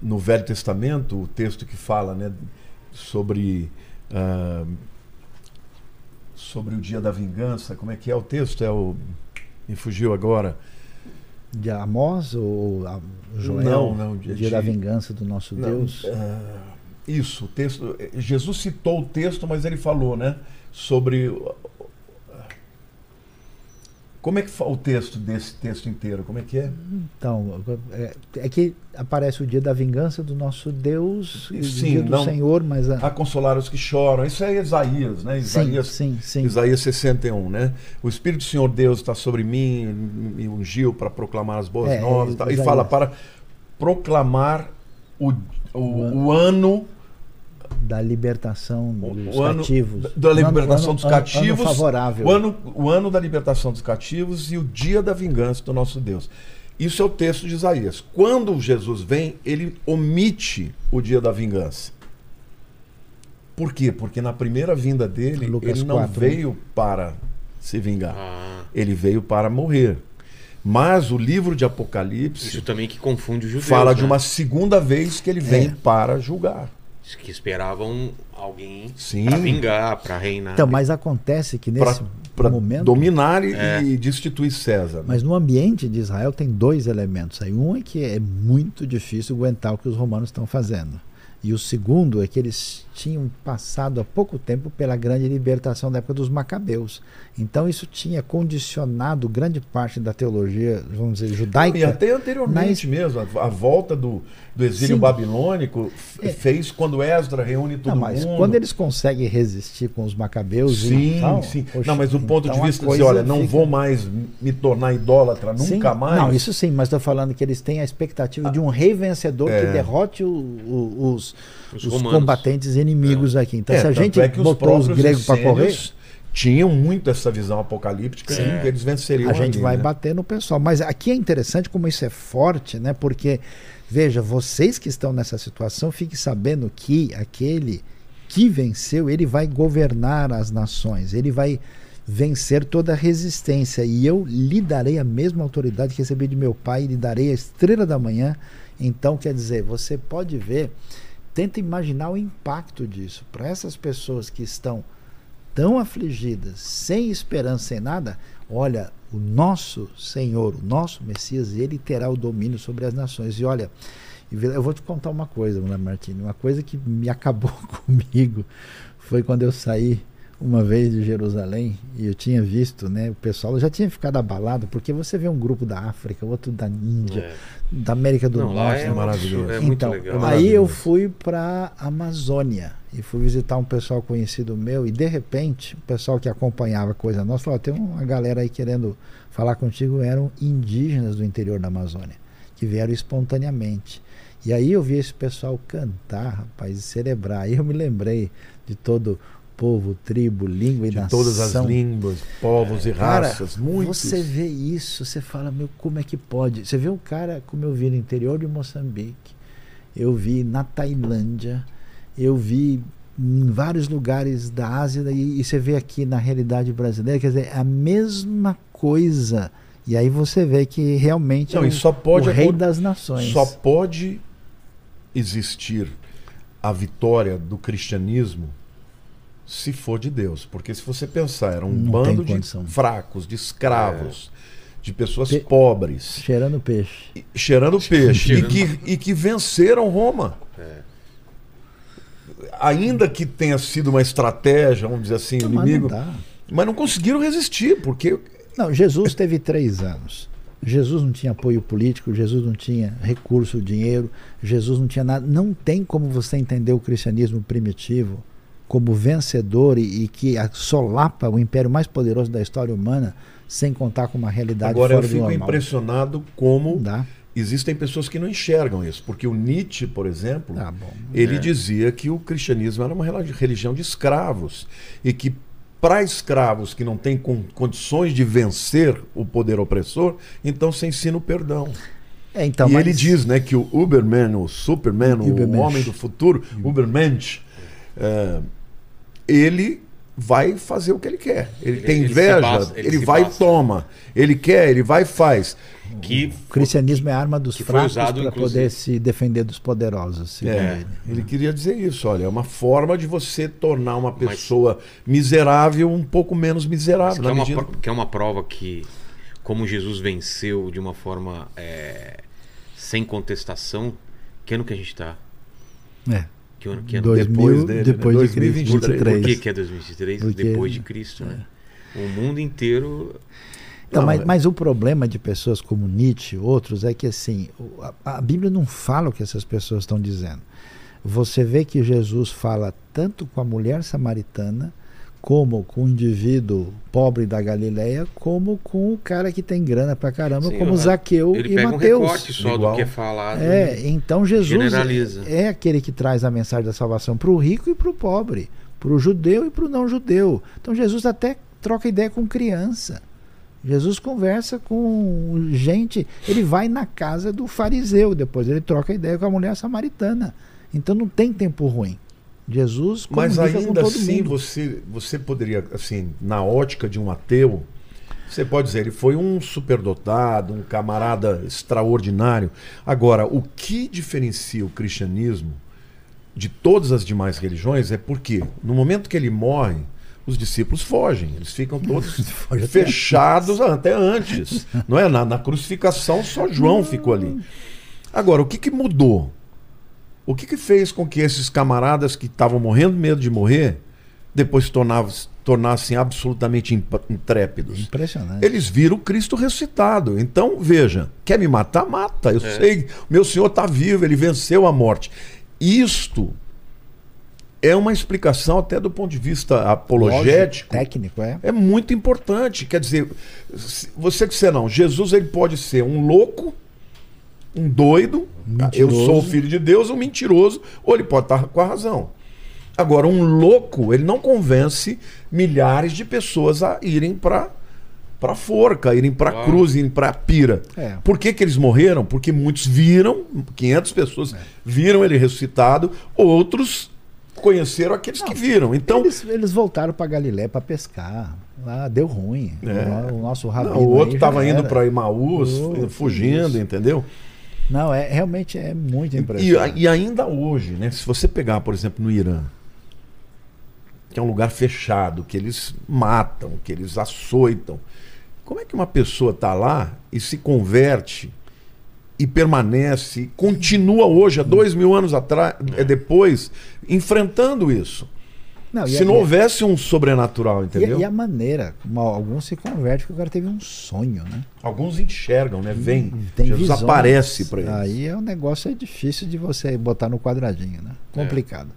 no Velho Testamento, o texto que fala né, sobre ah, sobre o dia da vingança. Como é que é o texto? É o me fugiu agora. De Amós ou Joel? Não, não, o de- dia da de- vingança do nosso Não, Deus. ah, isso, o texto. Jesus citou o texto, mas ele falou, né? Sobre. Como é que fa- o texto desse texto inteiro? Como é que é? Então, é, é que aparece o dia da vingança do nosso Deus, e o Sim, dia do não- Senhor, mas a, A consolar os que choram. Isso é Isaías, né? sim, Isaías, sim, sim. Isaías 61, né? O Espírito do Senhor Deus está sobre mim, me ungiu para proclamar as boas É, novas. e tal. E fala para proclamar o, o, O o ano da libertação dos o ano cativos. da libertação ano- dos ano- cativos, Ano favorável. O ano, o ano da libertação dos cativos e o dia da vingança do nosso Deus. Isso é o texto de Isaías. Quando Jesus vem, ele omite o dia da vingança. Por quê? Porque na primeira vinda dele, Lucas ele não 4, né? veio para se vingar. Ah, Ele veio para morrer. Mas o livro de Apocalipse isso também que confunde os judeus. fala de né? uma segunda vez que ele vem É. para julgar. Que esperavam alguém Sim. pra vingar, pra reinar. Então, mas acontece que nesse Para momento. dominar e, É. e destituir César. né? Mas no ambiente de Israel tem dois elementos aí. Um é que é muito difícil aguentar o que os romanos estão fazendo. E o segundo é que eles tinham passado há pouco tempo pela grande libertação da época dos macabeus. Então isso tinha condicionado grande parte da teologia, vamos dizer, judaica. E até anteriormente Mas- mesmo, a, a volta do, do exílio Sim. babilônico É. fez quando Esdra reúne todo Não, mas mundo. quando eles conseguem resistir com os macabeus Sim, e tal, sim. poxa, não, mas do ponto então de vista de dizer, olha, não fica- vou mais me tornar idólatra Sim. nunca mais. Não, isso sim, mas estou falando que eles têm a expectativa de um rei vencedor É. que derrote o- o- os, Os os combatentes inimigos aqui. Então, É, se a gente é botou os próprios gregos para correr, Tinham muito essa visão apocalíptica Sim. que eles venceriam a gente ali, vai né? bater no pessoal. Mas aqui é interessante como isso é forte, né? Porque, veja, vocês que estão nessa situação, fiquem sabendo que aquele que venceu, ele vai governar as nações, ele vai vencer toda a resistência. E eu lhe darei a mesma autoridade que recebi de meu pai, e lhe darei a estrela da manhã. Então, quer dizer, você pode ver, tenta imaginar o impacto disso para essas pessoas que estão tão afligidas, sem esperança, sem nada, olha, o nosso Senhor, o nosso Messias, ele terá o domínio sobre as nações. E olha, eu vou te contar uma coisa, Mulher Martini, uma coisa que me acabou comigo foi quando eu saí uma vez de Jerusalém e eu tinha visto, né, o pessoal já tinha ficado abalado, porque você vê um grupo da África, outro da Índia, É. da América do Não, Norte, é maravilhoso. É então, legal. aí eu fui para Amazônia e fui visitar um pessoal conhecido meu e de repente o pessoal que acompanhava a coisa nossa falou: "Ó, tem uma galera aí querendo falar contigo, eram indígenas do interior da Amazônia que vieram espontaneamente. E aí eu vi esse pessoal cantar, rapaz, e celebrar. Aí eu me lembrei de todo povo, tribo, língua e De nação. todas as línguas, povos e Cara, raças, muitos. Você vê isso, você fala, meu, como é que pode? Você vê um cara, como eu vi no interior de Moçambique, eu vi na Tailândia, eu vi em vários lugares da Ásia, e, e você vê aqui na realidade brasileira, quer dizer, é a mesma coisa. E aí você vê que realmente Não, é e o, só pode o rei das nações. Só pode existir a vitória do cristianismo se for de Deus. Porque se você pensar, era um Não bando de fracos, de escravos, de pessoas Pe- pobres, Cheirando peixe. e- cheirando peixe, e que, e que venceram Roma. É. Ainda que tenha sido uma estratégia, vamos dizer assim, Não, mas inimigo, não dá. mas não conseguiram resistir, porque Não, Jesus teve três anos. Jesus não tinha apoio político, Jesus não tinha recurso, dinheiro, Jesus não tinha nada. Não tem como você entender o cristianismo primitivo como vencedor e, e que solapa o império mais poderoso da história humana sem contar com uma realidade agora eu fora do fico normal. impressionado como dá. existem pessoas que não enxergam isso. Porque o Nietzsche, por exemplo, Tá bom. ele É. dizia que o cristianismo era uma religião de escravos e que para escravos que não têm con- condições de vencer o poder opressor, então se ensina o perdão. É, então, e mas- ele diz né, que o Uberman, o Superman, o homem do futuro, Ubermensch, é, ele vai fazer o que ele quer. Ele, Ele- tem ele inveja, ele, ele se vai e toma. Ele quer, ele vai e faz. Que O cristianismo é arma dos fracos para poder se defender dos poderosos. É, ele. ele queria dizer isso, olha, é uma forma de você tornar uma pessoa miserável um pouco menos miserável. que é, uma, medida- que é uma prova que, como Jesus venceu de uma forma é, sem contestação, que ano que a gente está? É. Que ano, que ano? 2000, depois dele, né? depois de 2023. Cristo. Por 23. que, que é 2023? Porque- Depois de Cristo, né? O mundo inteiro. Então, Não, mas, é- mas o problema de pessoas como Nietzsche e outros é que assim, a, a Bíblia não fala o que essas pessoas estão dizendo. Você vê que Jesus fala tanto com a mulher samaritana, como com o indivíduo pobre da Galileia, como com o cara que tem grana pra caramba, Sim, como o- Zaqueu Ele e pega um Mateus. recorte só Igual. do que é falado. É, então Jesus é, é aquele que traz a mensagem da salvação para o rico e para o pobre, para o judeu e para o não judeu. Então Jesus até troca ideia com criança. Jesus conversa com gente, ele vai na casa do fariseu, depois ele troca ideia com a mulher samaritana. Então não tem tempo ruim. Jesus Mas ainda assim, mundo. você, você poderia, assim, na ótica de um ateu, você pode dizer, ele foi um superdotado, um camarada extraordinário. Agora, o que diferencia o cristianismo de todas as demais religiões é porque, no momento que ele morre, os discípulos fogem, eles ficam todos fechados até antes. Não é? Na, na crucificação, só João ficou ali. Agora, o que, que mudou? O que, que fez com que esses camaradas que estavam morrendo de medo de morrer, depois se tornavam- se tornassem absolutamente intrépidos? Impressionante. Eles viram Cristo ressuscitado. Então, veja, quer me matar? Mata. Eu É. sei, meu Senhor está vivo, ele venceu a morte. Isto é uma explicação até do ponto de vista apologético. Lógico, técnico, é. É muito importante. Quer dizer, você que você não, Jesus ele pode ser um louco, um doido, eu Mentiroso. sou o filho de Deus, um mentiroso, ou ele pode estar com a razão. Agora, um louco, ele não convence milhares de pessoas a irem para para forca, irem para Claro. cruz, irem para pira. É. Por que, que eles morreram? Porque muitos viram, 500 pessoas É. viram ele ressuscitado, outros conheceram aqueles que viram. Então, eles, eles voltaram para Galiléia para pescar. Lá deu ruim. É. O, o nosso não, rabino o outro estava indo para Emaús, Oh, fugindo, isso. entendeu? Não, é realmente é muito E, impressionante. e ainda hoje, né? Se você pegar, por exemplo, no Irã, que é um lugar fechado, que eles matam, que eles açoitam. Como é que uma pessoa está lá e se converte e permanece, e continua hoje, há dois mil anos atrás, é depois, enfrentando isso? Não, e Se a- não e a- houvesse um sobrenatural, e, entendeu? e a maneira como alguns se convertem, que o cara teve um sonho, né? Alguns enxergam, né? Vem. Tem Jesus visões. aparece para eles. Aí é um negócio é difícil de você botar no quadradinho, né? Complicado.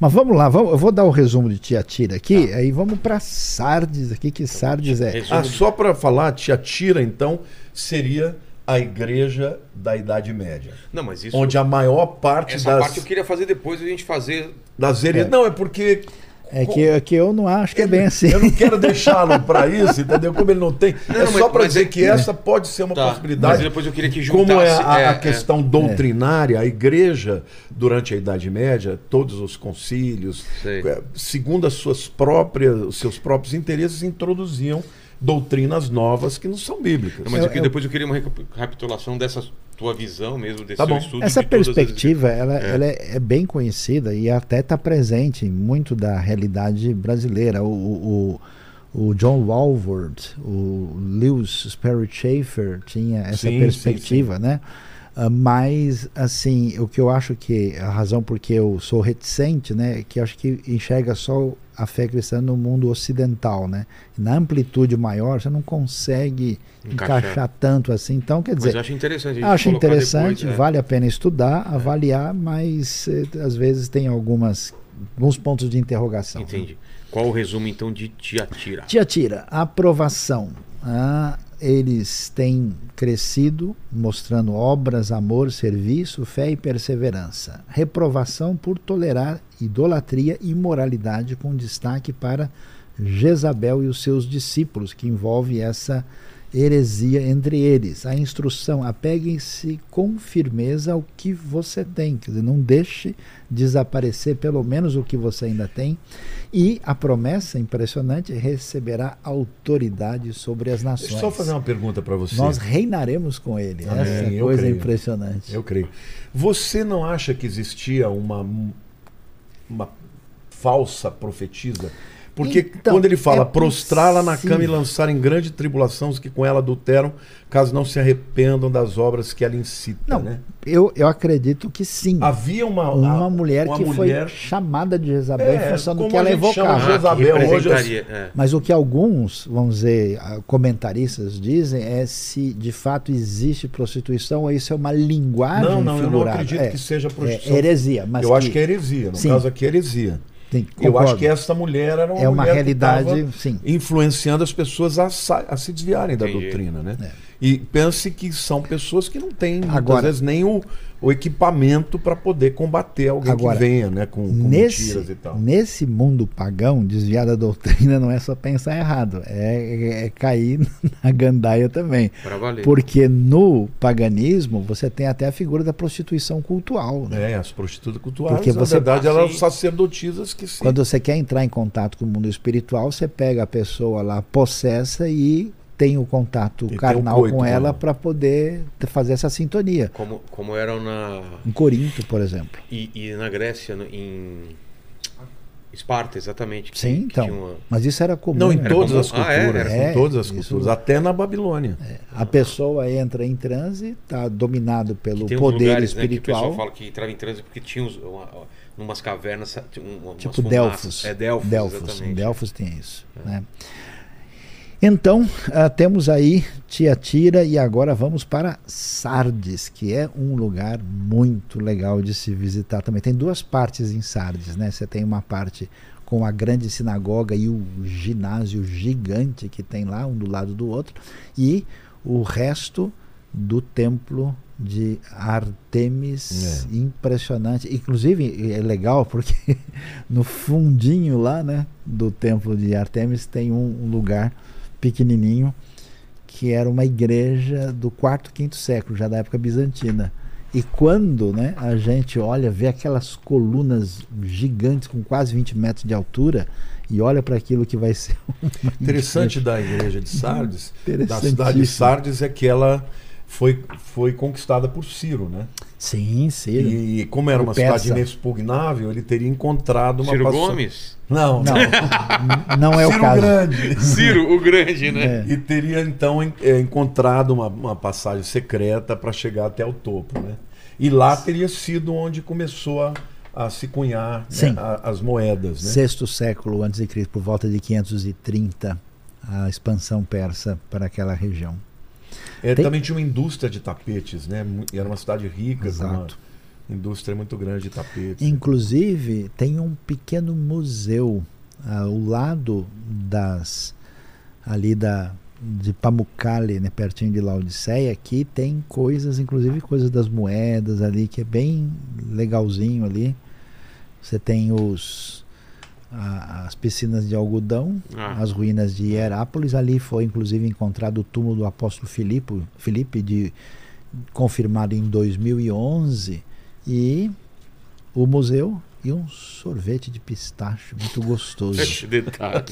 Mas vamos lá, vamos, eu vou dar o resumo de Tiatira aqui, aí vamos para Sardes aqui, que Sardes é. Resumo Ah, só para falar, Tiatira, então, seria a igreja da Idade Média. Não, mas isso. Onde a maior parte Essa das, parte eu queria fazer depois a gente fazer. das heresias. Não, é porque. É que, é que eu não acho que é bem assim. Eu não quero deixá-lo para isso, entendeu? Como ele não tem. Não, é só para dizer é- que essa pode ser uma Tá, possibilidade. mas depois eu queria que Como é juntasse, a, é, a é. questão doutrinária, a igreja, durante a Idade Média, todos os concílios, Sei. segundo as suas próprias, os seus próprios interesses, introduziam doutrinas novas que não são bíblicas. Não, mas Eu- eu, depois eu queria uma reca- recapitulação dessa tua visão mesmo, desse Tá bom. estudo. Essa todas as- perspectiva, ela, ela é, é bem conhecida e até está presente em muito da realidade brasileira. O, o, o John Walworth, o Lewis Sperry Schaefer tinha essa Sim, perspectiva, né? Ah, mas, assim, o que eu acho que a razão porque eu sou reticente, né, é que acho que enxerga só a fé cristã no mundo ocidental, né? Na amplitude maior, você não consegue Encaixar. encaixar, tanto assim. Então, quer dizer, Mas acho interessante. Acho interessante, depois, é. vale a pena estudar, avaliar, mas eh, às vezes tem algumas alguns pontos de interrogação. Entendi. Qual o resumo então de Tiatira? Tiatira, aprovação. Ah, eles têm crescido, mostrando obras, amor, serviço, fé e perseverança. Reprovação por tolerar idolatria e imoralidade, com destaque para Jezabel e os seus discípulos, que envolve essa heresia entre eles. A instrução, apeguem-se com firmeza ao que você tem, quer dizer, não deixe desaparecer pelo menos o que você ainda tem. E a promessa impressionante receberá autoridade sobre as nações. Deixa eu só fazer uma pergunta para você. Nós reinaremos com ele. Amém, Essa eu coisa creio. impressionante. Eu creio. Você não acha que existia uma, uma falsa profetisa? Porque Então, quando ele fala é prostrá-la na cama e lançar em grande tribulação os que com ela adulteram, caso não se arrependam das obras que ela incita, Não, né? eu, eu acredito que sim. Havia uma, uma a- mulher uma que mulher- foi chamada de Jezabel É, em função do que ela evocava. de Jezabel que hoje, é. Mas o que alguns, vamos dizer, ah, comentaristas dizem é se de fato existe prostituição ou isso é uma linguagem Não, não, eu não figurada. acredito é, que seja é prostituição. heresia, mas eu acho que é heresia. No Sim. caso aqui é heresia. Sim, Eu acho que essa mulher era uma é uma realidade, sim. influenciando as pessoas a, a se desviarem da Entendi. doutrina, né? É. E pense que são pessoas que não têm muitas Agora- vezes nem o, o equipamento para poder combater alguém Agora, que venha, né, com, com Nesse, mentiras e tal. nesse mundo pagão, desviar da doutrina não é só pensar errado, é, é cair na gandaia também. Pra valer. Porque no paganismo você tem até a figura da prostituição cultural. né? É, as prostitutas cultuais, Porque na você- verdade, elas Assim- são sacerdotisas que se... Quando você quer entrar em contato com o mundo espiritual, você pega a pessoa lá possessa e tem o contato o carnal coito com ela para poder fazer essa sintonia. Como, como eram na. Em Corinto, por exemplo. E, e na Grécia, em. Esparta, exatamente. que- Sim, que então. tinha uma- Mas isso era comum. Não, em todas comum? as Ah, é? culturas, É, em todas as isso- culturas, até na Babilônia. A pessoa entra em transe, está dominado pelo poder lugares, né, que o espiritual. pessoal fala que entrava em transe porque tinha uns, uma, numas cavernas, um- umas Tipo fumaças. Delfos. É Delfos, Delfos. exatamente. Delfos tem isso. Né? Então, ah, temos aí Tiatira e agora vamos para Sardes, que é um lugar muito legal de se visitar também. Tem duas partes em Sardes, né? Você tem uma parte com a grande sinagoga e o ginásio gigante que tem lá, um do lado do outro, e o resto do templo de Artemis, impressionante. Inclusive é legal porque no fundinho lá, né, do templo de Artemis tem um, um lugar pequenininho que era uma igreja do quarto, quinto século, já da época bizantina. E quando né, a gente olha, vê aquelas colunas gigantes com quase 20 metros de altura e olha para aquilo que vai ser Interessante da igreja de Sardes, da cidade de Sardes, é que ela foi, foi conquistada por Ciro, né? Sim, sim. E como era O uma cidade inexpugnável, ele teria encontrado uma Ciro passa- Gomes? Não, Não, não é o Ciro caso. Grande. Ciro, o grande, né? É. E teria então en- eh, encontrado uma, uma passagem secreta para chegar até o topo, né? E lá teria sido onde começou a, a se cunhar né, a- as moedas, né? Sexto século antes de Cristo, por volta de 530, a expansão persa para aquela região. É, Tem- Também tinha uma indústria de tapetes, né? Era uma cidade rica, Exato. uma indústria muito grande de tapetes. Inclusive, tem um pequeno museu ao lado das ali da de Pamukkale, né, pertinho de Laodiceia, que tem coisas, inclusive coisas das moedas ali, que é bem legalzinho ali. Você tem os a- as piscinas de algodão, Ah. as ruínas de Hierápolis. Ali foi inclusive encontrado o túmulo do apóstolo Filipe, Filipe de, confirmado em 2011 e o museu e um sorvete de pistache muito gostoso.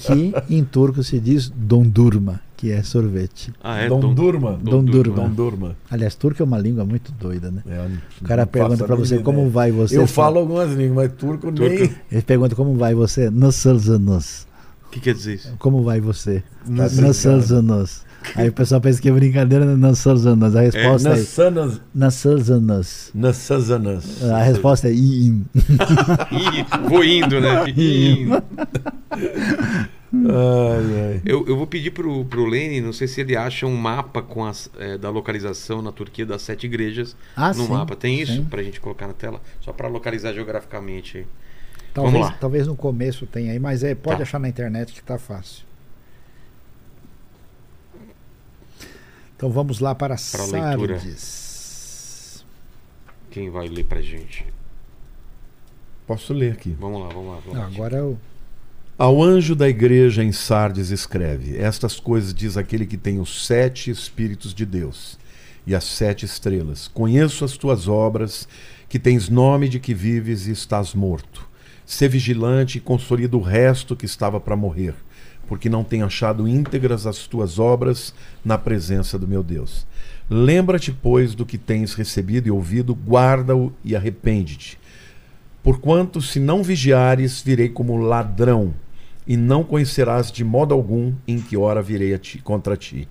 Que em turco se diz dondurma, que é sorvete. Ah, é? Dom Dom- Durma. Dom Durma. Dom Durma. Aliás, turco é uma língua muito doida, né? É, O cara pergunta faço pra a você como ideia. vai você. Eu falo algumas línguas, mas turco, nem. Turco. Ele pergunta como vai você? Anos. O que quer dizer isso? Como vai você? Nas Nascentes anos. Aí o pessoal pensa que é brincadeira, né? Nascentes anos. A resposta é, Nas anos. Nas sazanas. A resposta é iim. Vou indo, né? Indo. Ai, ai. Eu, eu vou pedir pro, pro Lene, não sei se ele acha um mapa com as, é, da localização na Turquia das sete igrejas Ah, no sim, mapa. Tem isso sim. pra gente colocar na tela? Só pra localizar geograficamente aí. Talvez, Vamos lá. talvez no começo tenha aí, mas é, pode Tá. achar na internet que tá fácil. Então vamos lá para Para a leitura. Sardes. Quem vai ler pra gente? Posso ler aqui. Vamos lá, vamos lá. Vamos Não, lá. agora eu Ao anjo da igreja em Sardes escreve: Estas coisas diz aquele que tem os sete Espíritos de Deus e as sete estrelas. Conheço as tuas obras, que tens nome de que vives e estás morto. Sê vigilante e consolida o resto que estava para morrer, porque não tenho achado íntegras as tuas obras na presença do meu Deus. Lembra-te, pois, do que tens recebido e ouvido, guarda-o e arrepende-te. Porquanto, se não vigiares, virei como ladrão, e não conhecerás de modo algum em que hora virei ti, contra ti.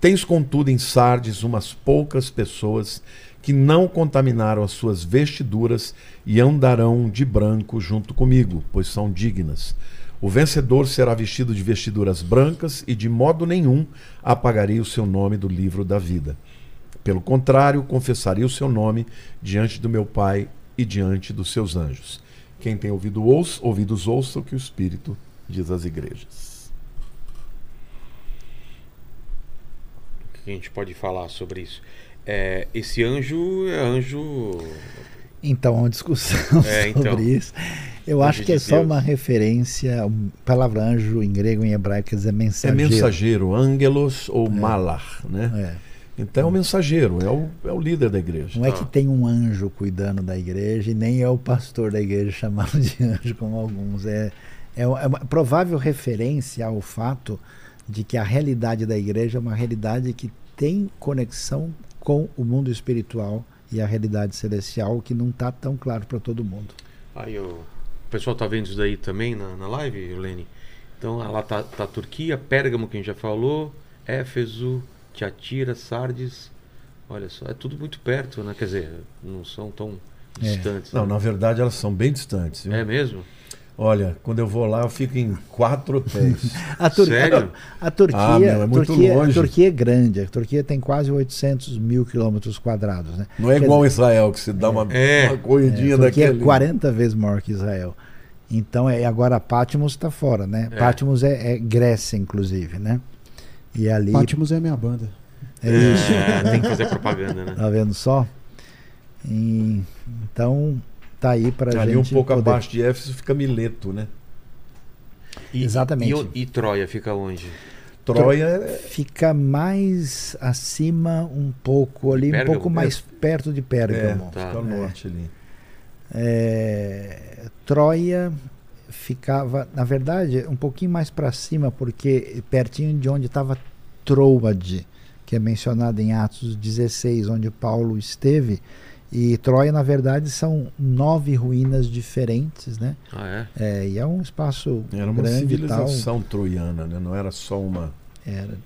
Tens, contudo, em Sardes umas poucas pessoas que não contaminaram as suas vestiduras e andarão de branco junto comigo, pois são dignas. O vencedor será vestido de vestiduras brancas e de modo nenhum apagarei o seu nome do livro da vida. Pelo contrário, confessarei o seu nome diante do meu Pai e diante dos seus anjos. Quem tem ouvido ouça, ouvidos ouça o que o Espírito diz às igrejas. O que a gente pode falar sobre isso? É, esse anjo é anjo. Então, uma discussão É, então. sobre isso. Eu acho que é só Deus. uma referência. A palavra anjo em grego e em hebraico quer dizer É mensageiro. mensageiro, angelos ou malar, né? É. Então é o mensageiro, é o, é o líder da igreja. Não é que tem um anjo cuidando da igreja e nem é o pastor da igreja chamado de anjo como alguns. É, é uma é uma provável referência ao fato de que a realidade da igreja é uma realidade que tem conexão com o mundo espiritual e a realidade celestial que não está tão claro para todo mundo. Aí o, o pessoal tá vendo isso daí também na, na live, Lene? Então lá tá, tá Turquia, Pérgamo, que a gente já falou, Éfeso, Tiatira, Sardes. Olha só, é tudo muito perto, né? Quer dizer, não são tão É. distantes. Não, né? na verdade elas são bem distantes. viu? É mesmo? Olha, quando eu vou lá, eu fico em quatro hotéis. A, Tur- Sério? a Turquia, Ah, meu, é muito Turquia, longe. a Turquia é grande. A Turquia tem quase 800 mil quilômetros quadrados. Né? Não é Quer igual dizer, Israel, que você dá uma, É. uma corridinha a Turquia daquele. é 40 vezes maior que Israel. Então, é, agora Patmos está fora, né? É. Patmos é, é Grécia, inclusive, né? E ali. Patmos é a minha banda. É isso. É, tem que fazer propaganda, né? Tá vendo só? E- então, tá aí para Ali gente. um pouco poder- abaixo de Éfeso fica Mileto, né? E- Exatamente. E, e Troia fica onde? Troia é Fica mais acima um pouco ali, Pérgamo? um pouco mais perto de é, Pérgamo. Tá. fica ao É. norte ali. É, Troia ficava, na verdade, um pouquinho mais para cima, porque pertinho de onde estava Troade, que é mencionado em Atos 16, onde Paulo esteve. E Troia, na verdade, são nove ruínas diferentes, né? Ah, é? É, e é um espaço Era uma grande e tal. civilização troiana, né? Não era só uma. Era.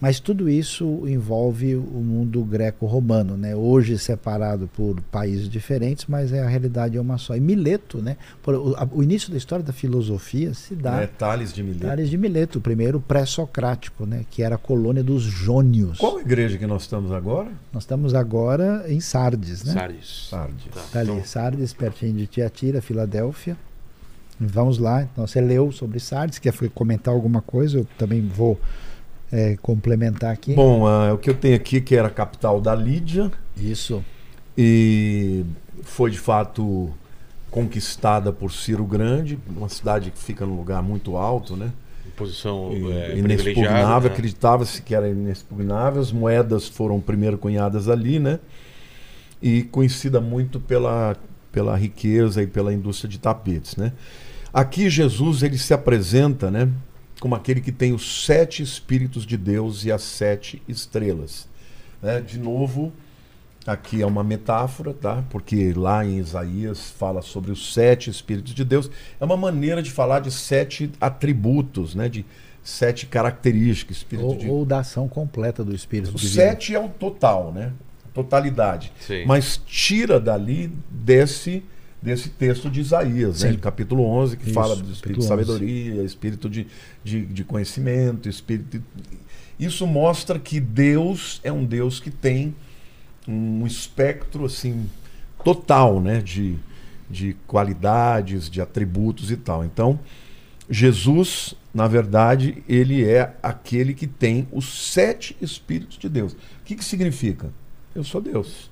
Mas tudo isso envolve o mundo greco-romano, né? Hoje separado por países diferentes, mas é a realidade é uma só. E Mileto, né? Por- o, a- o início da história da filosofia se dá É, Tales de Mileto. Tales de Mileto, o primeiro pré-socrático, né? Que era a colônia dos jônios. Qual igreja que nós estamos agora? Nós estamos agora em Sardes, né? Sardes. Sardes. Tá. Tá ali, Então, Sardes, pertinho de Tiatira, Filadélfia. Vamos lá. Então você leu sobre Sardes, quer comentar alguma coisa? Eu também vou é, complementar aqui. Bom, ah, o que eu tenho aqui que era a capital da Lídia Isso. e foi de fato conquistada por Ciro Grande, uma cidade que fica num lugar muito alto, né? posição E- é, inexpugnável, né? acreditava-se que era inexpugnável. As moedas foram primeiro cunhadas ali, né? E conhecida muito pela, pela riqueza e pela indústria de tapetes, né? Aqui Jesus ele se apresenta, né, como aquele que tem os sete espíritos de Deus e as sete estrelas. né? De novo, aqui é uma metáfora, tá? Porque lá em Isaías fala sobre os sete espíritos de Deus. É uma maneira de falar de sete atributos, né? De sete características. Espírito Ou, de... ou da ação completa do Espírito O Divino. sete é o total, né? Totalidade. Sim. Mas tira dali desse desse texto de Isaías, né? De capítulo 11, que Isso, fala do espírito de capítulo 11. sabedoria, espírito de, de, de conhecimento, espírito. Isso mostra que Deus é um Deus que tem um espectro assim total, né? De, de qualidades, de atributos e tal. Então, Jesus, na verdade, ele é aquele que tem os sete Espíritos de Deus. O que, que significa? Eu sou Deus.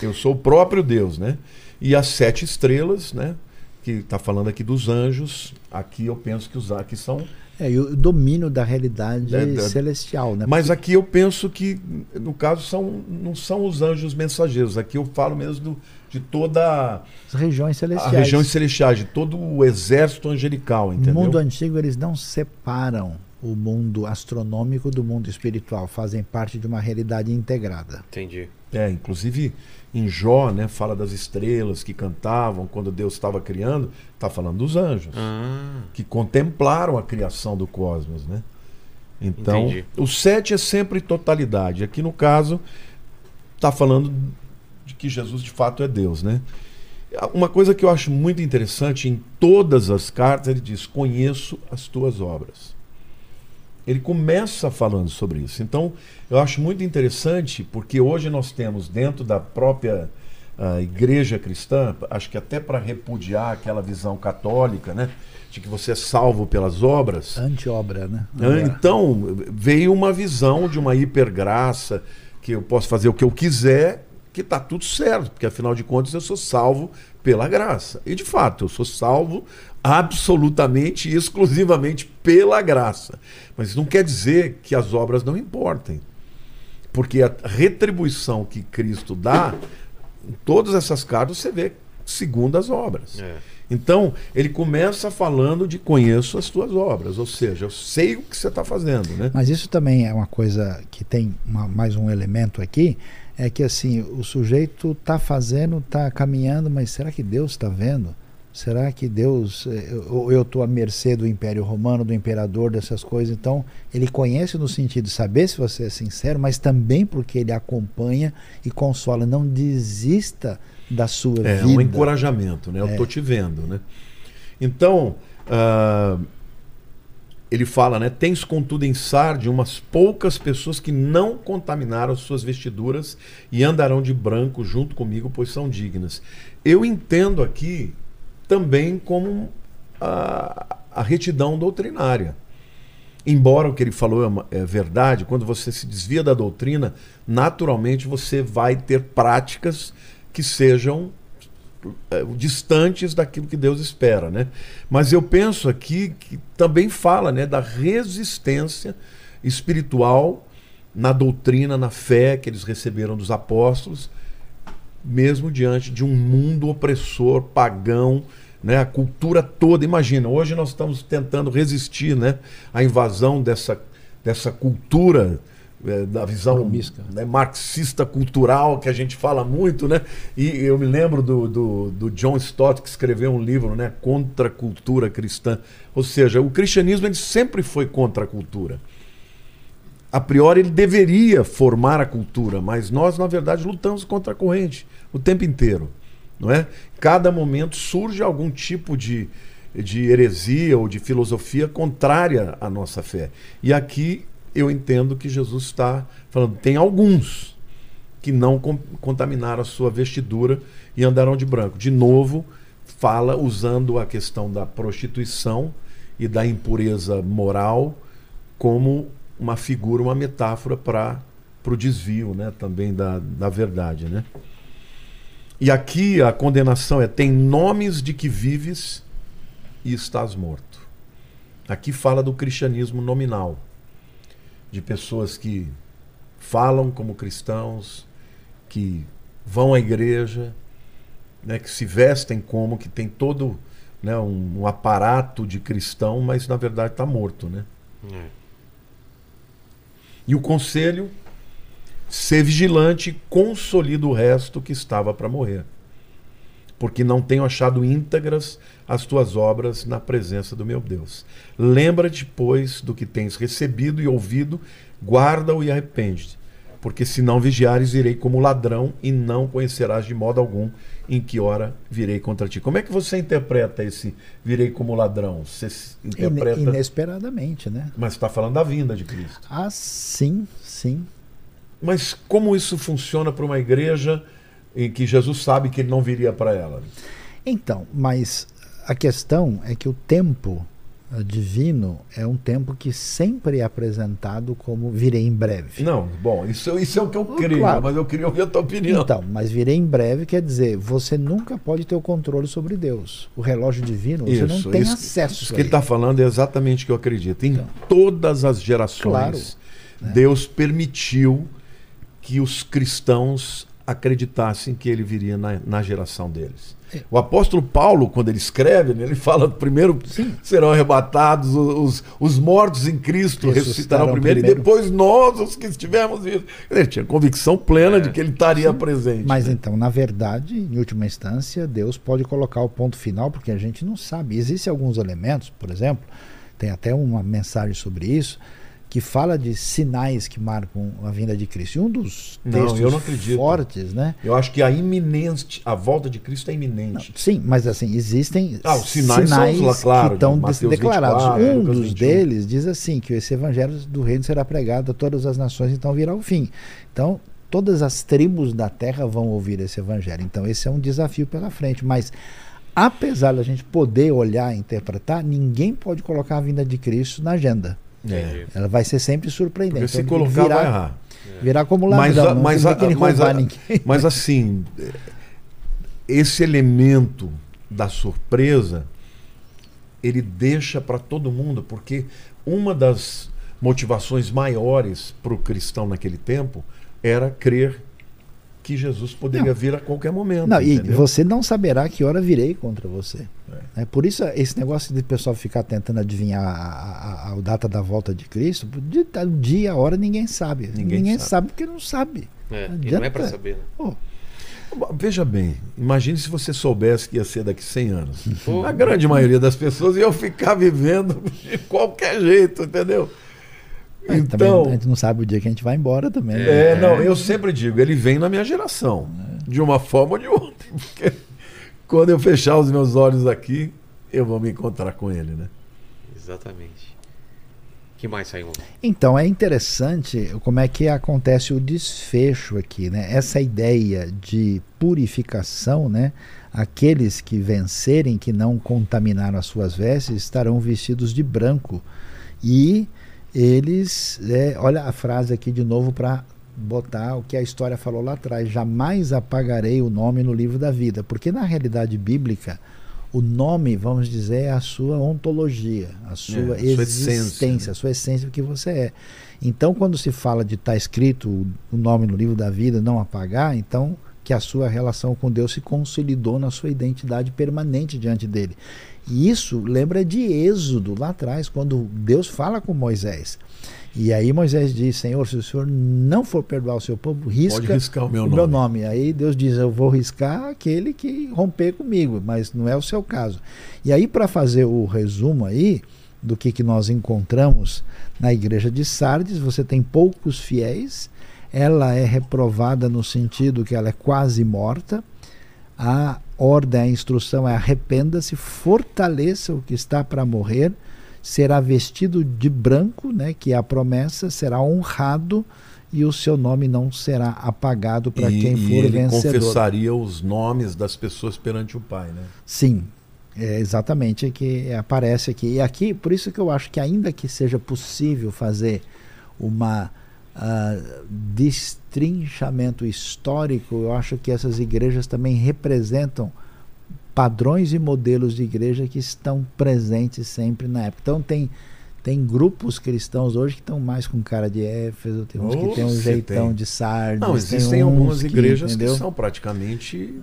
Eu sou o próprio Deus, né? E as sete estrelas, né? que está falando aqui dos anjos. Aqui eu penso que os aqui são. É, e o domínio da realidade É, da- celestial, né? Mas aqui eu penso que, no caso, são, não são os anjos mensageiros. Aqui eu falo mesmo do- de toda As regiões a celestiais. região celestial, de todo o exército angelical, No entendeu? mundo antigo, eles não separam o mundo astronômico do mundo espiritual, fazem parte de uma realidade integrada. Entendi. É, inclusive em Jó, né, fala das estrelas que cantavam quando Deus estava criando, está falando dos anjos. Ah, que contemplaram a criação do cosmos, né? Então, Entendi. o sete é sempre totalidade. Aqui no caso está falando de que Jesus de fato é Deus, né? Uma coisa que eu acho muito interessante em todas as cartas ele diz: "Conheço as tuas obras". Ele começa falando sobre isso. Então, eu acho muito interessante porque hoje nós temos dentro da própria ah, igreja cristã, acho que até para repudiar aquela visão católica, né, de que você é salvo pelas obras, Anti-obra, né? ah, Então, veio uma visão de uma hipergraça, que eu posso fazer o que eu quiser, que está tudo certo, porque afinal de contas eu sou salvo pela graça. E de fato, eu sou salvo absolutamente e exclusivamente pela graça. Mas isso não quer dizer que as obras não importem. Porque a retribuição que Cristo dá, em todas essas cartas você vê segundo as obras. é. Então, ele começa falando de conheço as tuas obras, ou seja, eu sei o que você está fazendo, né? Mas isso também é uma coisa que tem uma- mais um elemento aqui, é que assim, o sujeito está fazendo, está caminhando, mas será que Deus está vendo? Será que Deus, eh, ou eu estou à mercê do Império Romano, do imperador, dessas coisas? Então, ele conhece no sentido de saber se você é sincero, mas também porque ele acompanha e consola. Não desista da sua É vida. um encorajamento, né? Eu É. estou te vendo, né? Então, ah, ele fala, né? Tens contudo em Sarde umas poucas pessoas que não contaminaram suas vestiduras e andarão de branco junto comigo, pois são dignas. Eu entendo aqui também como a, a retidão doutrinária. Embora o que ele falou é, é verdade, quando você se desvia da doutrina, naturalmente você vai ter práticas que sejam é, distantes daquilo que Deus espera, né? Mas eu penso aqui que também fala, né, da resistência espiritual na doutrina, na fé que eles receberam dos apóstolos, mesmo diante de um mundo opressor, pagão, né, a cultura toda. Imagina, hoje nós estamos tentando resistir, né, à invasão dessa dessa cultura eh, da visão né, marxista cultural que a gente fala muito, né? E eu me lembro do, do, do John Stott que escreveu um livro, né, Contra a Cultura Cristã. Ou seja, o cristianismo ele sempre foi contra a cultura. A priori ele deveria formar a cultura, mas nós na verdade lutamos contra a corrente o tempo inteiro, não é? Cada momento surge algum tipo de de heresia ou de filosofia contrária à nossa fé. E aqui eu entendo que Jesus está falando, tem alguns que não contaminaram a sua vestidura e andarão de branco. De novo, fala usando a questão da prostituição e da impureza moral como uma figura, uma metáfora para o desvio né, também da, da verdade. Né? E aqui a condenação é: tem nomes de que vives e estás morto. Aqui fala do cristianismo nominal, de pessoas que falam como cristãos, que vão à igreja, né, que se vestem como, que tem todo né, um, um aparato de cristão, mas na verdade está morto. Né? É. E o conselho, ser vigilante e consolida o resto que estava para morrer. Porque não tenho achado íntegras as tuas obras na presença do meu Deus. Lembra-te, pois, do que tens recebido e ouvido, guarda-o e arrepende-te. Porque se não vigiares, irei como ladrão e não conhecerás de modo algum em que hora virei contra ti. Como é que você interpreta esse virei como ladrão? Você interpreta. Inesperadamente, né? Mas está falando da vinda de Cristo. Ah, sim, sim. Mas como isso funciona para uma igreja em que Jesus sabe que ele não viria para ela? Então, mas a questão é que o tempo ah, divino é um tempo que sempre é apresentado como virei em breve. Não, bom, isso, isso é o que eu creio, Claro. mas eu queria ouvir a tua opinião. Então, mas virei em breve quer dizer, você nunca pode ter o controle sobre Deus. O relógio divino, você não tem isso- acesso Isso que ele está falando é exatamente o que eu acredito. Em Então. todas as gerações, Claro, Deus permitiu que os cristãos acreditassem que ele viria na, na geração deles. É. O apóstolo Paulo, quando ele escreve, né, ele fala primeiro serão arrebatados os, os mortos em Cristo, Ressuscitarão primeiro, primeiro. e depois nós, os que estivermos vivos. Ele tinha convicção plena de que ele estaria presente. Mas né? então, na verdade, em última instância, Deus pode colocar o ponto final, porque a gente não sabe. Existem alguns elementos, por exemplo, tem até uma mensagem sobre isso, que fala de sinais que marcam a vinda de Cristo. E um dos Não, textos eu não acredito. fortes, né? Eu acho que a iminente, a volta de Cristo é iminente. Sim, mas assim, existem Ah, os sinais lá, claro, que estão de Mateus declarados. 24, um Lucas dos 21. deles diz assim, que esse evangelho do reino será pregado a todas as nações, então virá o fim. Então, todas as tribos da terra vão ouvir esse evangelho. Então, esse é um desafio pela frente. Mas, apesar da gente poder olhar e interpretar, ninguém pode colocar a vinda de Cristo na agenda. Entendi. Ela vai ser sempre surpreendente. Porque se Então, colocar, virá, vai errar. Virá como Mas, ladrão. a- mas, a- mas, a- ninguém. mas assim, eh, esse elemento da surpresa, ele deixa para todo mundo, porque uma das motivações maiores para o cristão naquele tempo era crer que Jesus poderia Não. vir a qualquer momento. Não, e você não saberá que hora virei contra você. É. É, por isso, esse negócio de pessoal ficar tentando adivinhar a, a- a- a data da volta de Cristo, de- o dia, a hora, ninguém sabe. Ninguém sabe. sabe. porque não sabe. É, Não e não é pra adianta. saber. né? Pô, Veja bem, imagine se você soubesse que ia ser daqui 100 anos. Pô. A grande maioria das pessoas ia ficar vivendo de qualquer jeito, entendeu? Mas também Então, a gente não sabe o dia que a gente vai embora também. né? É, não, eu sempre digo, ele vem na minha geração, de uma forma ou de outra. Porque quando eu fechar os meus olhos aqui, eu vou me encontrar com ele, né? Exatamente. que mais saiu? Então é interessante como é que acontece o desfecho aqui, né? Essa ideia de purificação, né? Aqueles que vencerem, que não contaminaram as suas vestes, estarão vestidos de branco. E eles, é, olha a frase aqui de novo para botar o que a história falou lá atrás: jamais apagarei o nome no livro da vida, porque na realidade bíblica o nome, vamos dizer, é a sua ontologia, a sua, É, a sua existência, essência, né? a sua essência, o que você é. Então, quando se fala de estar escrito o nome no livro da vida, não apagar, então que a sua relação com Deus se consolidou na sua identidade permanente diante dele. E isso lembra de Êxodo, lá atrás, quando Deus fala com Moisés. E aí Moisés diz: Senhor, se o senhor não for perdoar o seu povo, risca Pode riscar o meu o nome. meu nome. Aí Deus diz: Eu vou riscar aquele que romper comigo, mas não é o seu caso. E aí, para fazer o resumo aí do que, que nós encontramos na igreja de Sardes, você tem poucos fiéis, ela é reprovada no sentido que ela é quase morta. A ordem, a instrução é arrependa-se, fortaleça o que está para morrer, será vestido de branco, né, que é a promessa, será honrado e o seu nome não será apagado para E- quem e for ele vencedor. confessaria os nomes das pessoas perante o Pai, né? Sim, é exatamente que aparece aqui. E aqui, por isso que eu acho que ainda que seja possível fazer uma ah, destrinchamento histórico, eu acho que essas igrejas também representam padrões e modelos de igreja que estão presentes sempre na época. Então tem tem grupos cristãos hoje que estão mais com cara de Éfeso, tem uns Oh, que tem um jeitão tem. de Sardes. Não, tem existem algumas igrejas que, entendeu? são praticamente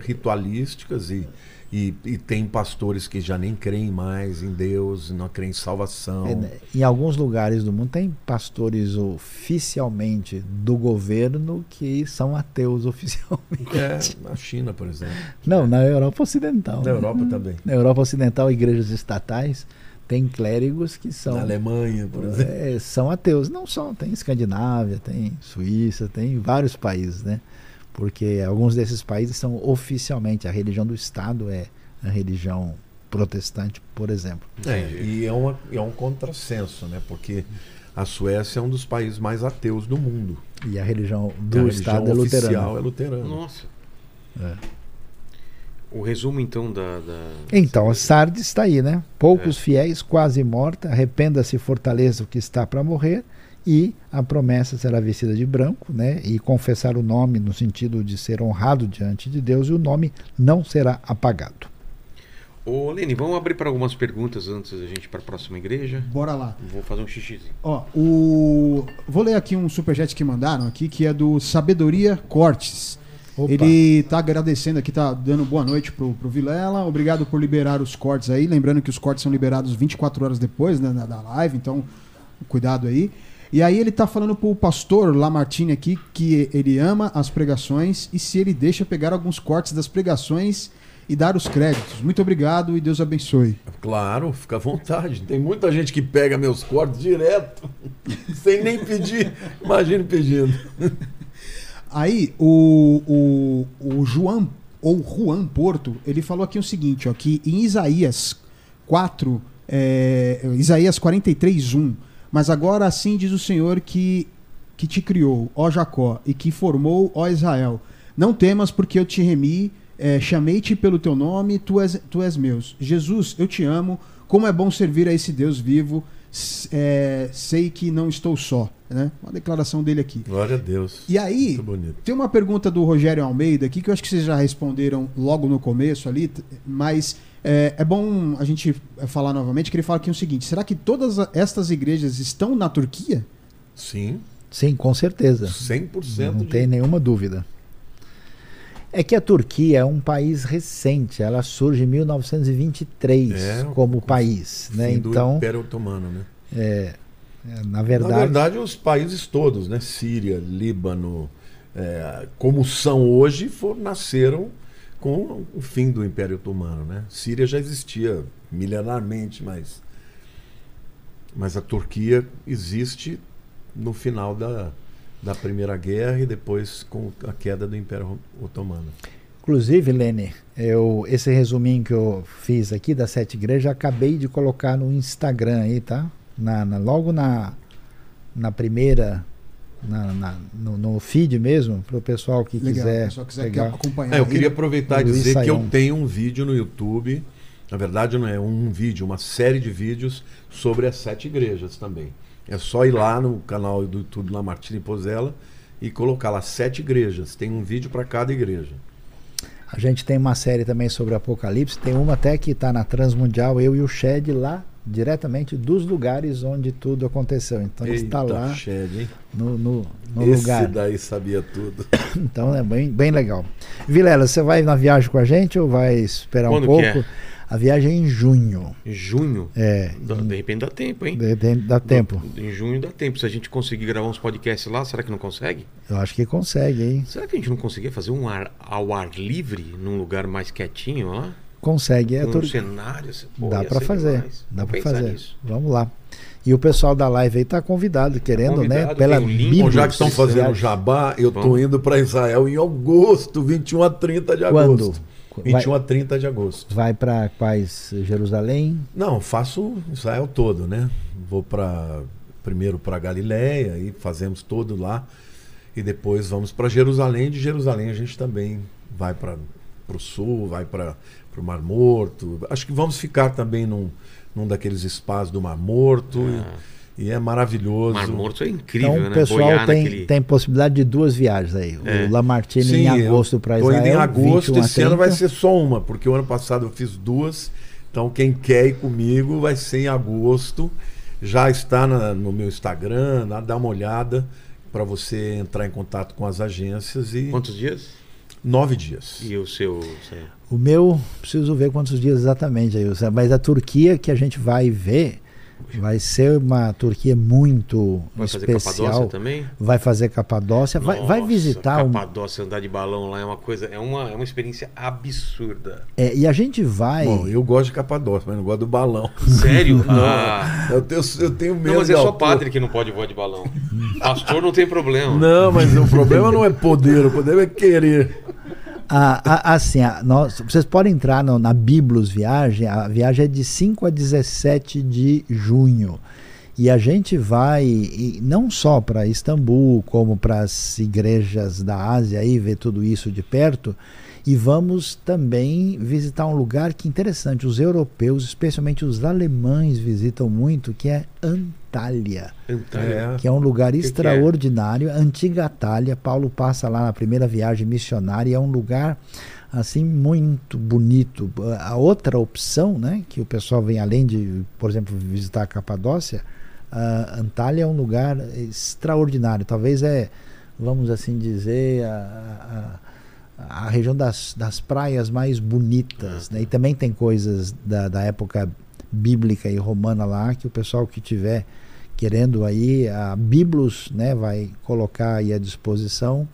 ritualísticas e, e, e tem pastores que já nem creem mais em Deus, não creem em salvação. É, né? Em alguns lugares do mundo tem pastores oficialmente do governo que são ateus oficialmente. É, na China, por exemplo. Não, na Europa Ocidental. Na né? Europa também. Na Europa Ocidental, igrejas estatais tem clérigos que são Na Alemanha, por exemplo. é, são ateus. Não só, tem Escandinávia, tem Suíça, tem vários países, né? Porque alguns desses países são oficialmente, a religião do Estado é a religião protestante, por exemplo. É, e é, uma, é um contrassenso, né? Porque a Suécia é um dos países mais ateus do mundo. E a religião A do religião Estado é oficial luterana. é luterana. Nossa. É. O resumo, então, da. da... Então, a Sardes está aí, né? Poucos fiéis, quase morta, arrependa-se e fortaleça o que está para morrer, e a promessa será vestida de branco, né? E confessar o nome no sentido de ser honrado diante de Deus, e o nome não será apagado. Ô, Lene, vamos abrir para algumas perguntas antes da gente ir para a próxima igreja? Bora lá. Vou fazer um xixizinho. Ó, o... Vou ler aqui um superchat que mandaram aqui, que é do Sabedoria Cortes. Opa. Ele tá agradecendo aqui, tá dando boa noite pro, pro Vilela. Obrigado por liberar os cortes aí. Lembrando que os cortes são liberados 24 horas depois né, da live, então cuidado aí. E aí ele tá falando pro pastor Lamartine aqui que ele ama as pregações e se ele deixa pegar alguns cortes das pregações e dar os créditos. Muito obrigado e Deus abençoe. Claro, fica à vontade. Tem muita gente que pega meus cortes direto, sem nem pedir. Imagine pedindo. Aí o, o, o João, ou Juan Porto, ele falou aqui o seguinte, ó, que em Isaías 4, é, Isaías 43, 1, mas agora assim diz o Senhor que, que te criou, ó Jacó, e que formou, ó Israel. Não temas, porque eu te remi, é, chamei-te pelo teu nome, tu és, tu és meus. Jesus, eu te amo, como é bom servir a esse Deus vivo, é, sei que não estou só. Né? Uma declaração dele aqui. Glória a Deus. E aí, tem uma pergunta do Rogério Almeida aqui que eu acho que vocês já responderam logo no começo ali, mas é, é bom a gente é, falar novamente que ele fala aqui o seguinte: será que todas estas igrejas estão na Turquia? Sim, Sim, com certeza. 100% Não de... tem nenhuma dúvida. É que a Turquia é um país recente, ela surge em 1923 É, como país, né? Então, Império Otomano, né? é, na Na verdade, verdade, os países todos, né? Síria, Líbano, é, como são hoje, for, nasceram com o fim do Império Otomano, né? Síria já existia milenarmente, mas mas a Turquia existe no final da, da Primeira Guerra e depois com a queda do Império Otomano. inclusive, Lene, eu, esse resuminho que eu fiz aqui das sete igrejas, acabei de colocar no Instagram aí, tá? Na, na- logo na, na primeira, na, na- no, no feed mesmo, para o pessoal que Legal, quiser. pessoal quiser pegar. acompanhar. É, eu queria aproveitar e dizer que eu tenho um vídeo no YouTube. Na verdade, não é um vídeo, uma série de vídeos sobre as sete igrejas também. É só ir lá no canal do YouTube Lamartine Pozella e colocar lá sete igrejas. Tem um vídeo para cada igreja. A gente tem uma série também sobre Apocalipse, tem uma até que está na Transmundial, eu e o Shed lá, diretamente dos lugares onde tudo aconteceu. Então ele está lá no, no, no Esse lugar. daí sabia tudo. Então é bem, bem legal. Vilela, você vai na viagem com a gente ou vai esperar Quando um que pouco? é? A viagem é em junho. Em junho? É, De repente dá tempo, hein? de- de- dá tempo. Em junho dá tempo. Se a gente conseguir gravar uns podcasts lá, será que não consegue? Eu acho que consegue, hein? Será que a gente não conseguia fazer um ar, ao ar livre, num lugar mais quietinho, ó? Consegue. É um tur- cenário? assim, pô, Dá para fazer. demais. Dá para fazer. nisso. Vamos lá. E o pessoal da live aí tá convidado, querendo, né? convidado, Pela o link. Bíblia. Bom, já que estão fazendo jabá, eu tô Vamos. indo para Israel em agosto, 21 a 30 de Quando? agosto. Vai, 21 a 30 de agosto. vai para quais? Jerusalém? Não, faço Israel todo, né? Vou para primeiro para Galiléia e fazemos todo lá e depois vamos para Jerusalém. De Jerusalém a gente também vai para o sul, vai para o Mar Morto. Acho que vamos ficar também num, num daqueles espaços do Mar Morto e, e é maravilhoso. Mar Morto é incrível, então o né? pessoal Boiar tem, naquele... tem possibilidade de duas viagens aí. É. O Lamartine Sim, em agosto para Israel. indo em agosto, 21 a esse ano vai 30. ser só uma, porque o ano passado eu fiz duas. Então quem quer ir comigo vai ser em agosto. Já está na- no meu Instagram, dá uma olhada para você entrar em contato com as agências e Quantos dias? Nove dias. E o seu... O meu, preciso ver quantos dias exatamente aí. Mas a Turquia que a gente vai ver vai ser uma Turquia muito Vai fazer especial. Capadócia também? Vai fazer Capadócia, vai, vai Nossa, visitar um, Capadócia, andar de balão lá é uma coisa... É uma, é uma experiência absurda. é, e a gente vai. Bom, eu gosto de Capadócia, mas não gosto do balão. Sério? ah... Eu tenho, eu tenho medo Não, mas é só padre que não pode voar de balão. Pastor não tem problema. Não, mas o problema não é poder, o poder é querer. A- a- assim, a- nós, vocês podem entrar no- na Biblos Viagem, a viagem é de 5 a 17 de junho. E a gente vai e não só para Istambul, como para as igrejas da Ásia aí, ver tudo isso de perto. E vamos também visitar um lugar que interessante, os europeus, especialmente os alemães visitam muito, que é Antália, Antália. que é um lugar que é? extraordinário, antiga Atália. Paulo passa lá na primeira viagem missionária, e é um lugar assim muito bonito. A outra opção, né, que o pessoal vem além de, por exemplo, visitar a Capadócia, a Antália é um lugar extraordinário. Talvez é, vamos assim dizer, a, a, a região das, das praias mais bonitas. Né? E também tem coisas da, da época bíblica e romana lá que o pessoal que tiver querendo aí, a Biblos né, vai colocar aí à disposição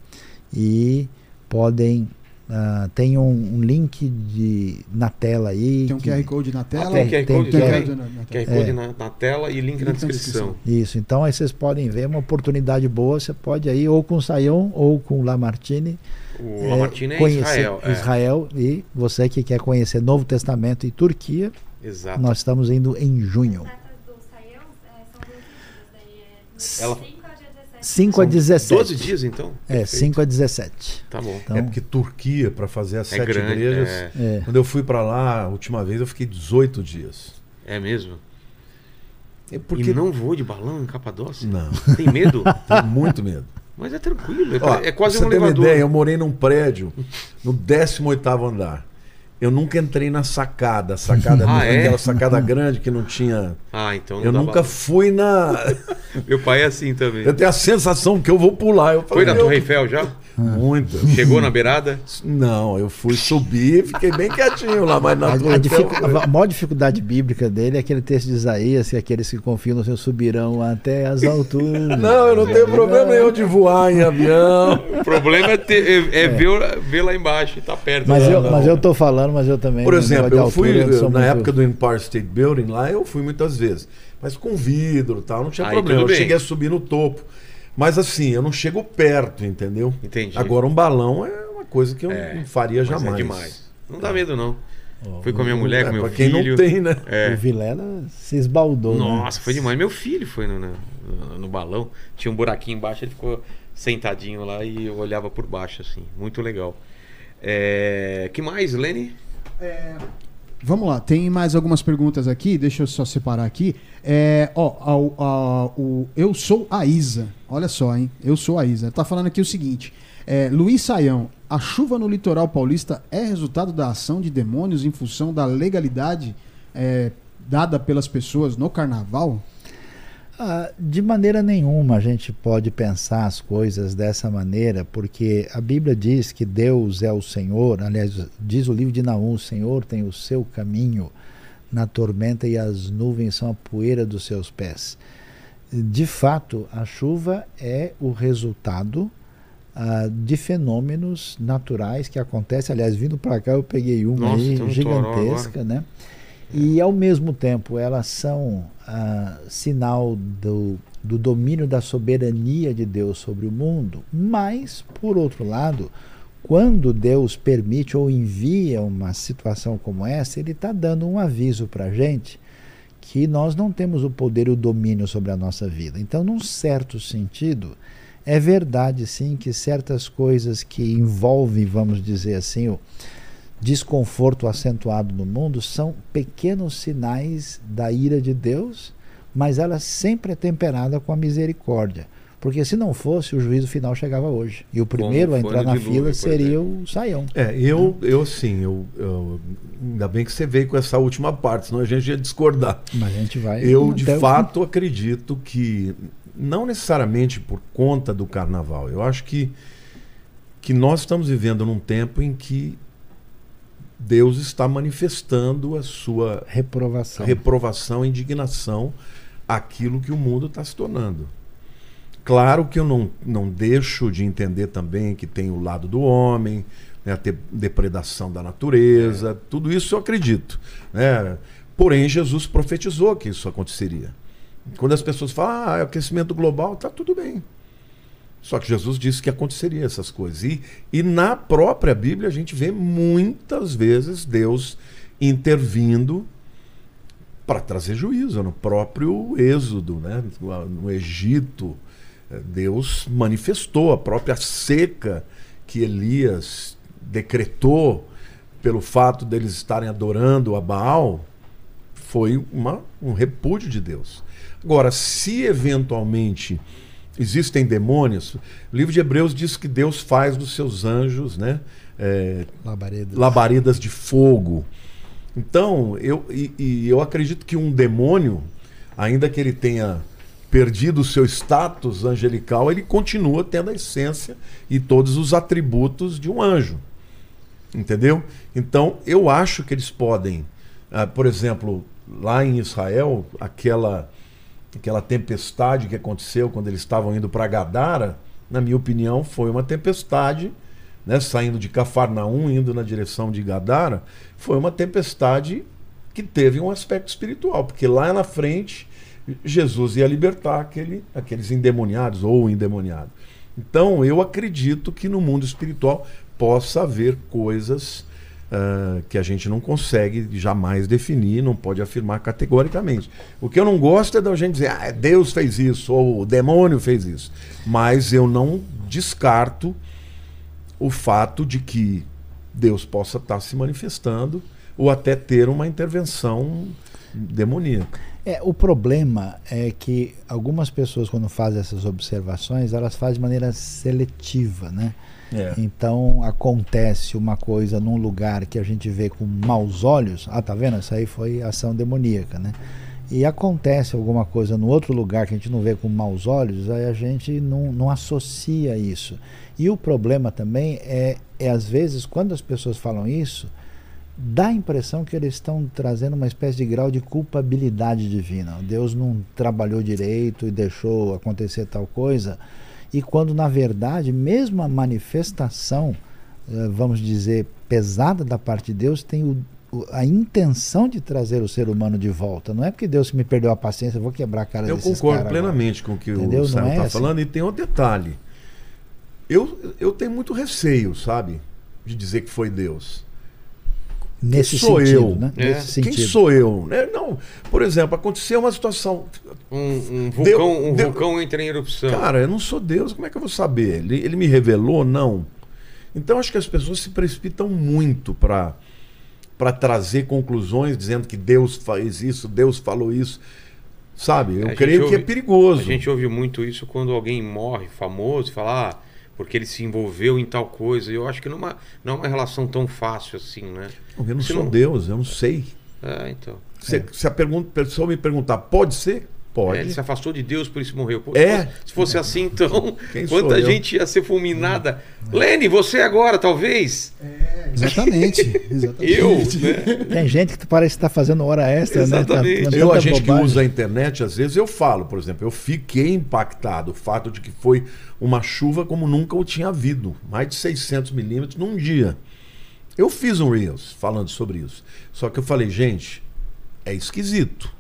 e podem Uh, tem um, um, link de, na tela aí. Tem um que, QR Code na tela. Ah, tem QR Code, tem, também. QR na, na QR Code é. na, na, tela e link, link na, descrição. na, descrição. Isso, então aí vocês podem ver uma oportunidade boa. Você pode aí ou com o Saião ou com o Lamartine. O é, Lamartine é Israel. É. Israel e você que quer conhecer Novo Testamento e Turquia. Exato. Nós estamos indo em junho. Ela, 5 a 17. 12 dias, então? É, 5 a 17. Tá bom. Então, é porque Turquia, para fazer as é sete grande, igrejas, é. quando eu fui para lá a última vez, eu fiquei 18 dias. É mesmo? É porque... E não vou de balão em Capadócia? Não. Tem medo? Tenho muito medo. Mas é tranquilo, é, Ó, é quase você um tem uma elevador. ideia, eu morei num prédio no 18º andar. Eu nunca entrei na sacada, sacada Ah, é? aquela sacada grande que não tinha. Ah, então não eu nunca fui na. Meu pai é assim também. Eu tenho a sensação que eu vou pular. Eu Foi falei, na meu, Torre Eiffel já? Muito. Chegou na beirada? Não, eu fui subir, fiquei bem quietinho lá, mas na A, Torre a, dificu- a maior dificuldade bíblica dele é aquele texto de Isaías, que aqueles que confiam no seu subirão até as alturas. Não, eu não tenho problema nenhum de voar em avião. O problema é, ter- é- é Ver, ver lá embaixo tá perto. Mas lá. eu, não. mas eu tô falando, mas eu também. Por exemplo, eu fui altura, sou na muito- época do Empire State Building lá, eu fui muitas vezes. Mas com vidro tal, não tinha Aí problema. Eu cheguei a subir no topo. Mas assim, eu não chego perto, entendeu? Entendi. Agora um balão é uma coisa que eu É, não faria Mas jamais. é demais. Não dá medo, não. Fui com a minha mulher, com É, meu pra quem filho. não tem, né? É. O Vilela se esbaldou. né? Nossa, foi demais. Meu filho foi no, no, no- no balão. Tinha um buraquinho embaixo, ele ficou sentadinho lá e eu olhava por baixo, assim. Muito legal. É... que mais, Lenny? Vamos lá, tem mais algumas perguntas aqui, deixa eu só separar aqui. É, ó, eu sou a Isa, olha só, hein? Eu sou a Isa. Tá falando aqui o seguinte: é, Luiz Saião, a chuva no litoral paulista é resultado da ação de demônios em função da legalidade é, dada pelas pessoas no carnaval? Ah, de maneira nenhuma a gente pode pensar as coisas dessa maneira, porque a Bíblia diz que Deus é o Senhor, aliás, diz o livro de Naum: o Senhor tem o seu caminho na tormenta e as nuvens são a poeira dos seus pés. De fato, a chuva é o resultado ah, de fenômenos naturais que acontecem. Aliás, vindo para cá, eu peguei uma Nossa, aí um gigantesca, né? E ao mesmo tempo elas são ah, sinal do, do domínio da soberania de Deus sobre o mundo, mas, por outro lado, quando Deus permite ou envia uma situação como essa, Ele está dando um aviso para a gente que nós não temos o poder e o domínio sobre a nossa vida. Então, num certo sentido, é verdade sim que certas coisas que envolvem, vamos dizer assim, o desconforto acentuado no mundo são pequenos sinais da ira de Deus, mas ela sempre é temperada com a misericórdia. Porque se não fosse, o juízo final chegava hoje. E o primeiro a entrar na fila por seria o Saião. É, eu, eu sim, eu, eu- ainda bem que você veio com essa última parte, senão a gente ia discordar. Mas a gente vai. Eu, de até o fato, acredito que, não necessariamente por conta do carnaval, eu acho que, que nós estamos vivendo num tempo em que Deus está manifestando a sua Reprovação. reprovação e indignação àquilo que o mundo está se tornando. Claro que eu não, não deixo de entender também que tem o lado do homem, né, a depredação da natureza, tudo isso eu acredito. Né? Porém, Jesus profetizou que isso aconteceria. Quando as pessoas falam, ah, é aquecimento global, tá tudo bem. Só que Jesus disse que aconteceria essas coisas. E, e na própria Bíblia a gente vê muitas vezes Deus intervindo para trazer juízo. No próprio Êxodo, né? no Egito, Deus manifestou a própria seca que Elias decretou pelo fato deles estarem adorando a Baal, foi uma, um repúdio de Deus. Agora, se eventualmente existem demônios, o livro de Hebreus diz que Deus faz dos seus anjos né, é, Labaredas. labaredas de fogo. Então, eu, e, e eu acredito que um demônio, ainda que ele tenha perdido o seu status angelical, ele continua tendo a essência e todos os atributos de um anjo. Entendeu? Então, eu acho que eles podem, ah, por exemplo, lá em Israel, aquela aquela tempestade que aconteceu quando eles estavam indo para Gadara, na minha opinião, foi uma tempestade, né, saindo de Cafarnaum, indo na direção de Gadara, foi uma tempestade que teve um aspecto espiritual, porque lá na frente Jesus ia libertar aquele, aqueles endemoniados ou endemoniado. Então, eu acredito que no mundo espiritual possa haver coisas uh, que a gente não consegue jamais definir, não pode afirmar categoricamente. O que eu não gosto é da gente dizer, ah, Deus fez isso, ou o demônio fez isso. Mas eu não descarto o fato de que Deus possa estar se manifestando ou até ter uma intervenção demoníaca. É, o problema é que algumas pessoas, quando fazem essas observações, elas fazem de maneira seletiva, né? É. Então acontece uma coisa num lugar que a gente vê com maus olhos. Ah, tá vendo? Isso aí foi ação demoníaca, né? E acontece alguma coisa no outro lugar que a gente não vê com maus olhos, aí a gente não, não associa isso. E o problema também é, é, às vezes, quando as pessoas falam isso, dá a impressão que eles estão trazendo uma espécie de grau de culpabilidade divina. Deus não trabalhou direito e deixou acontecer tal coisa. E quando, na verdade, mesmo a manifestação, eh, vamos dizer, pesada da parte de Deus, tem o, a intenção de trazer o ser humano de volta. Não é porque Deus me perdeu a paciência, eu vou quebrar a cara Eu concordo plenamente agora. com o que Entendeu? o Sam Não é está assim. falando. E tem um detalhe. Eu, eu tenho muito receio, sabe? De dizer que foi Deus. Nesse sou sentido, eu? né? É. Nesse Quem sentido. sou eu? né? Não, por exemplo, aconteceu uma situação. Um, um vulcão, Deu- um deu- vulcão entra em erupção. Cara, eu não sou Deus, como é que eu vou saber? Ele, ele me revelou? Não. Então acho que as pessoas se precipitam muito para para trazer conclusões dizendo que Deus faz isso, Deus falou isso. Sabe? Eu A creio que é ouve- perigoso. A gente ouve muito isso quando alguém morre famoso e fala, ah, porque ele se envolveu em tal coisa. Eu acho que não é uma, não é uma relação tão fácil assim, né? Eu não Se sou não- Deus, eu não sei. É, então. Se, se a pergunta, a pessoa me perguntar, pode ser? Pode. É, ele se afastou de Deus, por isso morreu. Pô, É. se fosse- Se fosse assim, então, Quem quanta gente ia ser fulminada. Lene, você agora, talvez? Exatamente. exatamente. Eu, né? Tem gente que parece estar fazendo hora extra, né? Tá Exatamente. Eu, a gente que bobagem. usa a internet, às vezes eu falo, por exemplo, eu fiquei impactado. O fato de que foi uma chuva como nunca eu tinha havido. Mais de 600 milímetros num dia. Eu fiz um Reels falando sobre isso. Só que eu falei, gente, é esquisito.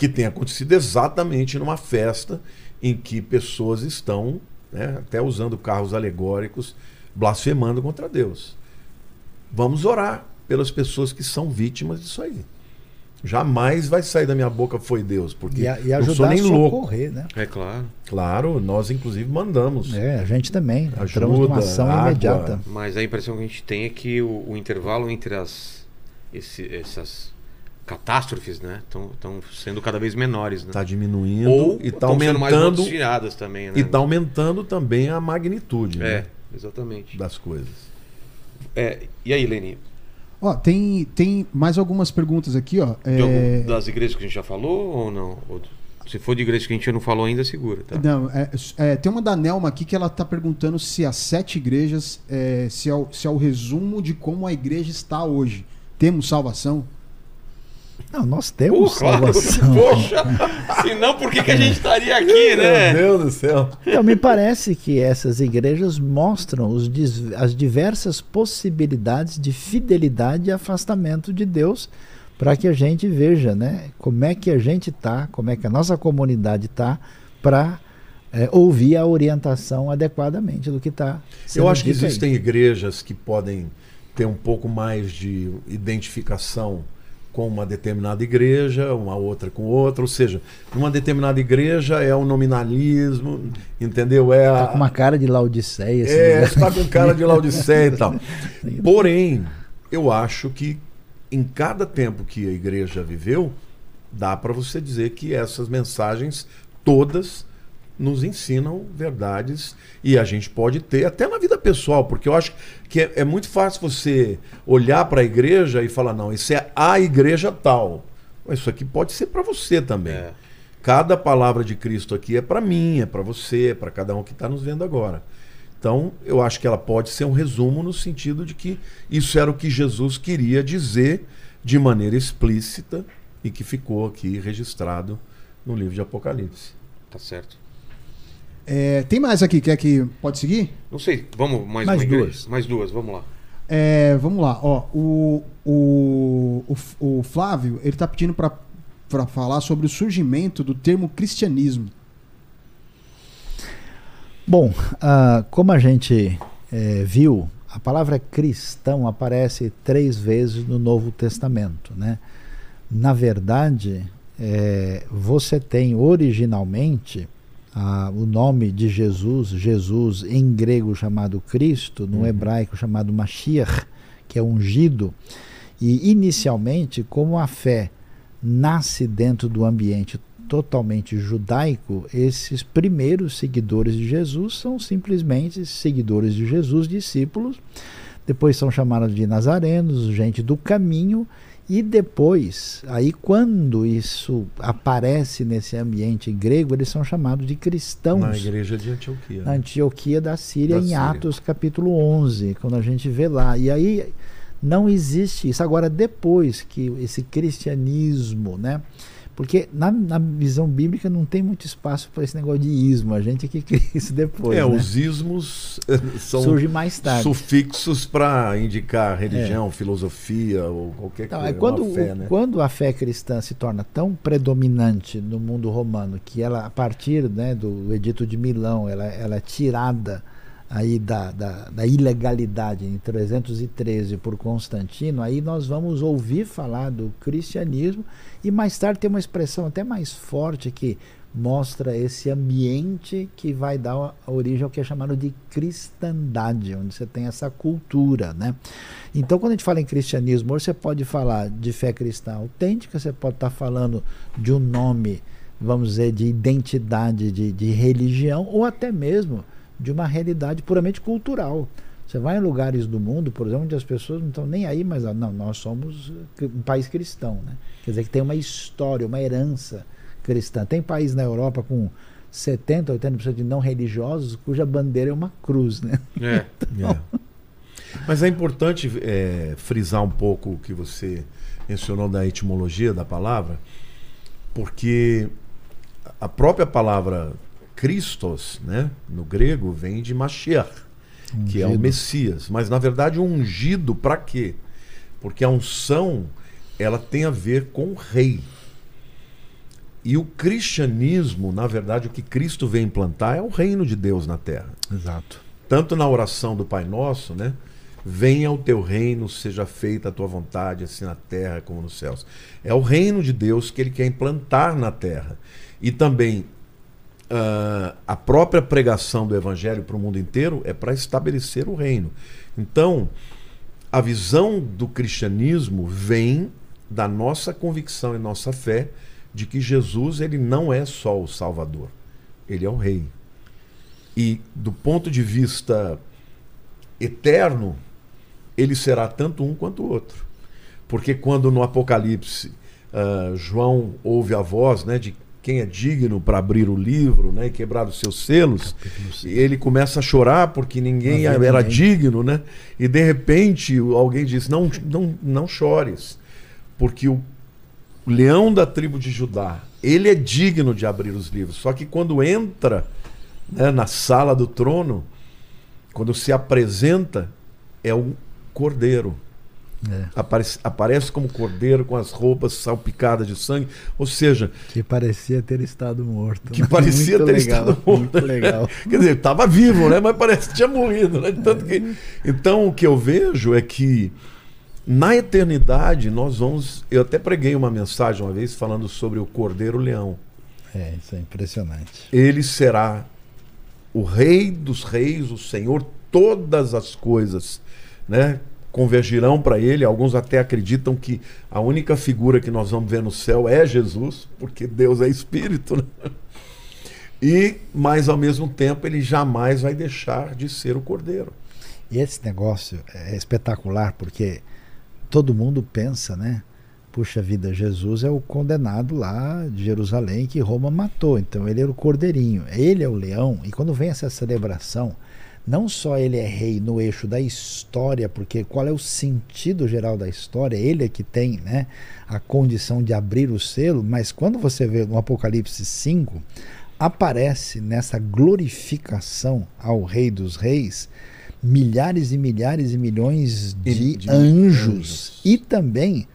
Que tenha acontecido exatamente numa festa em que pessoas estão, né, até usando carros alegóricos, blasfemando contra Deus. Vamos orar pelas pessoas que são vítimas disso aí. Jamais vai sair da minha boca foi Deus, porque E, a- e não sou ajudar a nem louco. socorrer, né? É claro. Claro, nós inclusive mandamos. É, a gente também. Entramos Ajuda, numa ação água. imediata. Mas a impressão que a gente tem é que o, o intervalo entre as esse- essas catástrofes, né, estão sendo cada vez menores, né? Está diminuindo Ou e está tão sendo mais aumentando noticiadas também, né? e está aumentando também a magnitude É, né, exatamente. das coisas. É, e aí, Leni? Ó, tem, tem mais algumas perguntas aqui, ó. É, algum das igrejas que a gente já falou ou não? Se for de igreja que a gente não falou ainda, segura, tá? Não, é, é, tem uma da Nelma aqui que ela tá perguntando se as sete igrejas, é, se, é o, se é o resumo de como a igreja está hoje. Temos salvação? Não, nós temos Pô, claro. salvação. Poxa, se não, por que, que a gente estaria aqui, né? Meu Deus do céu. Então, me parece que essas igrejas mostram os as diversas possibilidades de fidelidade e afastamento de Deus para que a gente veja né, como é que a gente está, como é que a nossa comunidade está, para ouvir a orientação adequadamente do que está Eu acho que existem igrejas que podem ter um pouco mais de identificação com uma determinada igreja, uma outra com outra, ou seja, uma determinada igreja é o nominalismo, entendeu? É Tá a, com uma cara de Laodiceia. esse é, está com cara de Laodiceia e tal. Porém, eu acho que em cada tempo que a igreja viveu, dá para você dizer que essas mensagens todas nos ensinam verdades e a gente pode ter até na vida pessoal, porque eu acho que é, é muito fácil você olhar para a igreja e falar não, isso é a igreja tal. Isso aqui pode ser para você também. É. Cada palavra de Cristo aqui é para mim, é para você, é para cada um que está nos vendo agora. Então, eu acho que ela pode ser um resumo no sentido de que isso era o que Jesus queria dizer de maneira explícita e que ficou aqui registrado no livro de Apocalipse. Tá certo. É, tem mais aqui, quer que pode seguir? Não sei, vamos mais, Mais igreja? duas. Mais duas, vamos lá. É, vamos lá, ó. O, o, o, o Flávio, ele tá pedindo pra, pra falar sobre o surgimento do termo cristianismo. Bom, ah, como a gente eh, viu, a palavra cristão aparece três vezes no Novo Testamento. Né? Na verdade, eh, você tem originalmente ah, o nome de Jesus, Jesus em grego chamado Cristo, no hebraico chamado Mashiach, que é ungido, e inicialmente, como a fé nasce dentro do ambiente totalmente judaico, esses primeiros seguidores de Jesus são simplesmente seguidores de Jesus, discípulos. Depois são chamados de nazarenos, gente do caminho, e depois, aí quando isso aparece nesse ambiente grego, eles são chamados de cristãos. Na igreja de Antioquia. Na né? Antioquia da Síria, Da em Síria. Atos capítulo 11, quando a gente vê lá. E aí não existe isso. Agora, depois que esse cristianismo, né? Porque na, na visão bíblica não tem muito espaço para esse negócio de ismo. A gente é que cria isso depois. é, né? os ismos eh, são Surge mais tarde. sufixos para indicar religião, filosofia ou qualquer Então, coisa. é quando, fé, né? quando a fé cristã se torna tão predominante no mundo romano que ela, a partir né, do Edito de Milão, ela, ela é tirada aí da, da, da ilegalidade em 313 por Constantino, aí nós vamos ouvir falar do cristianismo e mais tarde tem uma expressão até mais forte que mostra esse ambiente que vai dar origem ao que é chamado de cristandade, onde você tem essa cultura, né? Então, quando a gente fala em cristianismo, você pode falar de fé cristã autêntica, você pode estar falando de um nome, vamos dizer, de identidade de, de religião, ou até mesmo de uma realidade puramente cultural. Você vai em lugares do mundo, por exemplo, onde as pessoas não estão nem aí, mas ah, não, nós somos um país cristão, né? Quer dizer que tem uma história, uma herança cristã. Tem país na Europa com 70, 80% de não religiosos cuja bandeira é uma cruz, né? É. É. Mas é importante é, frisar um pouco o que você mencionou da etimologia da palavra, porque a própria palavra Christos, né, no grego, vem de Mashiach, que é o Ungido. Messias. Mas na verdade ungido para quê? Porque a unção ela tem a ver com o rei. E o cristianismo, na verdade, o que Cristo vem implantar é o reino de Deus na terra Exato. tanto na oração do Pai Nosso, né? Venha o teu reino, seja feita a tua vontade, assim na terra como nos céus. É o reino de Deus que ele quer implantar na terra. E também ah, a própria pregação do evangelho para o mundo inteiro é para estabelecer o reino. Então, a visão do cristianismo vem da nossa convicção e nossa fé de que Jesus ele não é só o Salvador, ele é o Rei. E do ponto de vista eterno, ele será tanto um quanto o outro. Porque quando no Apocalipse ah, João ouve a voz né, de quem é digno para abrir o livro né, e quebrar os seus selos, ele começa a chorar porque ninguém Não era ninguém. digno, né? E de repente alguém diz: não, não, não chores, porque o leão da tribo de Judá, ele é digno de abrir os livros. Só que quando entra né, na sala do trono, quando se apresenta, é o cordeiro. É. Aparece, aparece como cordeiro com as roupas salpicadas de sangue. Ou seja, Que parecia ter estado morto. que né? parecia Muito ter legal, estado morto. Muito legal. Quer dizer, estava vivo, né? Mas parece que tinha morrido. Né? Tanto que... Então o que eu vejo é que Na eternidade, nós vamos. Eu até preguei uma mensagem uma vez falando sobre o Cordeiro Leão. É, isso é impressionante. Ele será o Rei dos Reis, o Senhor, todas as coisas, né? Convergirão para ele. Alguns até acreditam que a única figura que nós vamos ver no céu é Jesus, porque Deus é Espírito. Né? E, mas ao mesmo tempo, ele jamais vai deixar de ser o Cordeiro. E esse negócio é espetacular porque todo mundo pensa, né? Puxa vida, Jesus é o condenado lá de Jerusalém que Roma matou. Então ele era o cordeirinho, ele é o leão. E quando vem essa celebração, não só ele é rei no eixo da história, porque qual é o sentido geral da história? Ele é que tem né, a condição de abrir o selo, mas quando você vê no Apocalipse 5, aparece nessa glorificação ao Rei dos Reis milhares e milhares e milhões de, de anjos, anjos e também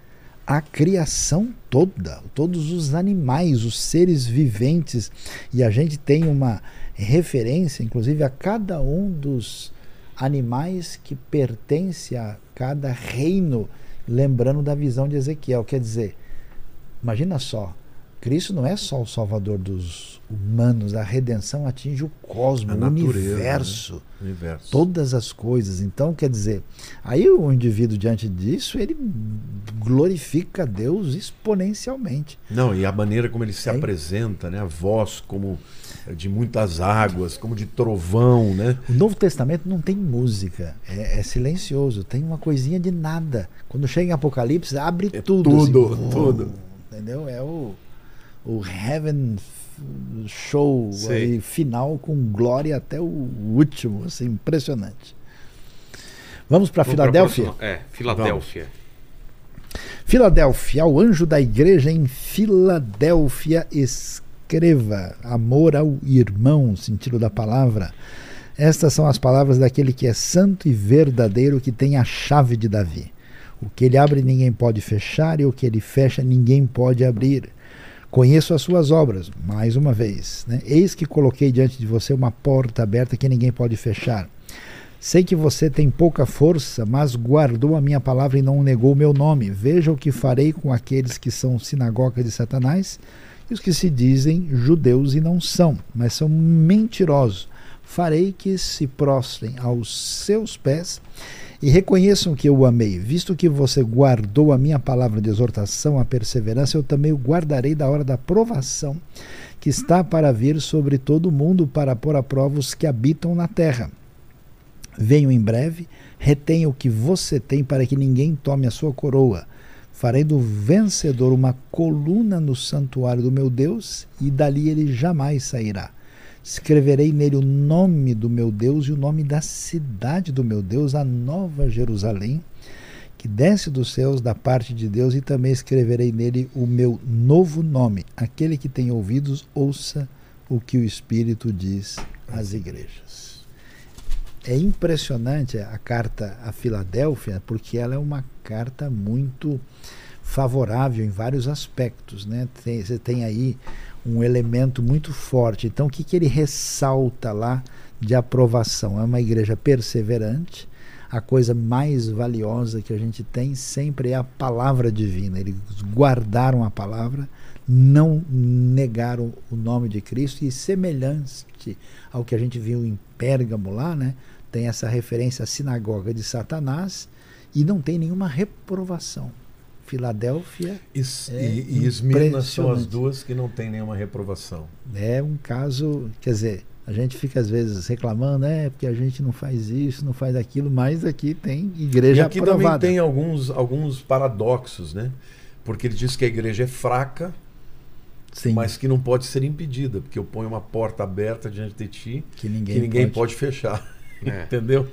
a criação toda, todos os animais, os seres viventes. E a gente tem uma referência, inclusive, a cada um dos animais que pertence a cada reino, lembrando da visão de Ezequiel. Quer dizer, imagina só, Cristo não é só o salvador dos humanos, a redenção atinge o cosmos, o universo, né? universo, todas as coisas. Então, quer dizer, aí o indivíduo diante disso, ele glorifica Deus exponencialmente. Não, e a maneira como ele se é. apresenta, né? A voz como de muitas águas, como de trovão, né? O Novo Testamento não tem música, é, é silencioso, tem uma coisinha de nada. Quando chega em Apocalipse, abre é tudo. Tudo, assim, tudo. Entendeu? É o o Heaven Show aí, final com glória até o último, assim, impressionante. Vamos para Filadélfia? É, Filadélfia. Filadélfia, ao anjo da igreja em Filadélfia, escreva amor ao irmão, sentido da palavra. Estas são as palavras daquele que é santo e verdadeiro, que tem a chave de Davi. O que ele abre ninguém pode fechar, e o que ele fecha ninguém pode abrir. Conheço as suas obras, mais uma vez. Né? Eis que coloquei diante de você uma porta aberta que ninguém pode fechar. Sei que você tem pouca força, mas guardou a minha palavra e não negou o meu nome. Veja o que farei com aqueles que são sinagoga de Satanás e os que se dizem judeus e não são, mas são mentirosos. Farei que se prostrem aos seus pés e reconheçam que eu o amei, visto que você guardou a minha palavra de exortação, a perseverança, eu também o guardarei da hora da provação que está para vir sobre todo o mundo para pôr a prova os que habitam na terra. Venho em breve, retenha o que você tem para que ninguém tome a sua coroa. Farei do vencedor uma coluna no santuário do meu Deus, e dali ele jamais sairá. Escreverei nele o nome do meu Deus e o nome da cidade do meu Deus, a nova Jerusalém, que desce dos céus da parte de Deus, e também escreverei nele o meu novo nome. Aquele que tem ouvidos, ouça o que o Espírito diz às igrejas. É impressionante a carta a Filadélfia, porque ela é uma carta muito favorável em vários aspectos. Né? Tem, você tem aí um elemento muito forte. Então, o que, que ele ressalta lá de aprovação? É uma igreja perseverante. A coisa mais valiosa que a gente tem sempre é a palavra divina. Eles guardaram a palavra, não negaram o nome de Cristo e semelhante ao que a gente viu em Pérgamo lá, né? Tem essa referência à sinagoga de Satanás e não tem nenhuma reprovação. Filadélfia. E, é e, e Esmirna são as duas que não tem nenhuma reprovação. É um caso, quer dizer, a gente fica às vezes reclamando, é porque a gente não faz isso, não faz aquilo, mas aqui tem igreja e aqui aprovada. também tem alguns, alguns paradoxos, né? Porque ele diz que a igreja é fraca, Sim. mas que não pode ser impedida, porque eu ponho uma porta aberta diante de ti que ninguém, que ninguém pode. pode fechar. É. Entendeu?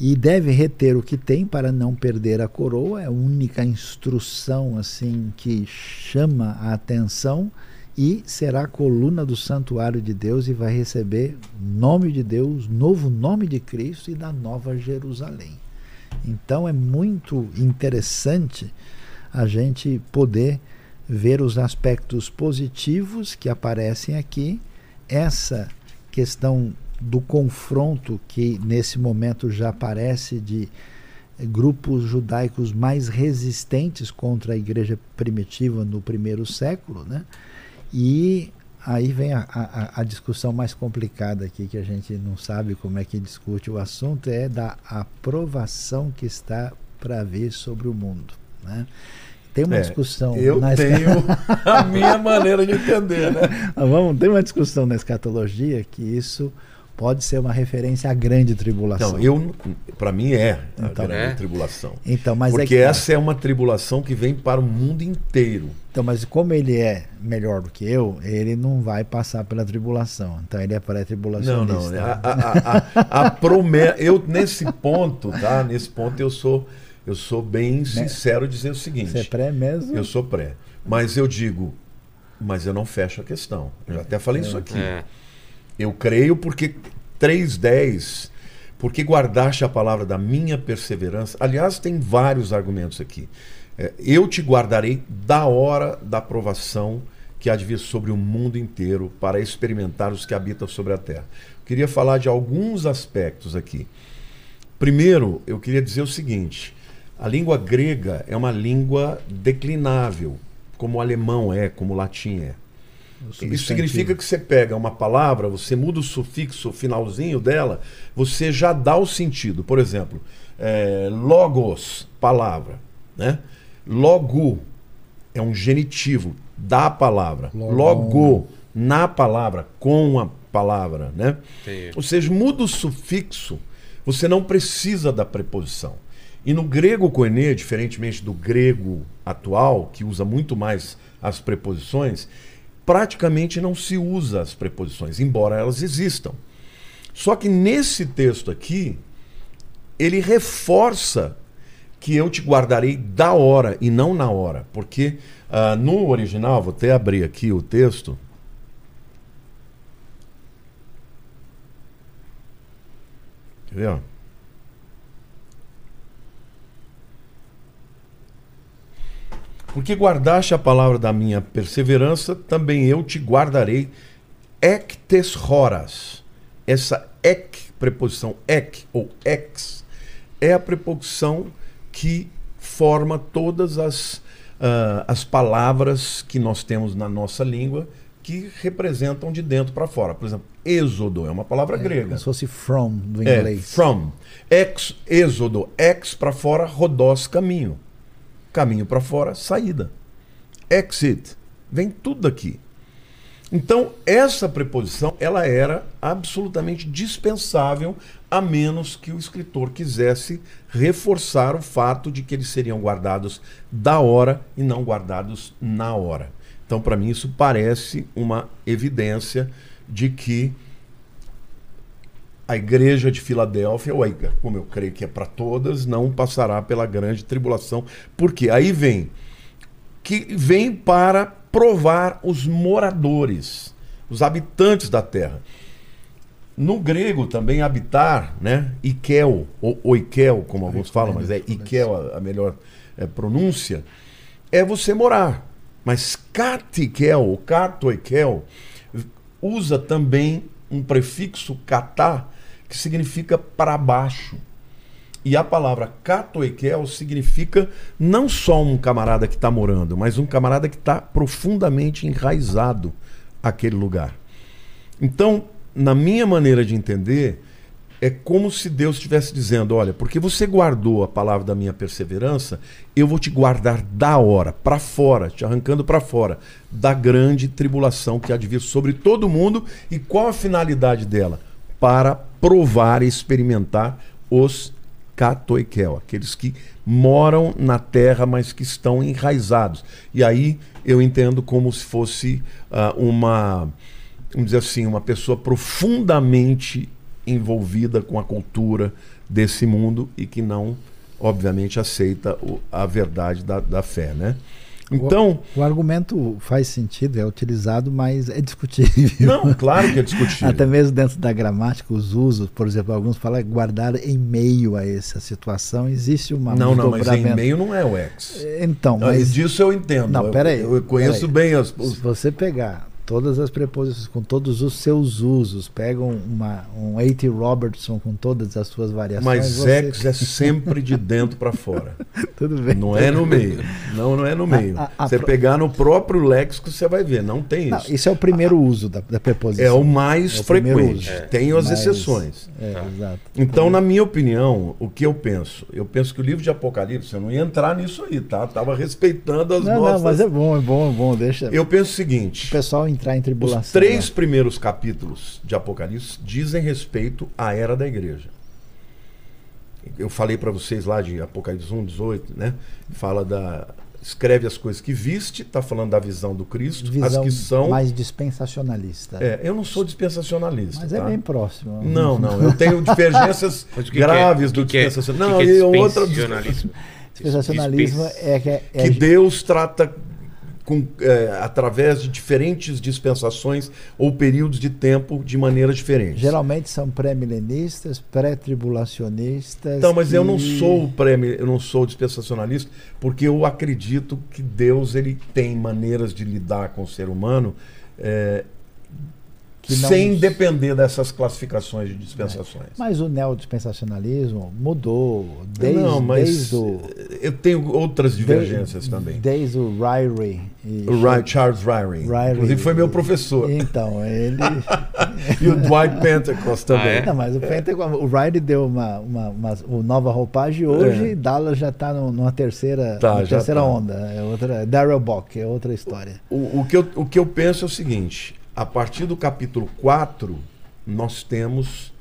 e deve reter o que tem para não perder a coroa. É a única instrução assim que chama a atenção e será a coluna do santuário de Deus e vai receber nome de Deus, novo nome de Cristo e da nova Jerusalém. Então é muito interessante a gente poder ver os aspectos positivos que aparecem aqui, essa questão do confronto que nesse momento já aparece de grupos judaicos mais resistentes contra a igreja primitiva no primeiro século, né? E aí vem a, a, a, discussão mais complicada aqui, que a gente não sabe como é que discute o assunto, é da aprovação que está para vir sobre o mundo. Né? Tem uma É, discussão. Eu na tenho a minha maneira de entender, né? Vamos, tem uma discussão na escatologia que isso pode ser uma referência à grande tribulação. Não, eu, para mim é a Então. grande É? tribulação. Então, mas é Porque que tá. essa é uma tribulação que vem para o mundo inteiro. Então, mas como ele é melhor do que eu, ele não vai passar pela tribulação. Então ele é Não, pré-tribulacionista. não. A, a, a, a promessa. Eu, nesse ponto, tá? Nesse ponto eu sou, eu sou bem sincero dizer o seguinte. Você é pré mesmo? Eu sou pré. Mas eu digo, mas eu não fecho a questão. Eu já até falei isso aqui. É. Eu creio porque 3.10, porque guardaste a palavra da minha perseverança. Aliás, tem vários argumentos aqui. É, eu te guardarei da hora da provação que há de vir sobre o mundo inteiro para experimentar os que habitam sobre a terra. Queria falar de alguns aspectos aqui. Primeiro, eu queria dizer o seguinte: a língua grega é uma língua declinável, como o alemão é, como o latim é. Isso significa que você pega uma palavra, você muda o sufixo, o finalzinho dela, você já dá o sentido. Por exemplo, é, logos, palavra. Né? Logo é um genitivo da palavra. Logon. Logo, na palavra, com a palavra. Né? Ou seja, muda o sufixo, você não precisa da preposição. E no grego koine, diferentemente do grego atual, que usa muito mais as preposições, praticamente não se usa as preposições, embora elas existam. Só que nesse texto aqui, ele reforça que eu te guardarei da hora e não na hora. Porque ah, no original, vou até abrir aqui o texto. Quer ver? Porque guardaste a palavra da minha perseverança, também eu te guardarei ectes horas. Essa ec, preposição ec ou ex, é a preposição que forma todas as, ah, as palavras que nós temos na nossa língua que representam de dentro para fora. Por exemplo, êxodo é uma palavra grega. Como se fosse from do É, inglês. from. Ex, êxodo, ex para fora, rodós, caminho. Caminho para fora, saída. Exit. Vem tudo daqui. Então, essa preposição, ela era absolutamente dispensável, a menos que o escritor quisesse reforçar o fato de que eles seriam guardados da hora e não guardados na hora. Então, para mim, isso parece uma evidência de que a igreja de Filadélfia, ou como eu creio que é para todas, não passará pela grande tribulação. Porque aí vem que vem para provar os moradores, os habitantes da terra. No grego também habitar, né? Ikel, ou oikel, como alguns falam, mas é Ikel a, melhor eh, pronúncia, é você morar. Mas katikel, ou katoikel, usa também um prefixo katá, que significa para baixo. E a palavra katoikel significa não só um camarada que está morando, mas um camarada que está profundamente enraizado aquele lugar. Então, na minha maneira de entender, é como se Deus estivesse dizendo: olha, porque você guardou a palavra da minha perseverança, eu vou te guardar da hora, para fora, te arrancando para fora, da grande tribulação que há de vir sobre todo mundo. E qual a finalidade dela? Para provar e experimentar os catoikel, aqueles que moram na terra, mas que estão enraizados. E aí eu entendo como se fosse ah, uma, vamos dizer assim, uma pessoa profundamente envolvida com a cultura desse mundo e que não, obviamente, aceita o- a verdade da, da fé, né? Então, O argumento faz sentido, é utilizado, mas é discutível. não, claro que é discutível. Até mesmo dentro da gramática, os usos, por exemplo, alguns falam guardar em meio a essa situação. Existe uma Não, não, mas em meio não é o ex. Então, mas Disso eu entendo. Não, Eu- peraí, Eu, conheço peraí. bem as. se os- você pegar todas as preposições, com todos os seus usos. Pegam uma, um A.T. Robertson com todas as suas variações. Mas você- ex é sempre de dentro para fora. Tudo bem. Não é no meio. Não, não é no meio. a- a Você pro- pegar no próprio léxico, você vai ver. Não tem Não, isso. isso é o primeiro uso da, da preposição. É o mais É o frequente. uso. Tem as Mas- exceções. É, Tá. exato. Então, na minha opinião, o que eu penso? Eu penso que o livro de Apocalipse, eu não ia entrar nisso aí, tá? Tava respeitando as Não, nossas. não, mas é bom, é bom, é bom. Deixa Eu penso o o seguinte: pessoal entrar em tribulação. os três né? primeiros capítulos de Apocalipse dizem respeito à era da igreja. Eu falei para vocês lá de Apocalipse 1, 18, né? Fala da. Escreve as coisas que viste, tá falando da visão do Cristo, Visão as que são. mais dispensacionalista. É, eu não sou dispensacionalista. Mas tá? é bem próximo. Não, não, eu tenho divergências graves que é, do que é- dispensacionalismo. Não, que é outra dispensacionalismo? Dispensacionalismo é que é, é que Deus trata com, é, através de diferentes dispensações ou períodos de tempo de maneiras diferentes. Geralmente são pré-milenistas, pré-tribulacionistas. Então, mas eu não e- sou o pré eu não sou dispensacionalista, porque eu acredito que Deus ele tem maneiras de lidar com o ser humano é, Sem depender dessas classificações de dispensações. Mas o neodispensacionalismo mudou desde, não, mas desde o. eu tenho outras divergências de- também. Desde o Ryrie. e- O Ry- Charles Ryrie, Ryrie- inclusive foi meu professor. Então, ele. E o Dwight Pentecost também. Ah, é? Não, mas o Pentagon, o Ryder deu uma, uma, uma, uma nova roupagem hoje, É. Dallas já está numa terceira, Tá, numa já terceira tá. onda. É outra, Daryl Bock, é outra história. O, o que eu, o que eu penso é o seguinte: a partir do capítulo 4, nós temos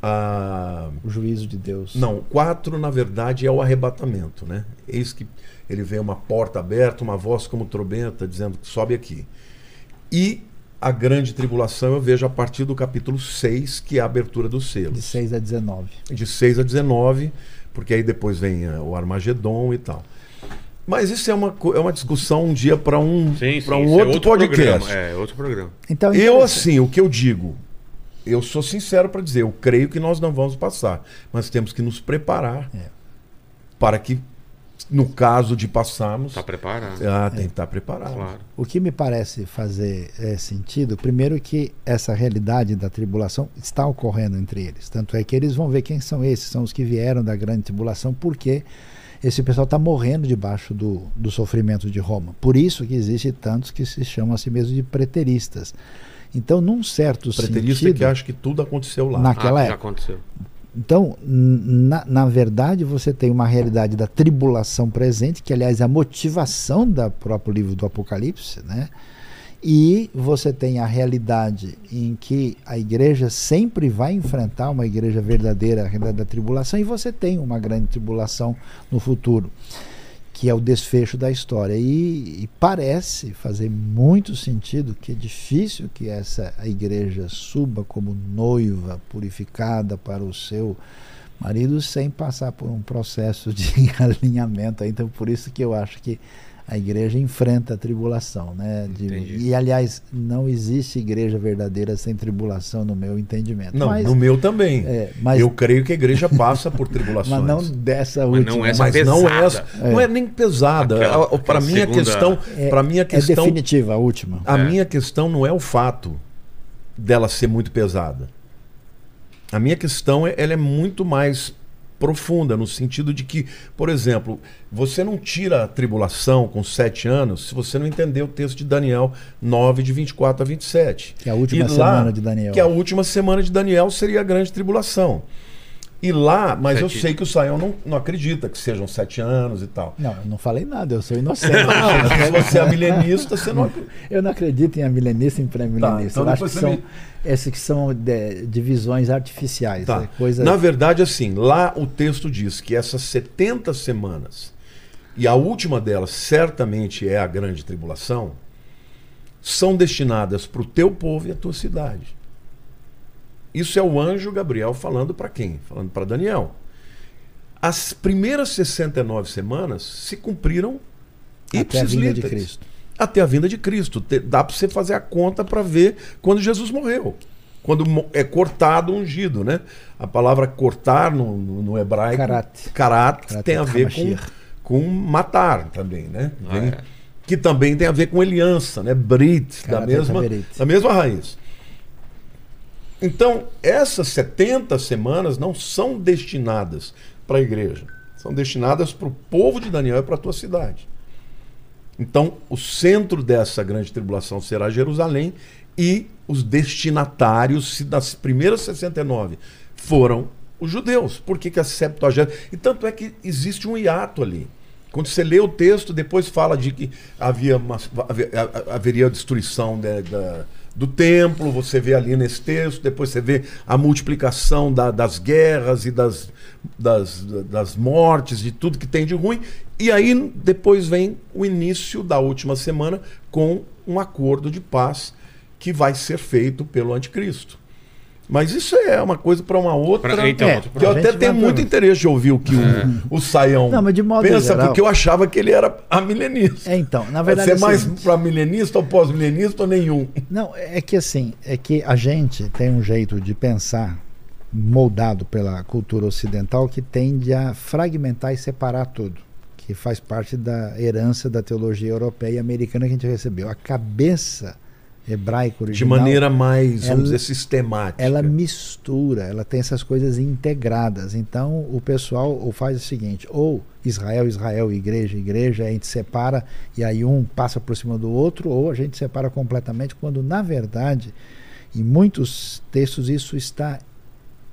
a. O juízo de Deus. Não, 4 na verdade é o arrebatamento, né? Eis que ele vê uma porta aberta, uma voz como trombeta dizendo que sobe aqui. E a grande tribulação eu vejo a partir do capítulo 6, que é a abertura dos De selos. 6 a 19. De 6 a 19, porque aí depois vem eh, o Armagedon e tal. Mas isso é uma, é uma discussão um dia para um, Sim, pra sim, um isso é outro, podcast. Programa. É, outro programa. Então, Eu, interessante. assim, o que eu digo, eu sou sincero para dizer, eu creio que nós não vamos passar, mas temos que nos preparar É. para que, no caso de passarmos, Tá preparado. ah, tem que estar preparado. Claro. O que me parece fazer é, sentido, primeiro que essa realidade da tribulação está ocorrendo entre eles. Tanto é que eles vão ver quem são esses, são os que vieram da grande tribulação, porque esse pessoal está morrendo debaixo do, do sofrimento de Roma. Por isso que existe tantos que se chamam a si mesmos de preteristas. Então, num certo Preterista sentido, que acha que tudo aconteceu lá. naquela ah, já época. aconteceu. Então, na, na verdade, você tem uma realidade da tribulação presente, que aliás é a motivação do próprio livro do Apocalipse, né? E você tem a realidade em que a igreja sempre vai enfrentar uma igreja verdadeira, a realidade da tribulação, e você tem uma grande tribulação no futuro, que é o desfecho da história. E, e parece fazer muito sentido que é difícil que essa igreja suba como noiva purificada para o seu marido sem passar por um processo de alinhamento. Então, por isso que eu acho que a igreja enfrenta a tribulação, né? De- e aliás, não existe igreja verdadeira sem tribulação, no meu entendimento. Não, mas, no meu também. é, mas, eu creio que a igreja passa por tribulações. mas não dessa Mas última. não essa Mas não é, pesada. não é nem pesada. Para mim a questão, É- para mim a É questão, definitiva a última. a É. minha questão não é o fato dela ser muito pesada. A minha questão é, ela é muito mais profunda no sentido de que, por exemplo, você não tira a tribulação com sete anos se você não entender o texto de Daniel 9 de 24 a 27. Que é a última E lá- semana de Daniel. Que a última semana de Daniel seria a grande tribulação. E lá, mas eu Sete- sei que o Saião não, não acredita que sejam sete anos e tal. Não, eu não falei nada, eu sou inocente. Não, se você é milenista, você não acredita. Eu não acredito em amilenista e em pré-milenista. Tá, então eu acho que são me- esses que são de- divisões artificiais. Tá. né? Coisa... Na verdade, assim, lá o texto diz que essas 70 semanas, e a última delas certamente é a grande tribulação, são destinadas para o teu povo e a tua cidade. Isso é o anjo Gabriel falando para quem? Falando para Daniel. As primeiras 69 semanas se cumpriram até a vinda de literis. Cristo. Até a vinda de Cristo. Te- Dá para você fazer a conta para ver quando Jesus morreu. Quando é cortado ungido, né? A palavra cortar no, no, hebraico, Karat. karat, Karat tem a ver com, com matar também, né? Ah, é. que também tem a ver com aliança, né? Brit, da Carateta mesma, da mesma raiz. Então, essas 70 semanas não são destinadas para a igreja, são destinadas para o povo de Daniel e para a tua cidade. Então, o centro dessa grande tribulação será Jerusalém e os destinatários das primeiras 69 foram os judeus. Por que, que a Septuaginta... E tanto é que existe um hiato ali. Quando você lê o texto, depois fala de que havia uma, haver- ha- haveria a destruição né, da- do templo, você vê ali nesse texto, depois você vê a multiplicação da- das guerras e das, das, das mortes, de tudo que tem de ruim. E aí depois vem o início da última semana com um acordo de paz que vai ser feito pelo anticristo. Mas isso é uma coisa para uma outra. Pra- então, É, que eu A até tenho muito interesse de ouvir o que o, o Saião Não, mas de modo pensa, geral- porque eu achava que ele era amilenista. É, então, na verdade. ser é o mais para milenista ou pós-milenista ou nenhum. Não, é que assim, é que a gente tem um jeito de pensar moldado pela cultura ocidental que tende a fragmentar e separar tudo, que faz parte da herança da teologia europeia e americana que a gente recebeu. A cabeça hebraica De original, maneira mais, ela- vamos dizer, sistemática. ela mistura, ela tem essas coisas integradas. Então o pessoal ou faz o seguinte: ou Israel, Israel, igreja, igreja, a gente separa e aí um passa por cima do outro, ou a gente separa completamente, quando na verdade, em muitos textos, isso está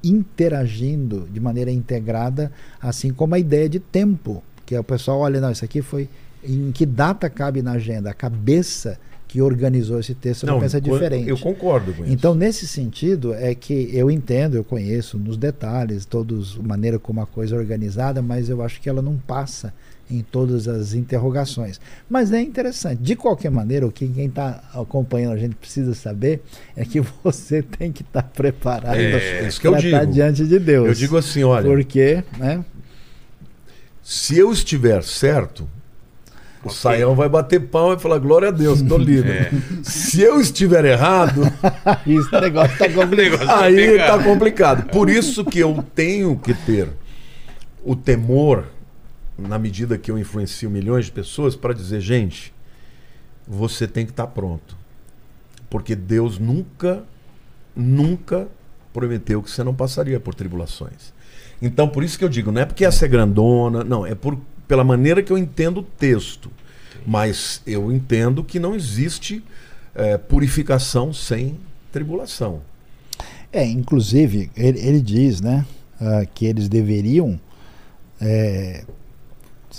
interagindo de maneira integrada, assim como a ideia de tempo, que é o pessoal olha, não, isso aqui foi em que data cabe na agenda? A cabeça que organizou esse texto não, pensa quando- diferente. Eu concordo com isso. Então, nesse sentido, é que eu entendo, eu conheço nos detalhes, todos, a maneira como a coisa é organizada, mas eu acho que ela não passa em todas as interrogações. Mas é interessante. De qualquer maneira, o que quem está acompanhando a gente precisa saber é que você tem que estar preparado É para estar digo. diante de Deus. eu digo assim, olha, Porque, né? se eu estiver certo, o Saião vai bater pau e falar, glória a Deus, estou livre. É. Se eu estiver errado, Esse negócio está O complicado. negócio aí está complicado. Por isso que eu tenho que ter o temor, na medida que eu influencio milhões de pessoas, para dizer, gente, você tem que estar pronto. Porque Deus nunca, nunca prometeu que você não passaria por tribulações. Então, por isso que eu digo, não é porque essa é grandona, não, é por, pela maneira que eu entendo o texto. Mas eu entendo que não existe eh, purificação sem tribulação. É, inclusive, ele, ele diz, né, ah, que eles deveriam é,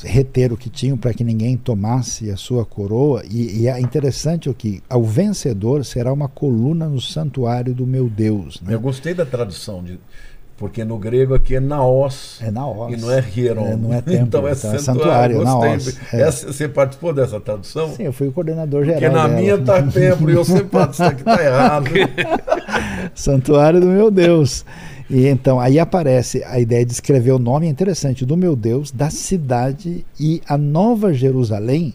reter o que tinham para que ninguém tomasse a sua coroa. E, e é interessante o que ao vencedor será uma coluna no santuário do meu Deus. Né? Eu gostei da tradução, de, porque no grego aqui é naos. É na E não é hieron. É, não é templo, então é então é santuário. naos. É. Essa- você participou dessa tradução? Sim, eu fui o coordenador geral. Porque na dela. minha tá templo e eu sempre falo, isso aqui tá errado. Santuário do meu Deus. E então aí aparece a ideia de escrever o nome é interessante do meu Deus, da cidade e a Nova Jerusalém,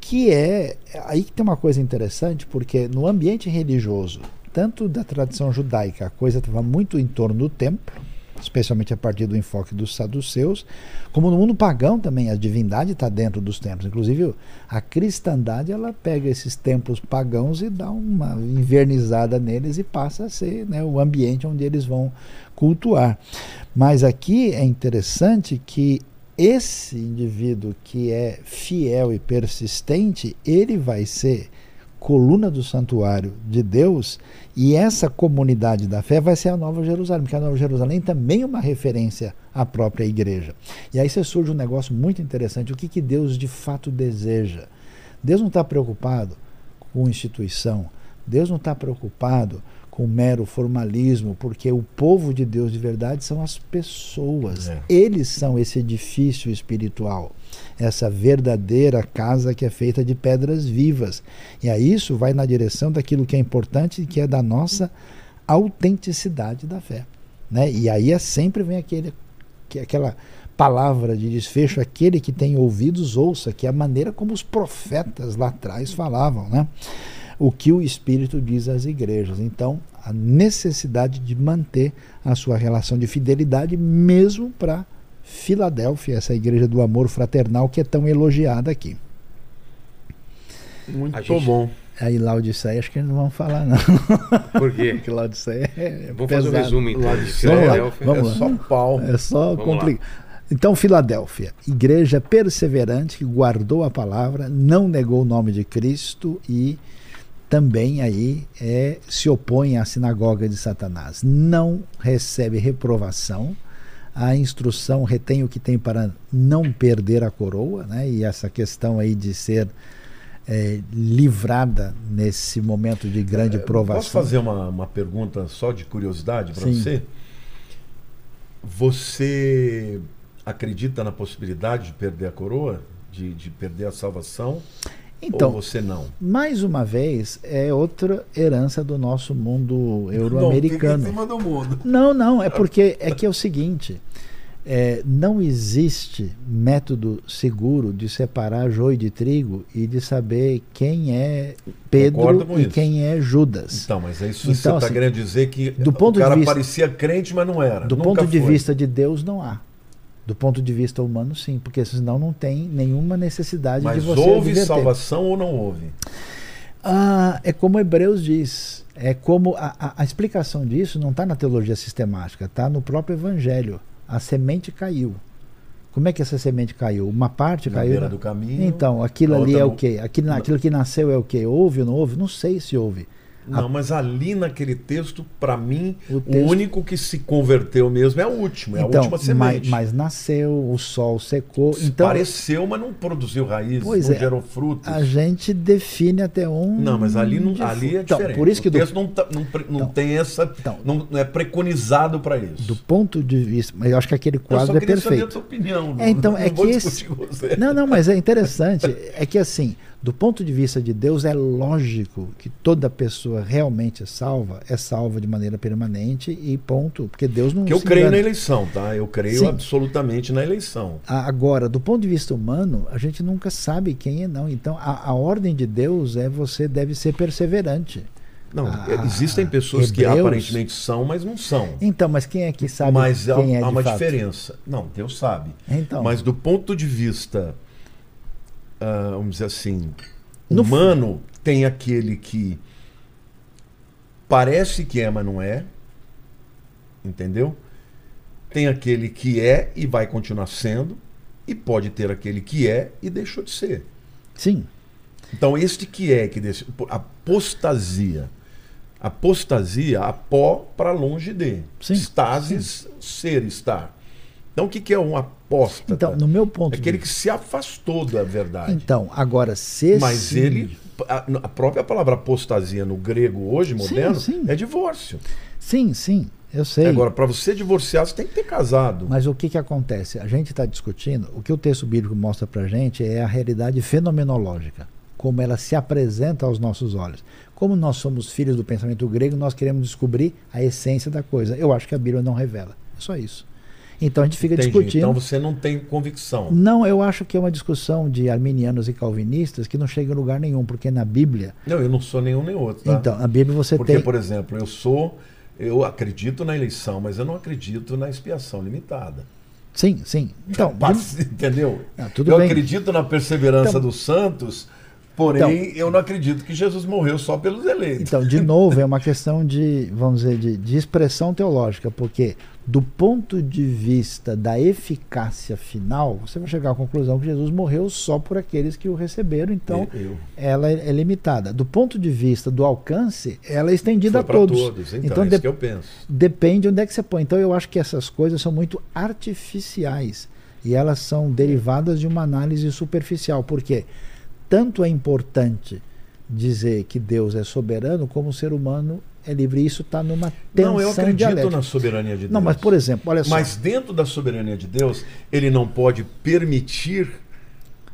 que é aí que tem uma coisa interessante, porque no ambiente religioso, tanto da tradição judaica, a coisa estava muito em torno do templo, especialmente a partir do enfoque dos saduceus, como no mundo pagão também, a divindade está dentro dos templos. Inclusive, a cristandade ela pega esses templos pagãos e dá uma invernizada neles e passa a ser né, o ambiente onde eles vão cultuar. Mas aqui é interessante que esse indivíduo que é fiel e persistente, ele vai ser coluna do santuário de Deus e essa comunidade da fé vai ser a Nova Jerusalém, porque a Nova Jerusalém também é uma referência à própria igreja. E aí você surge um negócio muito interessante, o que, que Deus de fato deseja? Deus não está preocupado com instituição, Deus não está preocupado com mero formalismo, porque o povo de Deus de verdade são as pessoas. É. Eles são esse edifício espiritual, essa verdadeira casa que é feita de pedras vivas. E aí isso vai na direção daquilo que é importante, que é da nossa autenticidade da fé. Né? E aí é sempre vem aquele, que, aquela palavra de desfecho, aquele que tem ouvidos ouça, que é a maneira como os profetas lá atrás falavam, né? O que o Espírito diz às igrejas. Então, a necessidade de manter a sua relação de fidelidade, mesmo para Filadélfia, essa igreja do amor fraternal que é tão elogiada aqui. Muito A gente- bom. Aí Laodiceia, acho que eles não vão falar, não. Por quê? Porque Laodiceia é Vamos fazer um pesado. resumo então. Vamos lá, Filadélfia. vamos é lá. só pau. É só Vamos complicado. Então, Filadélfia, igreja perseverante que guardou a palavra, não negou o nome de Cristo e também aí é, se opõe à sinagoga de Satanás. Não recebe reprovação. A instrução retém o que tem para não perder a coroa, né? E essa questão aí de ser é, livrada nesse momento de grande provação. Posso fazer uma, uma pergunta só de curiosidade para você? Você acredita na possibilidade de perder a coroa? De, de perder a salvação? Então, ou você não? mais uma vez, é outra herança do nosso mundo euro-americano. Não, do mundo. Não, não, é porque é que é o seguinte: é, não existe método seguro de separar joio de trigo e de saber quem é Pedro e isso. quem é Judas. Então, mas é isso Então, você está assim, querendo dizer que do ponto o cara de vista- parecia crente, mas não era. Do ponto de foi. vista de Deus, não há. Do ponto de vista humano, sim, porque senão não tem nenhuma necessidade Mas de você houve adverter. salvação ou não houve? Ah, é como Hebreus diz. É como a, a- a explicação disso não está na teologia sistemática, está no próprio Evangelho. A semente caiu. Como é que essa semente caiu? Uma parte Na caiu. beira na- do caminho. Então, aquilo ali é o quê? Aquilo, aquilo que nasceu é o quê? Houve ou não houve? Não sei se houve. Não, mas ali naquele texto, para mim, O o, texto- único que se converteu mesmo é o último, é a então, última mas, semente. mas nasceu, o sol secou. Então, Pareceu, mas não produziu raízes, Pois não é, gerou frutos. a gente define até um. Não, mas ali, não, ali é então, diferente. Por isso que o do, texto não, tá- não não Então, tem essa. não, não é preconizado para isso. do ponto de vista. Mas eu acho que aquele quadro é queria saber a perfeito. sua opinião. É, então, não, é que você. Não, não, mas é interessante. É que assim, do ponto de vista de Deus, é lógico que toda pessoa realmente é salva, é salva de maneira permanente e ponto. Porque Deus não Porque eu creio engana. na eleição, tá? Eu creio Sim. absolutamente na eleição. Agora, do ponto de vista humano, a gente nunca sabe quem é não. Então, a, a ordem de Deus é você deve ser perseverante. Não, Ah, existem pessoas que Hebreus- aparentemente são, mas não são. Então, mas quem é que sabe mas há, quem é há de uma fato? diferença. Não, Deus sabe. Então, Mas do ponto de vista, ah, vamos dizer assim, No humano, tem aquele que parece que é, mas não é. Entendeu? Tem aquele que é e vai continuar sendo. E pode ter aquele que é e deixou de ser. sim, Então, este que é, que deixa, apostasia. Apostasia, a pó para longe de. Sim, Estasis, ser, estar. Então, o que, que é um apóstata? então, no meu ponto É aquele de que se afastou da verdade. Então, agora, se Mas sim- ele. A, a própria palavra apostasia no grego hoje, Sim, moderno, sim. é divórcio. Sim, sim, eu sei. Agora, para você divorciar, você tem que ter casado. Mas o que, que acontece? A gente está discutindo, o que o texto bíblico mostra para a gente é a realidade fenomenológica, como ela se apresenta aos nossos olhos. Como nós somos filhos do pensamento grego, nós queremos descobrir a essência da coisa. Eu acho que a Bíblia não revela. É só isso. Então a gente fica Entendi. discutindo. Então você não tem convicção. Não, eu acho que é uma discussão de arminianos e calvinistas que não chega em lugar nenhum, porque na Bíblia. Não, eu não sou nenhum nem outro. Tá? Então, na Bíblia você Porque, tem. por exemplo, eu sou. Eu acredito na eleição, mas eu não acredito na expiação limitada. Sim, sim. Então, Entendeu? Ah, eu bem. acredito na perseverança Então- dos santos, porém eu não acredito que Jesus morreu só pelos eleitos. Então, de novo, é uma questão de, vamos dizer, de, de expressão teológica, porque do ponto de vista da eficácia final, você vai chegar à conclusão que Jesus morreu só por aqueles que o receberam, então Eu- eu- ela é, limitada. Do ponto de vista do alcance, ela é estendida Foi a todos. todos. Então, Então, é de- isso que eu penso. depende onde é que você põe. Então eu acho que essas coisas são muito artificiais e elas são derivadas de uma análise superficial, porque tanto é importante dizer que Deus é soberano como o ser humano é livre. Isso está numa tensão Não, eu acredito dialética. na soberania de Deus. Não, mas por exemplo, olha só. Mas dentro da soberania de Deus, ele não pode permitir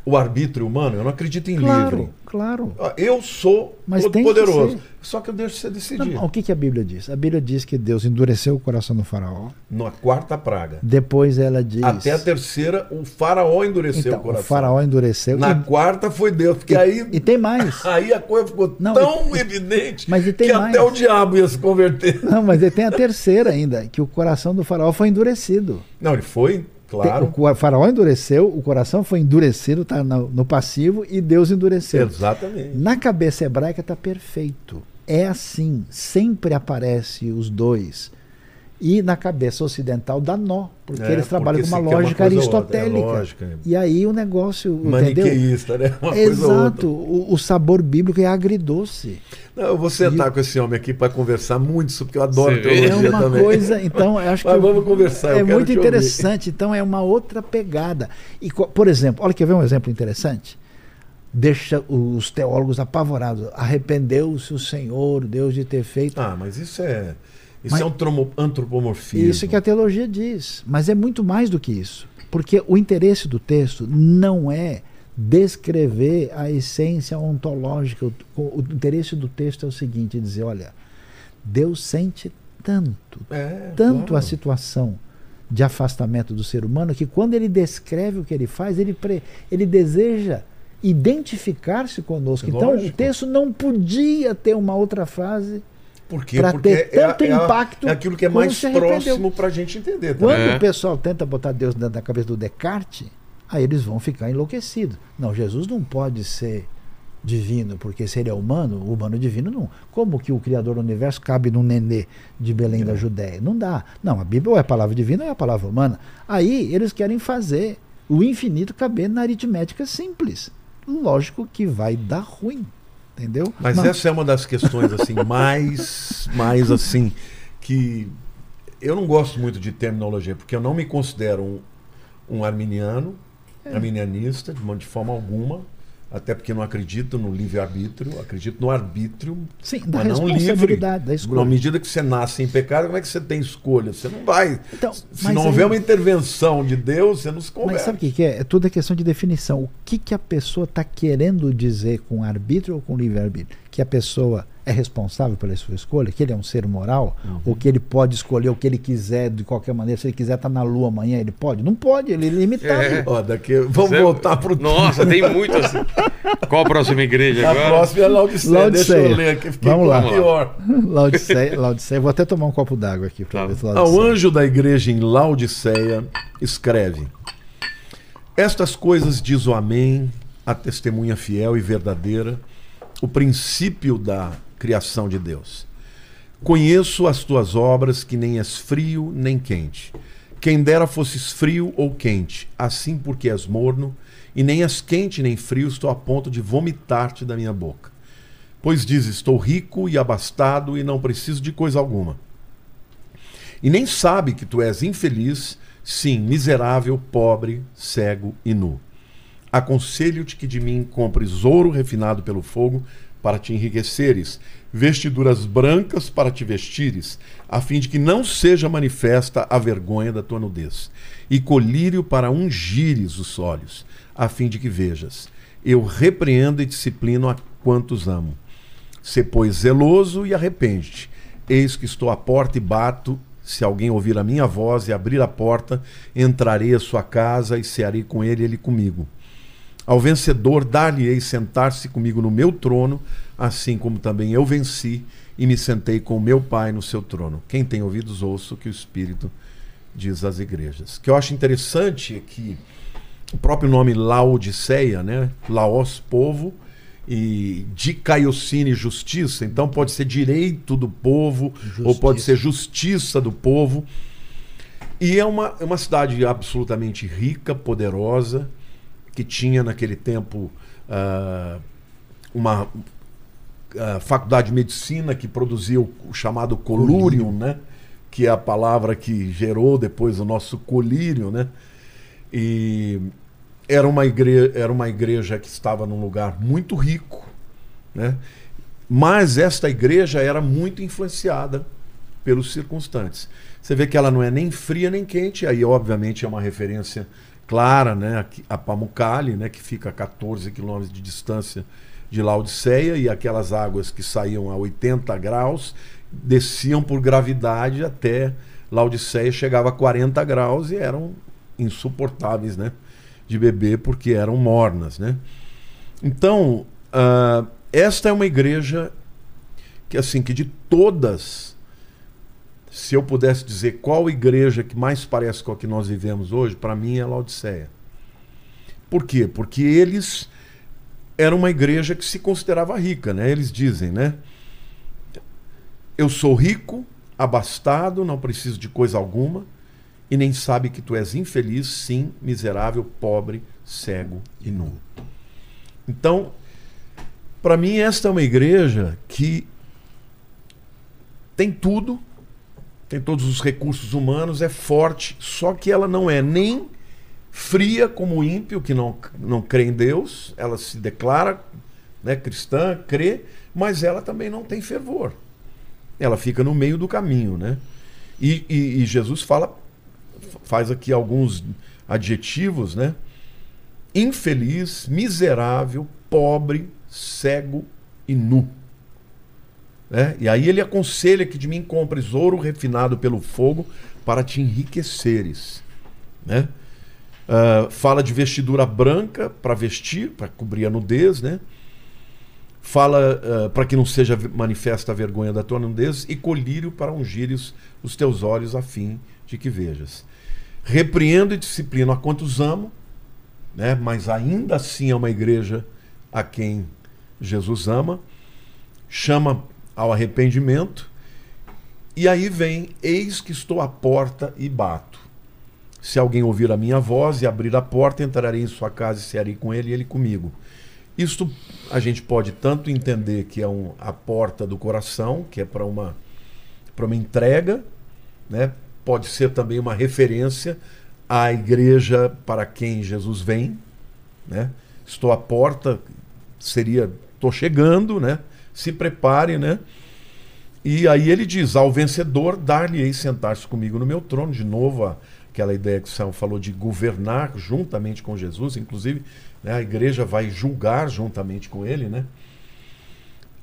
o arbítrio humano. Eu não acredito em claro, livre. claro. Ah, Eu sou Mas poderoso. Só que eu deixo você Não, decidir. o que, que a Bíblia diz? A Bíblia diz que Deus endureceu o coração do faraó. Na quarta praga. Depois ela diz. Até a terceira, o faraó endureceu então, o coração. o faraó endureceu. Na e, quarta foi Deus, porque aí, e tem mais. aí a coisa ficou Não, tão evidente mas e tem que mais. até o diabo ia se converter. Não, mas ele tem a terceira ainda, que o coração do faraó foi endurecido. Não, ele foi Claro. O faraó endureceu, o coração foi endurecido, está no, no passivo, e Deus endureceu. Exatamente. Na cabeça hebraica está perfeito. É assim, sempre aparece os dois. E na cabeça ocidental dá nó, porque É, eles trabalham porque com uma uma lógica coisa ou outra, é aristotélica. lógica. E aí o negócio, entendeu? Maniqueísta, né? Uma. Exato, o, o sabor bíblico é agridoce. Não, eu vou sentar com esse homem aqui para conversar muito isso, porque eu adoro Você vê? É teologia uma também. coisa, então, eu acho Mas que vamos conversar, eu é quero muito te ouvir. interessante. Então, é uma outra pegada. E, por exemplo, olha, quer ver um exemplo interessante? Deixa os teólogos apavorados. Arrependeu-se o Senhor, Deus, de ter feito. Ah, mas isso é. Isso Mas- é um tromo- antropomorfismo. Isso que a teologia diz. Mas é muito mais do que isso. Porque o interesse do texto não é descrever a essência ontológica. O, o interesse do texto é o seguinte: dizer, olha, Deus sente tanto, É, tanto claro. a situação de afastamento do ser humano que quando ele descreve o que ele faz, ele, pre- ele deseja identificar-se conosco. É então o lógico. texto não podia ter uma outra frase Por quê? pra Porque ter tanto é, impacto é aquilo que é mais próximo para a gente entender. Quando também. É. o pessoal tenta botar Deus dentro da cabeça do Descartes, aí eles vão ficar enlouquecidos. Não, Jesus não pode ser divino, porque se ele é humano, o humano divino não. Como que o Criador do universo cabe num nenê de Belém É. da Judéia? Não dá. Não, a Bíblia ou é a palavra divina ou é a palavra humana. Aí eles querem fazer o infinito caber na aritmética simples. Lógico que vai dar ruim. Entendeu? Mas Não. essa é uma das questões assim mais, mais assim que eu não gosto muito de terminologia porque eu não me considero um, um arminiano, É. arminianista de forma alguma, até porque não acredito no livre arbítrio, acredito no arbítrio, Sim, da mas não livre. responsabilidade, da escolha. Na medida que você nasce em pecado, como é que você tem escolha? Você não vai. Então, se mas não aí- houver uma intervenção de Deus, você não se Mas converte. sabe o que, que é? É tudo questão de definição. O que, que a pessoa está querendo dizer com arbítrio ou com livre-arbítrio? Que a pessoa é responsável pela sua escolha? Que ele é um ser moral? Uhum. Ou que ele pode escolher o que ele quiser de qualquer maneira? Se ele quiser estar na lua amanhã, ele pode? Não pode, ele é limitado. É. Ó, daqui, vamos Você- voltar pro Nossa, tem muito assim. Qual a próxima igreja A agora? próxima é Laodiceia. Laodiceia. Deixa eu ler aqui. Fiquei Vamos lá. pior. Laodiceia, Laodiceia. Vou até tomar um copo d'água aqui para Tá. ver se o Laodiceia. anjo da igreja em Laodiceia escreve: Estas coisas diz o Amém, a testemunha fiel e verdadeira, o princípio da criação de Deus. Conheço as tuas obras, que nem és frio nem quente. Quem dera fosses frio ou quente, assim porque és morno, e nem és quente nem frio, estou a ponto de vomitar-te da minha boca. Pois diz: Estou rico e abastado e não preciso de coisa alguma. E nem sabe que tu és infeliz, sim, miserável, pobre, cego e nu. Aconselho-te que de mim compres ouro refinado pelo fogo para te enriqueceres, vestiduras brancas para te vestires, a fim de que não seja manifesta a vergonha da tua nudez, e colírio para ungires os olhos, a fim de que vejas. Eu repreendo e disciplino a quantos amo. Se, pois, zeloso e arrepende-te. Eis que estou à porta e bato. Se alguém ouvir a minha voz e abrir a porta, entrarei à sua casa e cearei com ele e ele comigo. Ao vencedor, dar-lhe-ei sentar-se comigo no meu trono, assim como também eu venci e me sentei com meu Pai no seu trono. Quem tem ouvidos, ouça o que o Espírito diz às igrejas. O que eu acho interessante é que o próprio nome Laodiceia, né? Laos, povo, e dicaiocine, justiça. Então pode ser direito do povo, ou pode ser justiça do povo. E é uma, é uma cidade absolutamente rica, poderosa, que tinha naquele tempo ah, uma ah, faculdade de medicina que produzia o, chamado colúrium, né? que é a palavra que gerou depois o nosso colírio, né? E era uma, igre era uma igreja que estava num lugar muito rico, né? mas esta igreja era muito influenciada pelos circunstantes. Você vê que ela não é nem fria nem quente, aí obviamente é uma referência clara né? a Pamukkale, né? que fica a 14 quilômetros de distância de Laodiceia, e aquelas águas que saíam a 80 graus desciam por gravidade até Laodiceia, chegava a 40 graus e eram insuportáveis né? de beber porque eram mornas. Né? Então, ah, esta é uma igreja que assim que de todas se eu pudesse dizer qual igreja que mais parece com a que nós vivemos hoje, para mim é Laodiceia. Por quê? Porque eles eram uma igreja que se considerava rica, né? Eles dizem, né? Eu sou rico, abastado, não preciso de coisa alguma, e nem sabe que tu és infeliz, sim, miserável, pobre, cego e nu. Então, para mim, esta é uma igreja que tem tudo, tem todos os recursos humanos, é forte, só que ela não é nem fria como o ímpio, que não, não crê em Deus, ela se declara né, cristã, crê, mas ela também não tem fervor. Ela fica no meio do caminho, né? E, e, e Jesus fala, faz aqui alguns adjetivos, né? Infeliz, miserável, pobre, cego e nu. Né? E aí ele aconselha que de mim compres ouro refinado pelo fogo para te enriqueceres. Né? Uh, fala de vestidura branca para vestir, para cobrir a nudez, né? Fala uh, para que não seja manifesta a vergonha da tua nudez e colírio para ungires os teus olhos a fim de que vejas. Repreendo e disciplino a quantos amo, né? mas ainda assim é uma igreja a quem Jesus ama, chama ao arrependimento, e aí vem: Eis que estou à porta e bato. Se alguém ouvir a minha voz e abrir a porta, entrarei em sua casa e cearei com ele e ele comigo. Isto a gente pode tanto entender que é um, a porta do coração, que é para uma, uma entrega, né? pode ser também uma referência à igreja para quem Jesus vem. Né? Estou à porta, seria estou chegando, né? Se prepare, né? E aí ele diz: ao vencedor, dar-lhe-ei sentar-se comigo no meu trono. De novo, aquela ideia que o São falou de governar juntamente com Jesus, inclusive né, a igreja vai julgar juntamente com ele, né?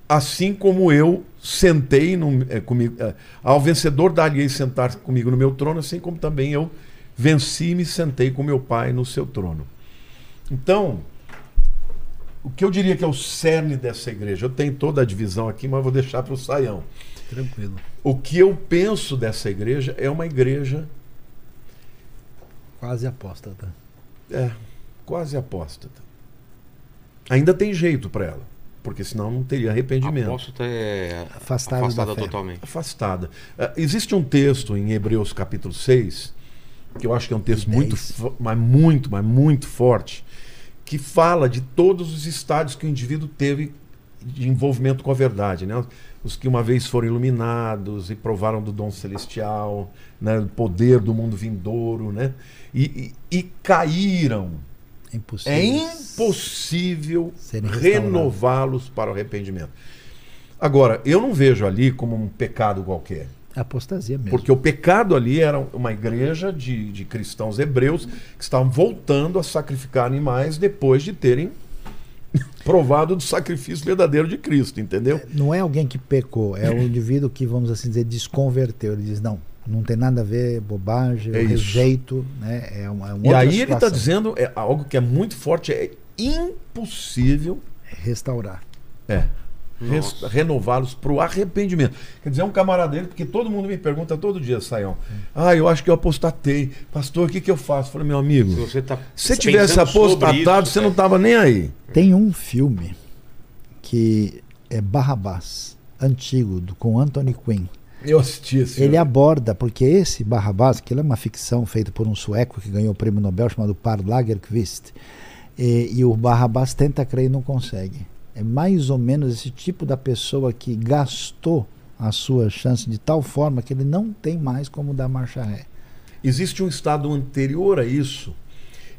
Assim como eu sentei no, é, comigo, é, ao vencedor dar-lhe-ei sentar comigo no meu trono, assim como também eu venci e me sentei com meu Pai no seu trono. Então, o que eu diria que é o cerne dessa igreja? Eu tenho toda a divisão aqui, mas vou deixar para o Saião. Tranquilo. O que eu penso dessa igreja é uma igreja. Quase apóstata. É, quase apóstata. Ainda tem jeito para ela, porque senão não teria arrependimento. Apóstata é afastada, afastada totalmente. Afastada. Uh, existe um texto em Hebreus capítulo 6, que eu acho que é um texto muito, mas muito, mas muito forte que fala de todos os estádios que o indivíduo teve de envolvimento com a verdade, né? Os que uma vez foram iluminados e provaram do dom celestial, né? do poder do mundo vindouro, né? E, e, e caíram. Impossível. É impossível renová-los para o arrependimento. Agora, eu não vejo ali como um pecado qualquer. Apostasia mesmo. Porque o pecado ali era uma igreja de, de cristãos hebreus que estavam voltando a sacrificar animais depois de terem provado do sacrifício verdadeiro de Cristo, entendeu? Não é alguém que pecou, é o indivíduo que, vamos assim dizer, desconverteu. Ele diz, não, não tem nada a ver, bobagem, é rejeito, né? É uma, é uma e aí ele está dizendo é, algo que é muito forte, é impossível restaurar. É renová-los para o arrependimento. Quer dizer, é um camarada dele, porque todo mundo me pergunta todo dia, Saião. Ah, eu acho que eu apostatei. Pastor, o que, que eu faço? Eu falei, meu amigo, se você, tá se tivesse apostatado, isso, você é. não estava nem aí. Tem um filme que é Barrabás, antigo, do, com Anthony Quinn. Eu assisti esse Ele aborda, porque esse Barrabás, que ele é uma ficção feita por um sueco que ganhou o prêmio Nobel chamado Par Lagerkvist, e, e o Barrabás tenta crer e não consegue. É mais ou menos esse tipo da pessoa que gastou a sua chance de tal forma que ele não tem mais como dar marcha ré. Existe um estado anterior a isso,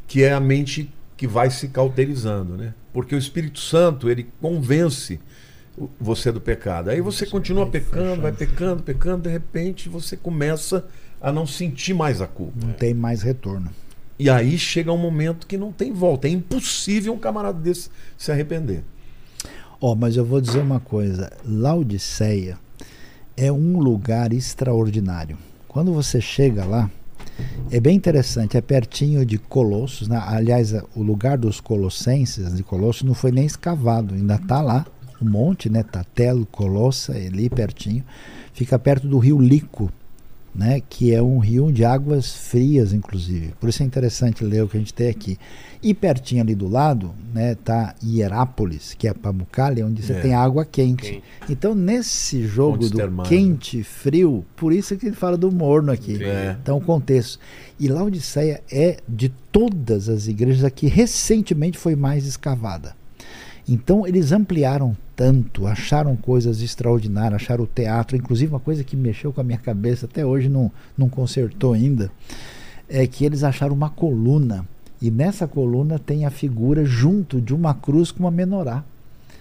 que é a mente que vai se cauterizando, né? Porque o Espírito Santo, ele convence você do pecado. Aí você continua pecando, vai pecando, pecando, de repente você começa a não sentir mais a culpa. Não tem mais retorno. E aí chega um momento que não tem volta. É impossível um camarada desse se arrepender. Ó, oh, mas eu vou dizer uma coisa: Laodiceia é um lugar extraordinário. Quando você chega lá, é bem interessante, é pertinho de Colossos. Né? Aliás, o lugar dos colossenses de Colossos não foi nem escavado, ainda está lá. O monte, né? Tatelo, Colossa, é ali pertinho. Fica perto do rio Lico. Né, que é um rio de águas frias, inclusive. Por isso é interessante ler o que a gente tem aqui. E pertinho ali do lado, né, tá Hierápolis, que é Pamukkale, onde você É. tem água quente. Quente. Então, nesse jogo do termais, quente e frio, por isso que ele fala do morno aqui. É. Então, o contexto. E Laodiceia é, de todas as igrejas aqui, recentemente foi mais escavada. Então, eles ampliaram tanto, acharam coisas extraordinárias, acharam o teatro, inclusive uma coisa que mexeu com a minha cabeça, até hoje não, não consertou ainda, é que eles acharam uma coluna. E nessa coluna tem a figura junto de uma cruz com uma menorá.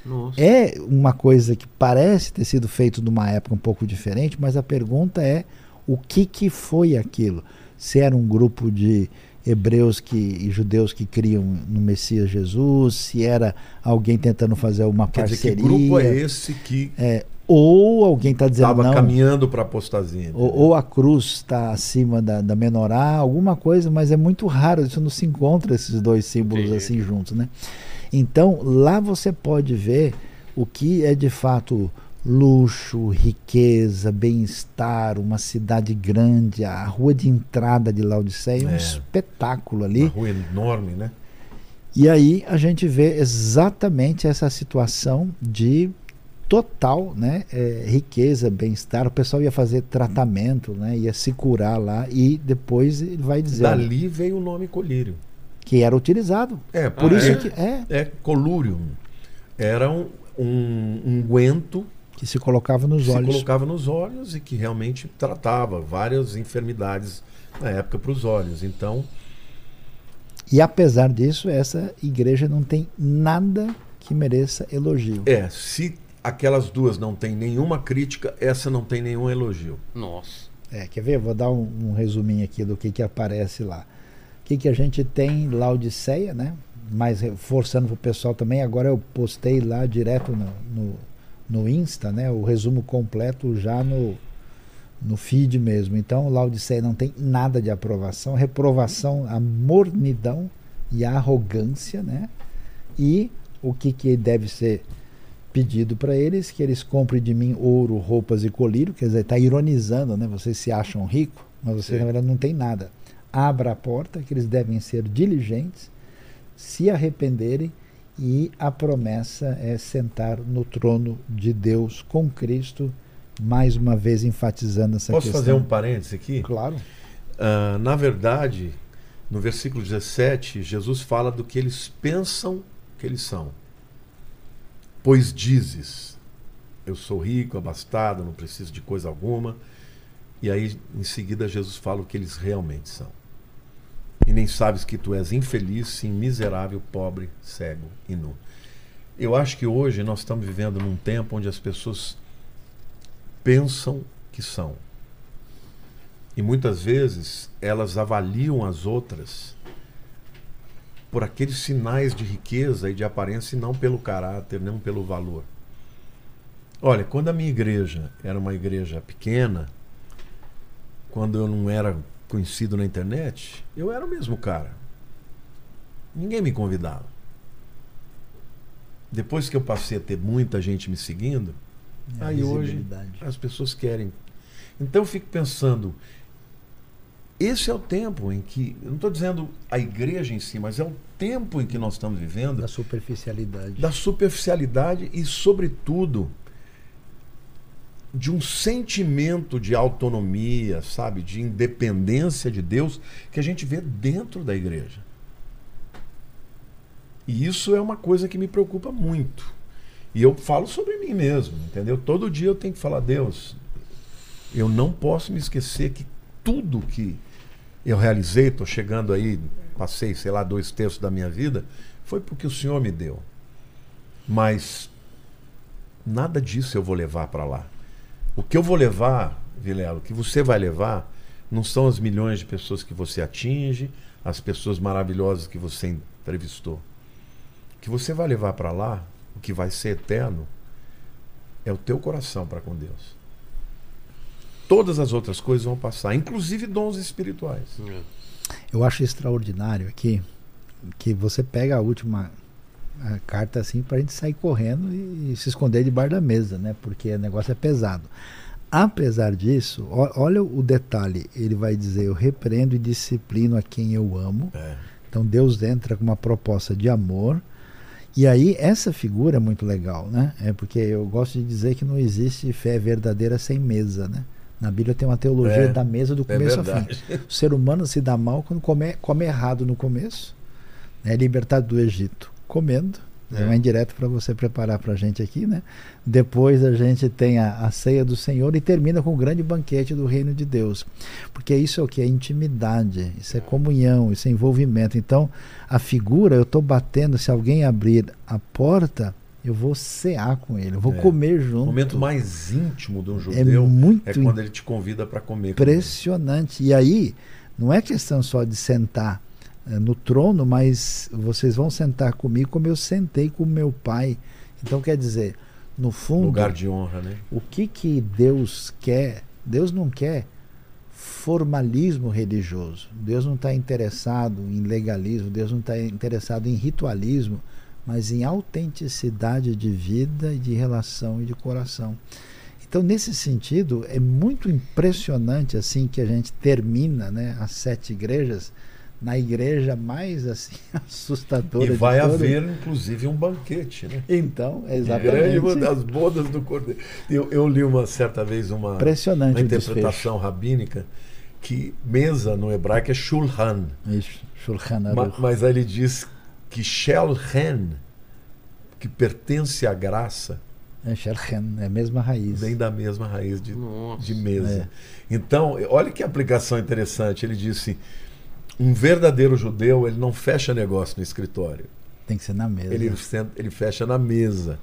Nossa. É uma coisa que parece ter sido feito numa época um pouco diferente, mas a pergunta é o que, que foi aquilo? Se era um grupo de hebreus que, e judeus que criam no Messias Jesus, se era alguém tentando fazer uma Quer dizer, parceria, que grupo é esse que é, ou alguém está dizendo estava caminhando para a apostasia? ou, ou a cruz está acima da, da menorá, alguma coisa, mas é muito raro, isso não se encontra esses dois símbolos Entendi. assim juntos, né? Então, lá você pode ver o que é de fato luxo, riqueza, bem-estar, uma cidade grande, a rua de entrada de Laodiceia é um É. espetáculo Uma ali. rua enorme, né? E aí a gente vê exatamente essa situação de total né, é, riqueza, bem-estar. O pessoal ia fazer tratamento, né, ia se curar lá e depois ele vai dizer Dali veio o nome colírio. que era utilizado. É, Por Ah, isso é? que é é colúrium. Era um, um unguento que se colocava nos que se olhos. colocava nos olhos e que realmente tratava várias enfermidades na época para os olhos. Então, E apesar disso, essa igreja não tem nada que mereça elogio. é, se aquelas duas não têm nenhuma crítica, essa não tem nenhum elogio. Nossa. É, quer ver? Vou dar um, um resuminho aqui do que, que aparece lá. O que, que a gente tem em Laodiceia, né? Mas reforçando para o pessoal também, agora eu postei lá direto no, no, no Insta, né? O resumo completo já no, no feed mesmo. Então, Laodiceia não tem nada de aprovação, reprovação, a mornidão e a arrogância, né? E o que, que deve ser pedido para eles que eles comprem de mim ouro, roupas e colírio, quer dizer, está ironizando, né? Vocês se acham ricos, mas vocês Sim. na verdade não tem nada. Abra a porta, que eles devem ser diligentes, se arrependerem e a promessa é sentar no trono de Deus com Cristo, mais uma vez enfatizando essa Posso questão. fazer um parênteses aqui? Claro. Ah, na verdade, no versículo 17, Jesus fala do que eles pensam que eles são. Pois dizes, eu sou rico, abastado, não preciso de coisa alguma. E aí, em seguida, Jesus fala o que eles realmente são. E nem sabes que tu és infeliz, sim, miserável, pobre, cego e nu. Eu acho que hoje nós estamos vivendo num tempo onde as pessoas pensam que são. E muitas vezes elas avaliam as outras por aqueles sinais de riqueza e de aparência e não pelo caráter, não pelo valor. Olha, quando a minha igreja era uma igreja pequena, quando eu não era conhecido na internet, eu era o mesmo cara. Ninguém me convidava. Depois que eu passei a ter muita gente me seguindo, É Aí hoje- as pessoas querem. Então eu fico pensando, esse é o tempo em que, não estou dizendo a igreja em si, mas é o tempo em que nós estamos vivendo da superficialidade. da superficialidade e, sobretudo, de um sentimento de autonomia, sabe, de independência de Deus que a gente vê dentro da igreja. E isso é uma coisa que me preocupa muito. E eu falo sobre mim mesmo, entendeu? Todo dia eu tenho que falar, Deus, eu não posso me esquecer que tudo que eu realizei, estou chegando aí, passei, sei lá, dois terços da minha vida, foi porque o Senhor me deu. Mas nada disso eu vou levar para lá. O que eu vou levar, Vilela, o que você vai levar, não são as milhões de pessoas que você atinge, as pessoas maravilhosas que você entrevistou. O que você vai levar para lá, o que vai ser eterno, é o teu coração para com Deus. Todas as outras coisas vão passar, inclusive dons espirituais. Eu acho extraordinário aqui que você pega a última a carta assim pra gente sair correndo e, se esconder debaixo da mesa, né? Porque o negócio é pesado. apesar disso, ó- olha o detalhe, ele vai dizer, eu repreendo e disciplino a quem eu amo. É. Então Deus entra com uma proposta de amor. E aí essa figura é muito legal, né? É porque eu gosto de dizer que não existe fé verdadeira sem mesa, né? Na Bíblia tem uma teologia É, da mesa do é começo ao fim. O ser humano se dá mal quando come, come errado no começo, né? libertado do Egito comendo. É uma indireta para você preparar para a gente aqui, né? Depois a gente tem a, a ceia do Senhor e termina com o grande banquete do reino de Deus. Porque isso é o que? É intimidade, isso é comunhão, isso é envolvimento. Então, a figura, eu estou batendo, se alguém abrir a porta, eu vou cear com ele, eu vou É. comer O junto. momento mais íntimo de um é judeu muito é quando ele te convida para comer. impressionante. E aí, não é questão só de sentar no trono, mas vocês vão sentar comigo como eu sentei com meu pai. Então, quer dizer, no fundo, Lugar de honra, né? o que, que Deus quer? Deus não quer formalismo religioso. Deus não está interessado em legalismo, Deus não está interessado em ritualismo, mas em autenticidade de vida, de relação e de coração. Então, nesse sentido, é muito impressionante assim que a gente termina, né, as sete igrejas na igreja mais assim assustadora E vai haver, inclusive, um banquete, né? Então, Grande, exatamente. uma das bodas do Cordeiro. Eu, eu li uma certa vez uma, uma interpretação rabínica que mesa no hebraico é shulhan. Isso, Shulchan Ma- Aruch. mas aí ele diz que shelhen, que pertence à graça, É é a mesma raiz. vem da mesma raiz de, Nossa. de mesa. É. Então, olha que aplicação interessante. Ele disse: um verdadeiro judeu ele não fecha negócio no escritório. Tem que ser na mesa. Ele, ele fecha na mesa.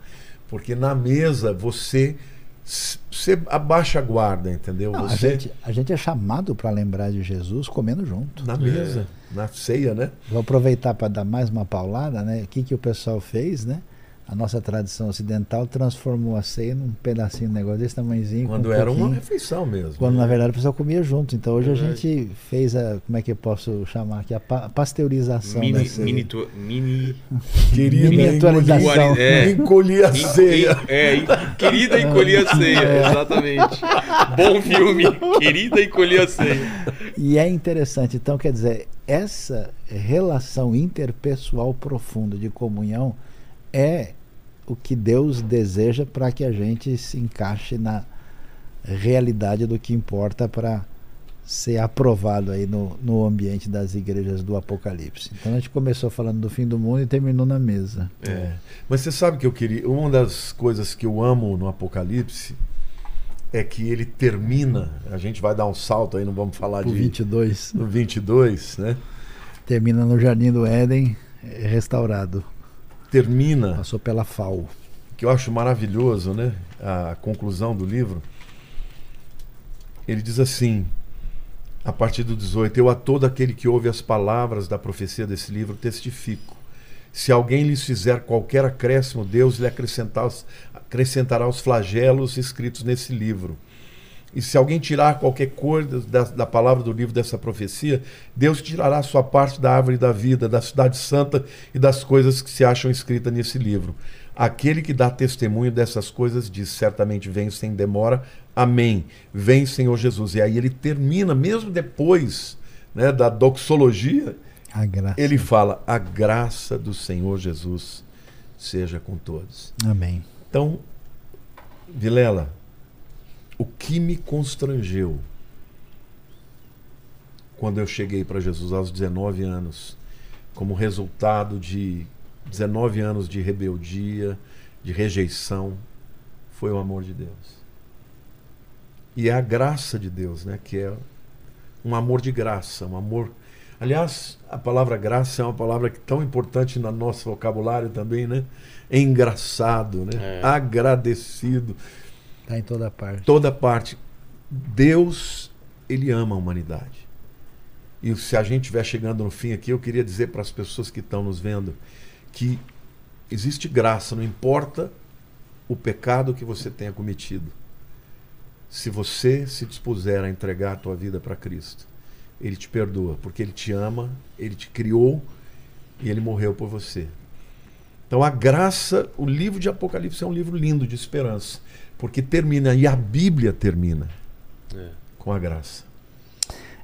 Porque na mesa você, você abaixa a guarda, entendeu? Não, a, você gente, a gente é chamado para lembrar de Jesus comendo junto. na mesa, na ceia, né? Vou aproveitar para dar mais uma paulada, né? O que, que o pessoal fez, né? A nossa tradição ocidental transformou a ceia num pedacinho de negócio desse tamanhozinho. Quando um era uma refeição mesmo. Quando na verdade o pessoal comia junto. Então hoje a Verdade. gente fez a. Como é que eu posso chamar aqui? A pa- pasteurização da Mini, ceia. mini, to- mini, Querida, Miniaturização. engolir, É. engolir a ceia. é, querida encolhi a ceia, exatamente. Bom filme, querida encolhi a ceia. E é interessante, então, quer dizer, essa relação interpessoal profunda de comunhão é o que Deus deseja para que a gente se encaixe na realidade do que importa para ser aprovado aí no, no ambiente das igrejas do Apocalipse. Então a gente começou falando do fim do mundo e terminou na mesa. É. Mas você sabe que eu queria. Uma das coisas que eu amo no Apocalipse é que ele termina. A gente vai dar um salto aí, não vamos falar Por de. 22, No 22, né? termina no Jardim do Éden, restaurado. Termina, Passou pela FAO. que eu acho maravilhoso, né? A conclusão do livro. Ele diz assim, a partir do 18: Eu a todo aquele que ouve as palavras da profecia desse livro testifico. Se alguém lhes fizer qualquer acréscimo, Deus lhe acrescentar os- acrescentará os flagelos escritos nesse livro. E se alguém tirar qualquer coisa da, da palavra do livro dessa profecia, Deus tirará a sua parte da árvore da vida, da cidade santa e das coisas que se acham escritas nesse livro. Aquele que dá testemunho dessas coisas diz: certamente vem sem demora. Amém. Vem, Senhor Jesus. E aí ele termina, mesmo depois né, da doxologia, ele fala: A graça do Senhor Jesus seja com todos. Amém. Então, Vilela, o que me constrangeu quando eu cheguei para Jesus aos 19 anos, como resultado de 19 anos de rebeldia, de rejeição, foi o amor de Deus. E é a graça de Deus, né, que é um amor de graça, um amor. Aliás, a palavra graça é uma palavra que é tão importante no nosso vocabulário também, né? É engraçado, né? É. Agradecido, Está em toda parte. toda parte. Deus, ele ama a humanidade. E se a gente estiver chegando no fim aqui, eu queria dizer para as pessoas que estão nos vendo que existe graça, não importa o pecado que você tenha cometido. Se você se dispuser a entregar a tua vida para Cristo, ele te perdoa, porque ele te ama, ele te criou e ele morreu por você. Então a graça, o livro de Apocalipse é um livro lindo de esperança, Porque termina, e a Bíblia termina É. com a graça.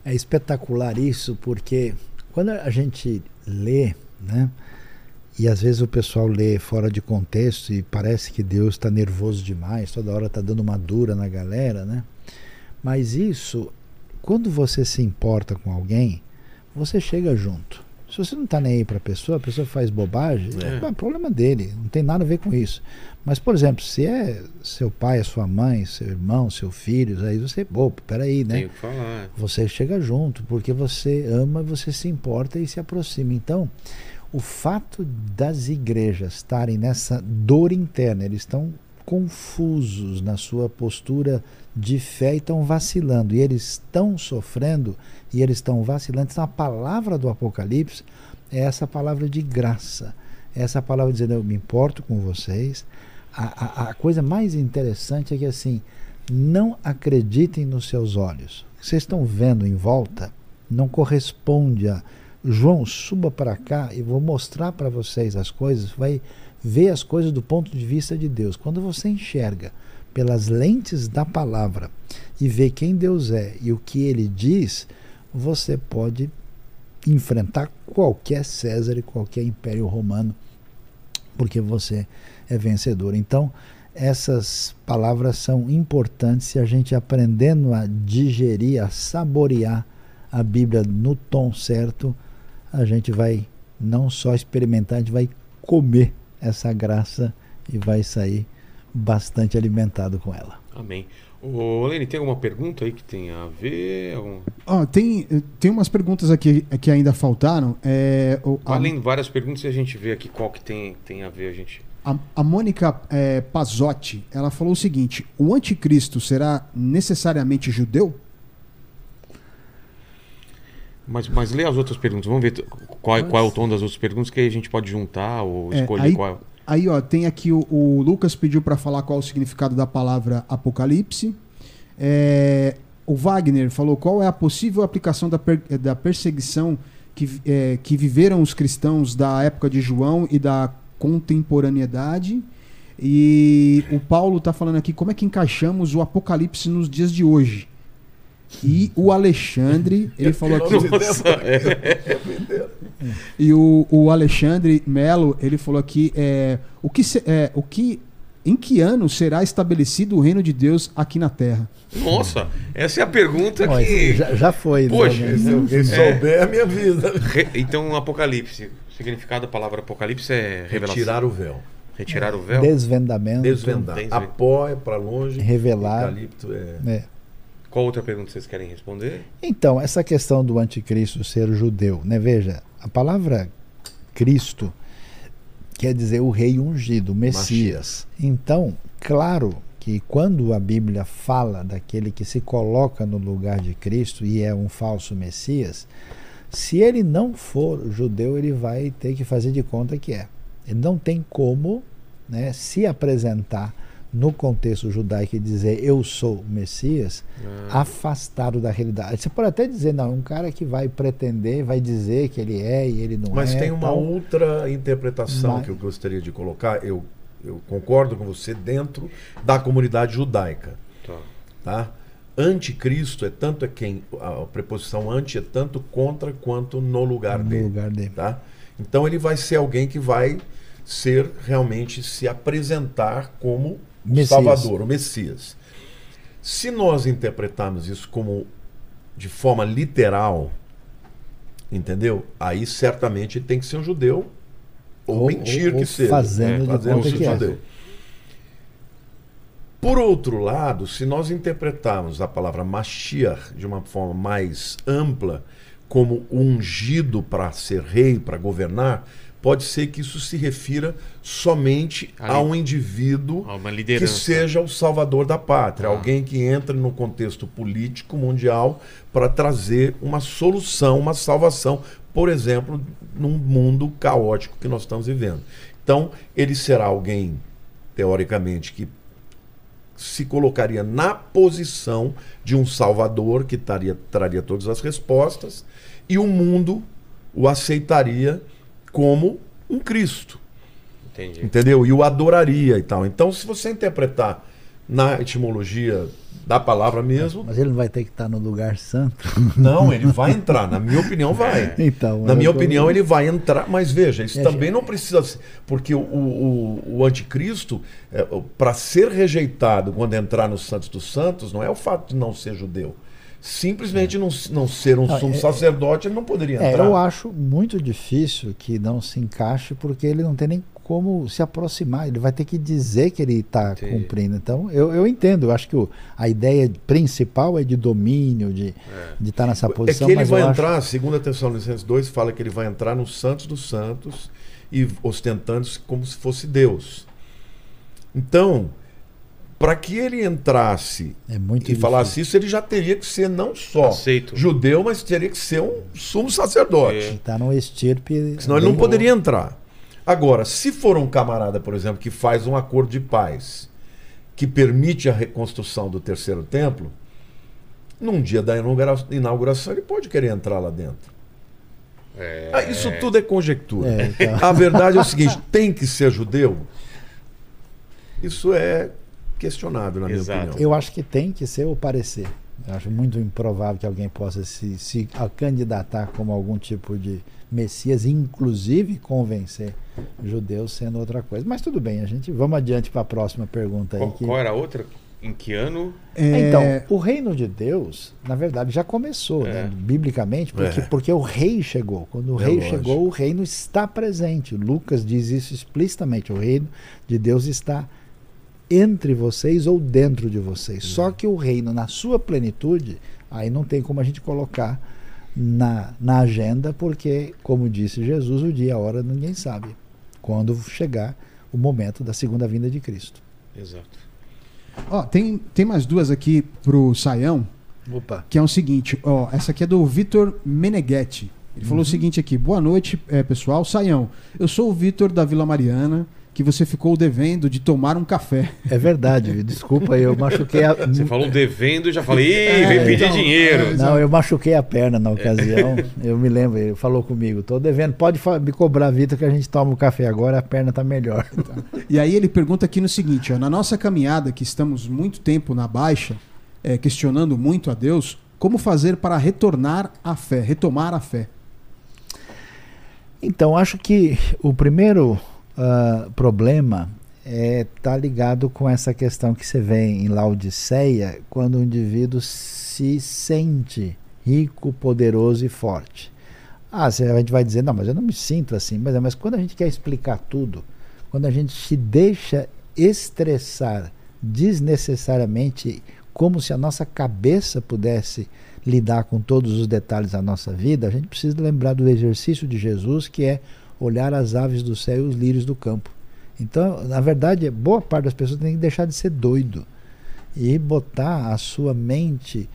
É espetacular isso, porque quando a gente lê, né? E às vezes o pessoal lê fora de contexto e parece que Deus está nervoso demais, toda hora está dando uma dura na galera, né? Mas isso, quando você se importa com alguém, você chega junto. Se você não está nem aí para a pessoa, a pessoa faz bobagem, É. é. problema dele, não tem nada a ver com isso. Mas, por exemplo, se é seu pai, sua mãe, seu irmão, seu filho, aí você, pô, peraí, né? Tenho que falar. Você chega junto, porque você ama, você se importa e se aproxima. Então, o fato das igrejas estarem nessa dor interna, eles estão confusos na sua postura de fé e estão vacilando. E eles estão sofrendo e eles estão vacilando. Então, a palavra do Apocalipse é essa palavra de graça. É essa palavra dizendo: Eu me importo com vocês. A, a, a coisa mais interessante é que, assim, não acreditem nos seus olhos. O que vocês estão vendo em volta não corresponde a. João, suba para cá e vou mostrar para vocês as coisas. Vai ver as coisas do ponto de vista de Deus. Quando você enxerga pelas lentes da palavra e vê quem Deus é e o que ele diz, você pode enfrentar qualquer César e qualquer império romano, porque você é vencedor. Então, essas palavras são importantes se a gente aprendendo a digerir, a saborear a Bíblia no tom certo, a gente vai não só experimentar, a gente vai comer essa graça e vai sair bastante alimentado com ela. Amém. Ô, Lene, tem alguma pergunta aí que tem a ver? Algum... Ó, tem, tem umas perguntas aqui que ainda faltaram. É, o- Além de várias perguntas, e a gente vê aqui qual que tem, tem a ver, a gente. a, a Mônica é, Pazotti, ela falou o seguinte: o anticristo será necessariamente judeu? Mas, mas lê as outras perguntas. Vamos ver qual, qual é o tom das outras perguntas que aí a gente pode juntar ou É, escolher aí- qual. Aí, ó, tem aqui o, o Lucas pediu para falar qual o significado da palavra apocalipse. É, o Wagner falou qual é a possível aplicação da, per- da perseguição que, é, que viveram os cristãos da época de João e da contemporaneidade. E o Paulo está falando aqui como é que encaixamos o apocalipse nos dias de hoje. E o Alexandre, ele falou aqui. Nossa, é. E o, o Alexandre Melo, ele falou aqui, é, o que, se- é, o que, em que ano será estabelecido o reino de Deus aqui na Terra? Nossa, essa é a pergunta que. já, já foi. né? Poxa, Se alguém souber, é minha vida. Re- Então, Apocalipse. O significado da palavra Apocalipse é revelação. Tirar o véu. Retirar o véu. Desvendamento. Desvendar. Desvendar. Apó é para longe. Revelar. Eucalipto é. É. Qual outra pergunta vocês querem responder? Então, essa questão do anticristo ser judeu, né? Veja, a palavra Cristo quer dizer o rei ungido, o Messias. Então, claro que quando a Bíblia fala daquele que se coloca no lugar de Cristo e é um falso Messias, se ele não for judeu, ele vai ter que fazer de conta que é. Ele não tem como né, se apresentar no contexto judaico e dizer eu sou o Messias, afastado da realidade. Você pode até dizer, não, um cara que vai pretender, vai dizer que ele é e ele não Mas é. tem uma tal. outra interpretação Mas- que eu gostaria de colocar. Eu, eu concordo com você dentro da comunidade judaica. Tá. Tá? Anticristo é tanto é quem. A preposição anti é tanto contra quanto no lugar no dele. lugar dele. Tá? Então ele vai ser alguém que vai ser realmente se apresentar como Messias. Salvador, o Messias. Se nós interpretarmos isso como de forma literal, entendeu? Aí certamente tem que ser um judeu ou, Ou- mentir ou- que ou seja. fazendo de fazendo conta ser que é. Por outro lado, se nós interpretarmos a palavra Mashiach de uma forma mais ampla, como ungido para ser rei, para governar, pode ser que isso se refira somente Ali. a um indivíduo uma que seja o salvador da pátria, Ah. alguém que entra no contexto político mundial para trazer uma solução, uma salvação, por exemplo, num mundo caótico que nós estamos vivendo. Então, ele será alguém, teoricamente, que se colocaria na posição de um salvador que taria, traria todas as respostas e o mundo o aceitaria como um Cristo Entendi. entendeu? E o adoraria e tal. Então, se você interpretar na etimologia da palavra mesmo. Mas ele não vai ter que estar no lugar santo. Não, ele vai entrar. Na minha opinião, vai. Então, Na minha opinião, ele vai entrar. Mas veja, isso É, também não precisa ser. Porque o, o, o anticristo, para ser rejeitado quando entrar no Santos dos Santos, não é o fato de não ser judeu. Simplesmente não, não ser um sumo é- sacerdote, ele não poderia É, entrar. eu acho muito difícil que não se encaixe, porque ele não tem nem como se aproximar. Ele vai ter que dizer que ele está cumprindo. Então, eu, eu entendo. Eu acho que o- a ideia principal é de domínio, de de estar nessa É posição. que ele vai eu acho- entrar, segundo a Tessalonicenses 2, fala que ele vai entrar no Santos dos Santos e ostentando-se como se fosse Deus. Então, para que ele entrasse É muito e difícil. falasse isso, ele já teria que ser não só Aceito. judeu, mas teria que ser um sumo sacerdote. É. Ele está no estirpe. Senão ele não poderia entrar. Agora, se for um camarada, por exemplo, que faz um acordo de paz que permite a reconstrução do terceiro templo, num dia da inaugura- inauguração ele pode querer entrar lá dentro. É. Ah, Isso tudo é conjectura. É, então. A verdade é o seguinte: tem que ser judeu? Isso é questionado, na minha Exato. opinião. Eu acho que tem que ser o parecer. Eu acho muito improvável que alguém possa se, se candidatar como algum tipo de Messias, inclusive convencer judeus sendo outra coisa. Mas tudo bem, a gente vamos adiante para a próxima pergunta aí. Qual, que- qual era a outra? Em que ano? É, Então, o reino de Deus, na verdade, já começou, É. né, biblicamente, porque, É. porque o rei chegou. Quando o É rei lógico. chegou, o reino está presente. Lucas diz isso explicitamente: o reino de Deus está entre vocês ou dentro de vocês. Só que o reino, na sua plenitude, aí não tem como a gente colocar na, na agenda, porque, como disse Jesus, o dia e a hora ninguém sabe. Quando chegar o momento da segunda vinda de Cristo. Exato. Ó, tem, tem mais duas aqui pro Saião, Opa. que é o seguinte, ó, essa aqui é do Vitor Meneghetti. Ele falou o seguinte aqui: boa noite, eh, pessoal. Saião, eu sou o Vitor da Vila Mariana, que você ficou devendo de tomar um café. É verdade, desculpa, eu machuquei a. Você falou devendo, já falei, Ih, É, vem pedir então, dinheiro. é, Não, eu machuquei a perna na ocasião. Eu me lembro, ele falou comigo, tô devendo, pode me cobrar, Vitor, que a gente toma o café agora, a perna tá melhor. E aí ele pergunta aqui no seguinte: ó, na nossa caminhada, que estamos muito tempo na baixa, eh, questionando muito a Deus, como fazer para retornar à fé, retomar a fé? Então, acho que o primeiro ah, problema é tá ligado com essa questão que você vê em Laodiceia, quando o indivíduo se sente rico, poderoso e forte. Ah, a gente vai dizer, não, mas eu não me sinto assim. Mas, mas quando a gente quer explicar tudo, quando a gente se deixa estressar desnecessariamente, como se a nossa cabeça pudesse lidar com todos os detalhes da nossa vida, a gente precisa lembrar do exercício de Jesus, que é olhar as aves do céu e os lírios do campo. Então, na verdade, boa parte das pessoas tem que deixar de ser doido e botar a sua mente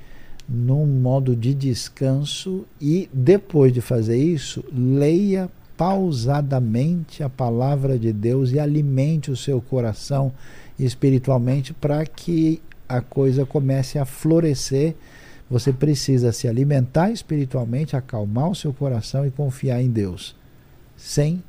num modo de descanso e depois de fazer isso, leia pausadamente a palavra de Deus e alimente o seu coração espiritualmente para que a coisa comece a florescer. Você precisa se alimentar espiritualmente, acalmar o seu coração e confiar em Deus, sem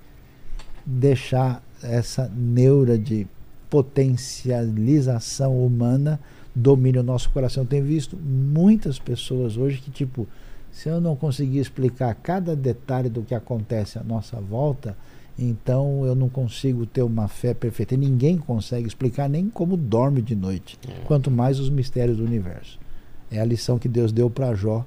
deixar essa neura de potencialização humana domine o nosso coração. Eu tenho visto muitas pessoas hoje que, tipo, se eu não conseguir explicar cada detalhe do que acontece à nossa volta, então eu não consigo ter uma fé perfeita. E ninguém consegue explicar nem como dorme de noite, quanto mais os mistérios do universo. É a lição que Deus deu para Jó,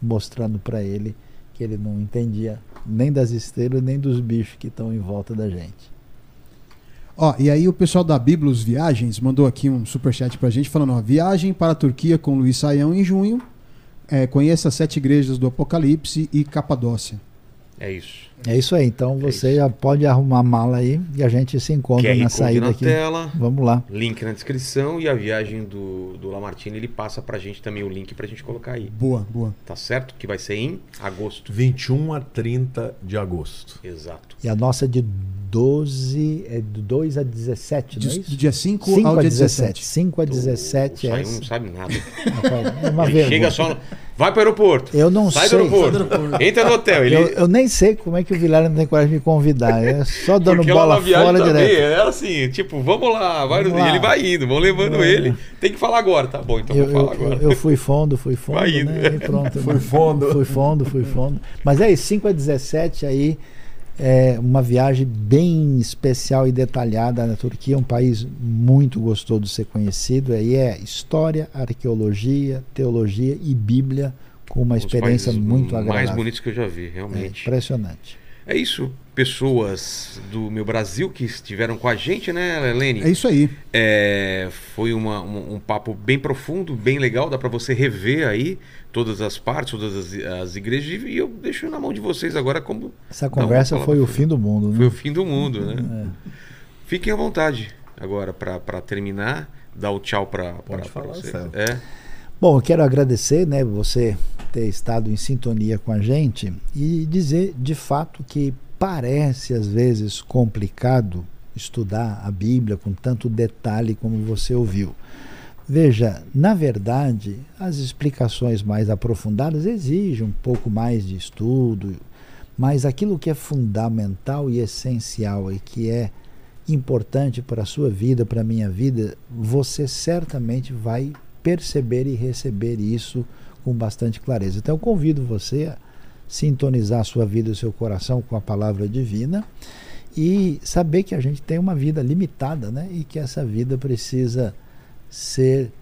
mostrando para ele que ele não entendia nem das estrelas, nem dos bichos que estão em volta da gente. Ó, e aí o pessoal da Biblos Viagens mandou aqui um superchat pra gente falando, ó, viagem para a Turquia com Luiz Saião em junho. É, conheça as sete igrejas do Apocalipse e Capadócia. É isso. É isso aí. Então você isso. já pode arrumar a mala aí e a gente se encontra QR na saída na aqui. tela, Vamos lá. link na descrição e a viagem do, do Lamartine, ele passa pra gente também o link pra gente colocar aí. Boa, boa. Tá certo? Que vai ser em agosto. 21 a 30 de agosto. Exato. E a nossa de 12, é do 2 a 17, não é De- isso? do dia 5 5 ao a dia 17. 17. 5 a O 17 é Saião essa. não sabe nada. É uma Ele vergonha. chega só no... Vai pro aeroporto. Eu não Sai sei. do aeroporto. Entra no hotel. Ele, Eu, eu nem sei como é que o Vilela não tem coragem de me convidar. É só dando porque bola fora também, direto. era assim, tipo, vamos lá, vai Vamos lá. ele vai indo, vão levando É. ele. Tem que falar agora, tá bom, então Eu, vou falar eu- agora. eu fui fundo, fui fundo, Vai indo. né? E pronto. Fui né? fundo. Fui fundo, fui fundo. Mas é isso, 5 a 17 aí, é uma viagem bem especial e detalhada na Turquia, um país muito gostoso de ser conhecido. Aí é história, arqueologia, teologia e Bíblia, uma Os experiência muito mais agradável. bonitos que eu já vi, É realmente. impressionante. É isso, pessoas do meu Brasil que estiveram com a gente, né, Lene? É isso aí. É, foi uma- um, um papo bem profundo, bem legal, dá pra você rever aí todas as partes, todas as, as igrejas, e eu deixo na mão de vocês agora como Essa conversa foi o fim do mundo, foi né? o fim do mundo, né? É. Fiquem à vontade agora pra pra terminar, dar o tchau Pode pra falar. É. Bom, eu quero agradecer, né, você ter estado em sintonia com a gente e dizer de fato que parece às vezes complicado estudar a Bíblia com tanto detalhe como você ouviu. Veja, na verdade, as explicações mais aprofundadas exigem um pouco mais de estudo, mas aquilo que é fundamental e essencial e que é importante para a sua vida, para a minha vida, você certamente vai perceber e receber isso com bastante clareza. Então eu convido você a sintonizar a sua vida e o seu coração com a palavra divina e saber que a gente tem uma vida limitada, né? E que essa vida precisa ser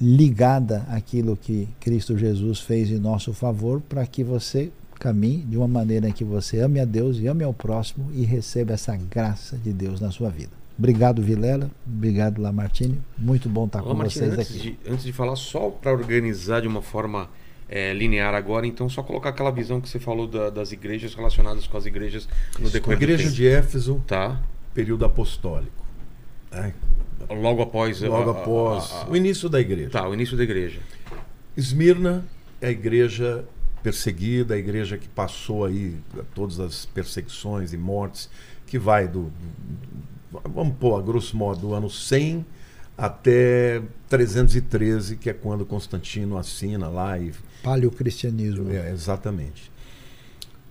ligada àquilo que Cristo Jesus fez em nosso favor para que você caminhe de uma maneira que você ame a Deus e ame ao próximo e receba essa graça de Deus na sua vida. Obrigado, Vilela. Obrigado, Lamartine. Muito bom estar Ô, com Martina, vocês antes aqui. de, antes de falar, só para organizar de uma forma é, linear agora, então só colocar aquela visão que você falou da- das igrejas relacionadas com as igrejas no A decorrer do igreja tempo. de Éfeso, Tá. período apostólico. né? Logo após. a- Logo a- após a- a- o início da igreja. Tá, o início da igreja. Esmirna é a igreja perseguida, a igreja que passou aí todas as perseguições e mortes, que vai do, vamos pôr a grosso modo, do ano 100 até 313, que é quando Constantino assina lá e Paleocristianismo. é, exatamente.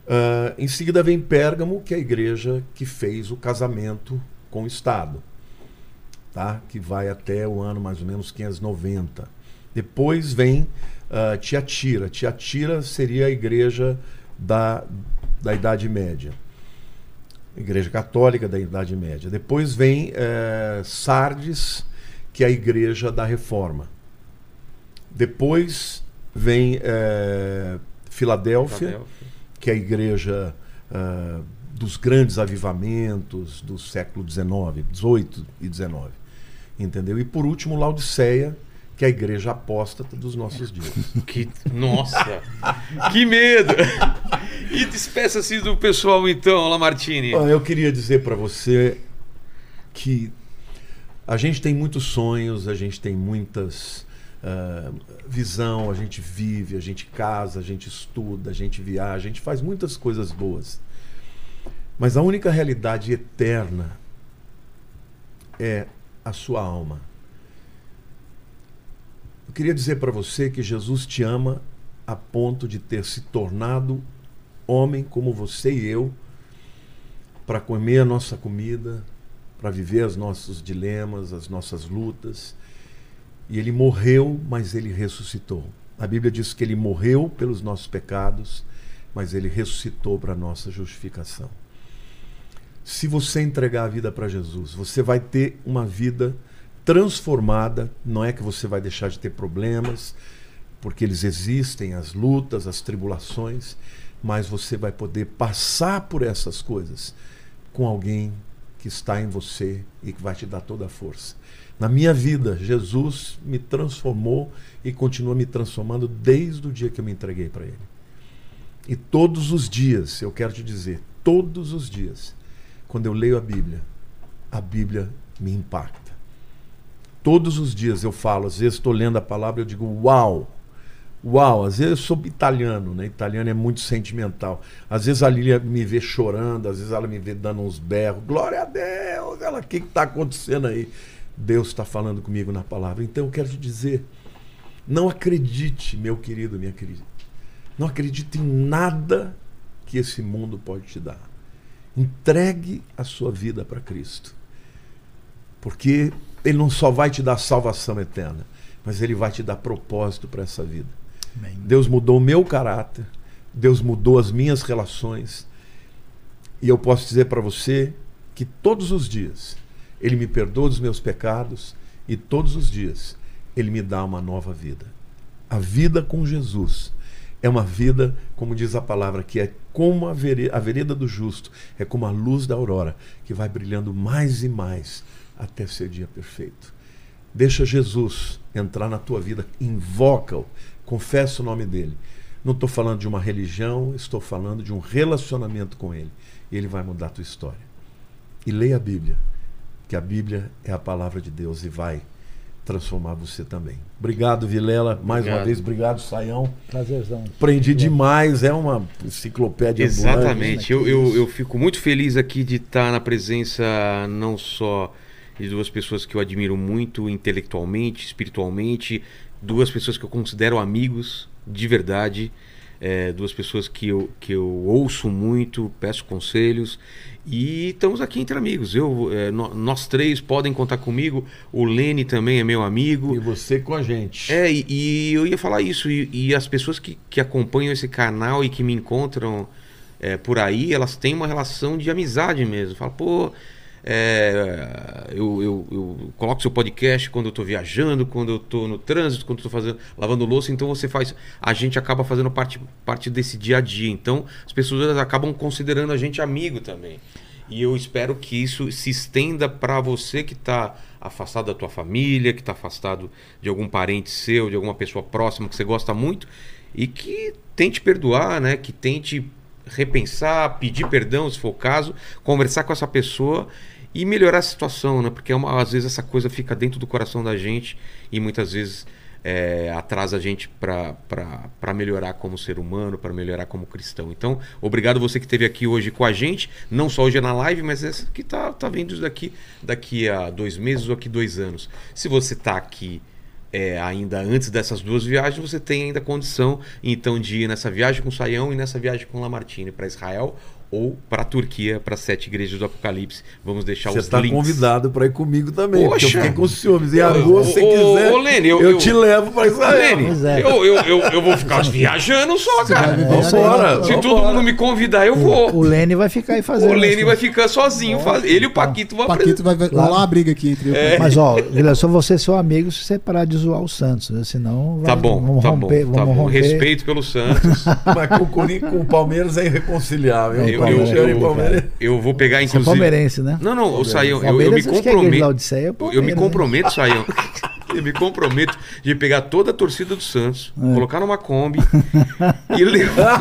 Ah, em seguida vem Pérgamo, que é a igreja que fez o casamento com o Estado, tá? que vai até o ano mais ou menos 590. Depois vem ah, Tiatira. Tiatira seria a igreja da, da Idade Média. Igreja Católica da Idade Média. Depois vem eh, Sardes, que é a igreja da Reforma. Depois vem eh, Filadélfia, Filadélfia. que é a igreja ah, dos grandes avivamentos do século XIX, XVIII e XIX. Entendeu? E por último, Laodiceia, que é a igreja apóstata dos nossos dias. Que, nossa! que medo! E despeça-se do pessoal então, Lamartine. Eu queria dizer para você que a gente tem muitos sonhos, a gente tem muitas ah, visão, a gente vive, a gente casa, a gente estuda, a gente viaja, a gente faz muitas coisas boas. Mas a única realidade eterna é a sua alma. Eu queria dizer para você que Jesus te ama a ponto de ter se tornado homem como você e eu para comer a nossa comida, para viver os nossos dilemas, as nossas lutas. E ele morreu, mas ele ressuscitou. A Bíblia diz que ele morreu pelos nossos pecados, mas ele ressuscitou para a nossa justificação. Se você entregar a vida para Jesus, você vai ter uma vida transformada. Não é que você vai deixar de ter problemas, porque eles existem, as lutas, as tribulações, mas você vai poder passar por essas coisas com alguém que está em você e que vai te dar toda a força. Na minha vida, Jesus me transformou e continua me transformando desde o dia que eu me entreguei para Ele. E todos os dias, eu quero te dizer, todos os dias, quando eu leio a Bíblia, a Bíblia me impacta. Todos os dias eu falo, às vezes estou lendo a palavra eu digo, uau! Uau, às vezes eu sou italiano, né? Italiano é muito sentimental. Às vezes a Lília me vê chorando, às vezes ela me vê dando uns berros. Glória a Deus! Ela, o que está acontecendo aí? Deus está falando comigo na palavra. Então eu quero te dizer, Não acredite, meu querido, minha querida. Não acredite em nada que esse mundo pode te dar. Entregue a sua vida para Cristo. Porque Ele não só vai te dar salvação eterna, mas Ele vai te dar propósito para essa vida. Amém. Deus mudou o meu caráter, Deus mudou as minhas relações. E eu posso dizer para você que todos os dias Ele me perdoa dos meus pecados e todos os dias Ele me dá uma nova vida. A vida com Jesus é uma vida, como diz a palavra, que é como a vereda, a vereda do justo, é como a luz da aurora, que vai brilhando mais e mais até ser dia perfeito. Deixa Jesus entrar na tua vida, invoca-o, confessa o nome dele. Não estou falando de uma religião, estou falando de um relacionamento com ele. E ele vai mudar a tua história. E leia a Bíblia, que a Bíblia é a palavra de Deus e vai transformar você também. Obrigado, Vilela, mais Obrigado. uma vez. Obrigado, Saião. Prazerzão. Aprendi demais, é uma enciclopédia Exatamente. ambulante. Eu, eu, eu fico muito feliz aqui de estar na presença não só de duas pessoas que eu admiro muito intelectualmente, espiritualmente, duas pessoas que eu considero amigos de verdade, é, duas pessoas que eu, que eu ouço muito, peço conselhos e estamos aqui entre amigos. Eu, é, nó- nós três podem contar comigo. O Lene também é meu amigo. E você com a gente. É, e, e eu ia falar isso, e, e as pessoas que, que acompanham esse canal e que me encontram é, por aí, elas têm uma relação de amizade mesmo. Fala, pô, é, eu, eu, eu coloco seu podcast quando eu tô viajando, quando eu tô no trânsito, quando tô fazendo, lavando louça, então você faz. A gente acaba fazendo parte, parte desse dia a dia. Então as pessoas acabam considerando a gente amigo também. E eu espero que isso se estenda para você que está afastado da tua família, que está afastado de algum parente seu, de alguma pessoa próxima que você gosta muito, e que tente perdoar, né? Que tente repensar, pedir perdão, se for o caso, conversar com essa pessoa e melhorar a situação, né? Porque é uma- às vezes essa coisa fica dentro do coração da gente e muitas vezes é, atrasa a gente para melhorar como ser humano, para melhorar como cristão. Então, obrigado você que esteve aqui hoje com a gente, não só hoje na live, mas essa que tá, tá vendo daqui daqui a dois meses ou aqui dois anos. Se você tá aqui é, ainda antes dessas duas viagens, você tem ainda condição então de ir nessa viagem com o Saião e nessa viagem com o Lamartine para Israel ou para a Turquia, para as sete igrejas do Apocalipse. Vamos deixar Você os está links. convidado para ir comigo também, porque eu Poxa. fiquei com ciúmes. E Ô, agora, se você quiser, ô, Lene, eu- eu, eu- te levo para Israel. Lene, é. eu, eu, eu, eu vou ficar viajando só, cara. viver Vambora. Se todo mundo me convidar, eu vou. O Lene vai ficar aí fazendo. O Lene isso. vai ficar sozinho. faz- Ele e o Paquito vão O Paquito vai vai Claro. rolar uma briga aqui entre eu É. Mas, ó, Vila, só você seu amigo se você parar de zoar o Santos, né? senão vai, Tá bom, vamos tá romper, bom, vamos tá bom. romper. Respeito pelo Santos. Mas com o, Corinthians, com o Palmeiras é irreconciliável. É, Eu, eu, Palmeiras, eu, é Palmeiras. eu vou pegar, Você é inclusive. palmeirense, né? Não, não, o Saião, eu, eu me é comprometo. é Eu me né? comprometo, Saião. Eu me comprometo de pegar toda a torcida do Santos, É. colocar numa Kombi e levar,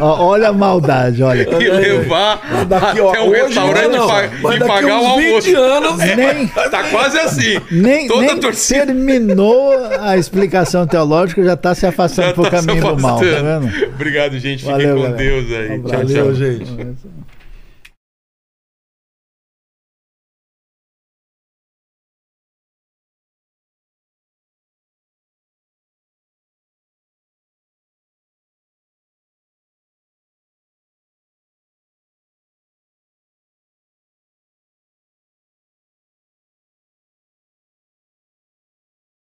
Ó, olha a maldade, olha. e levar Daqui, até ó, o hoje restaurante não, e pa- mas e daqui pagar o uns 20 almoço. anos, Nem, Tá quase assim. nem, Toda nem a torcida terminou a explicação teológica, já está se afastando já pro tá caminho do mal, tá vendo? Obrigado, gente. Fiquem Valeu, com galera. Deus aí. Um Tchau, tchau. Valeu, gente. Um.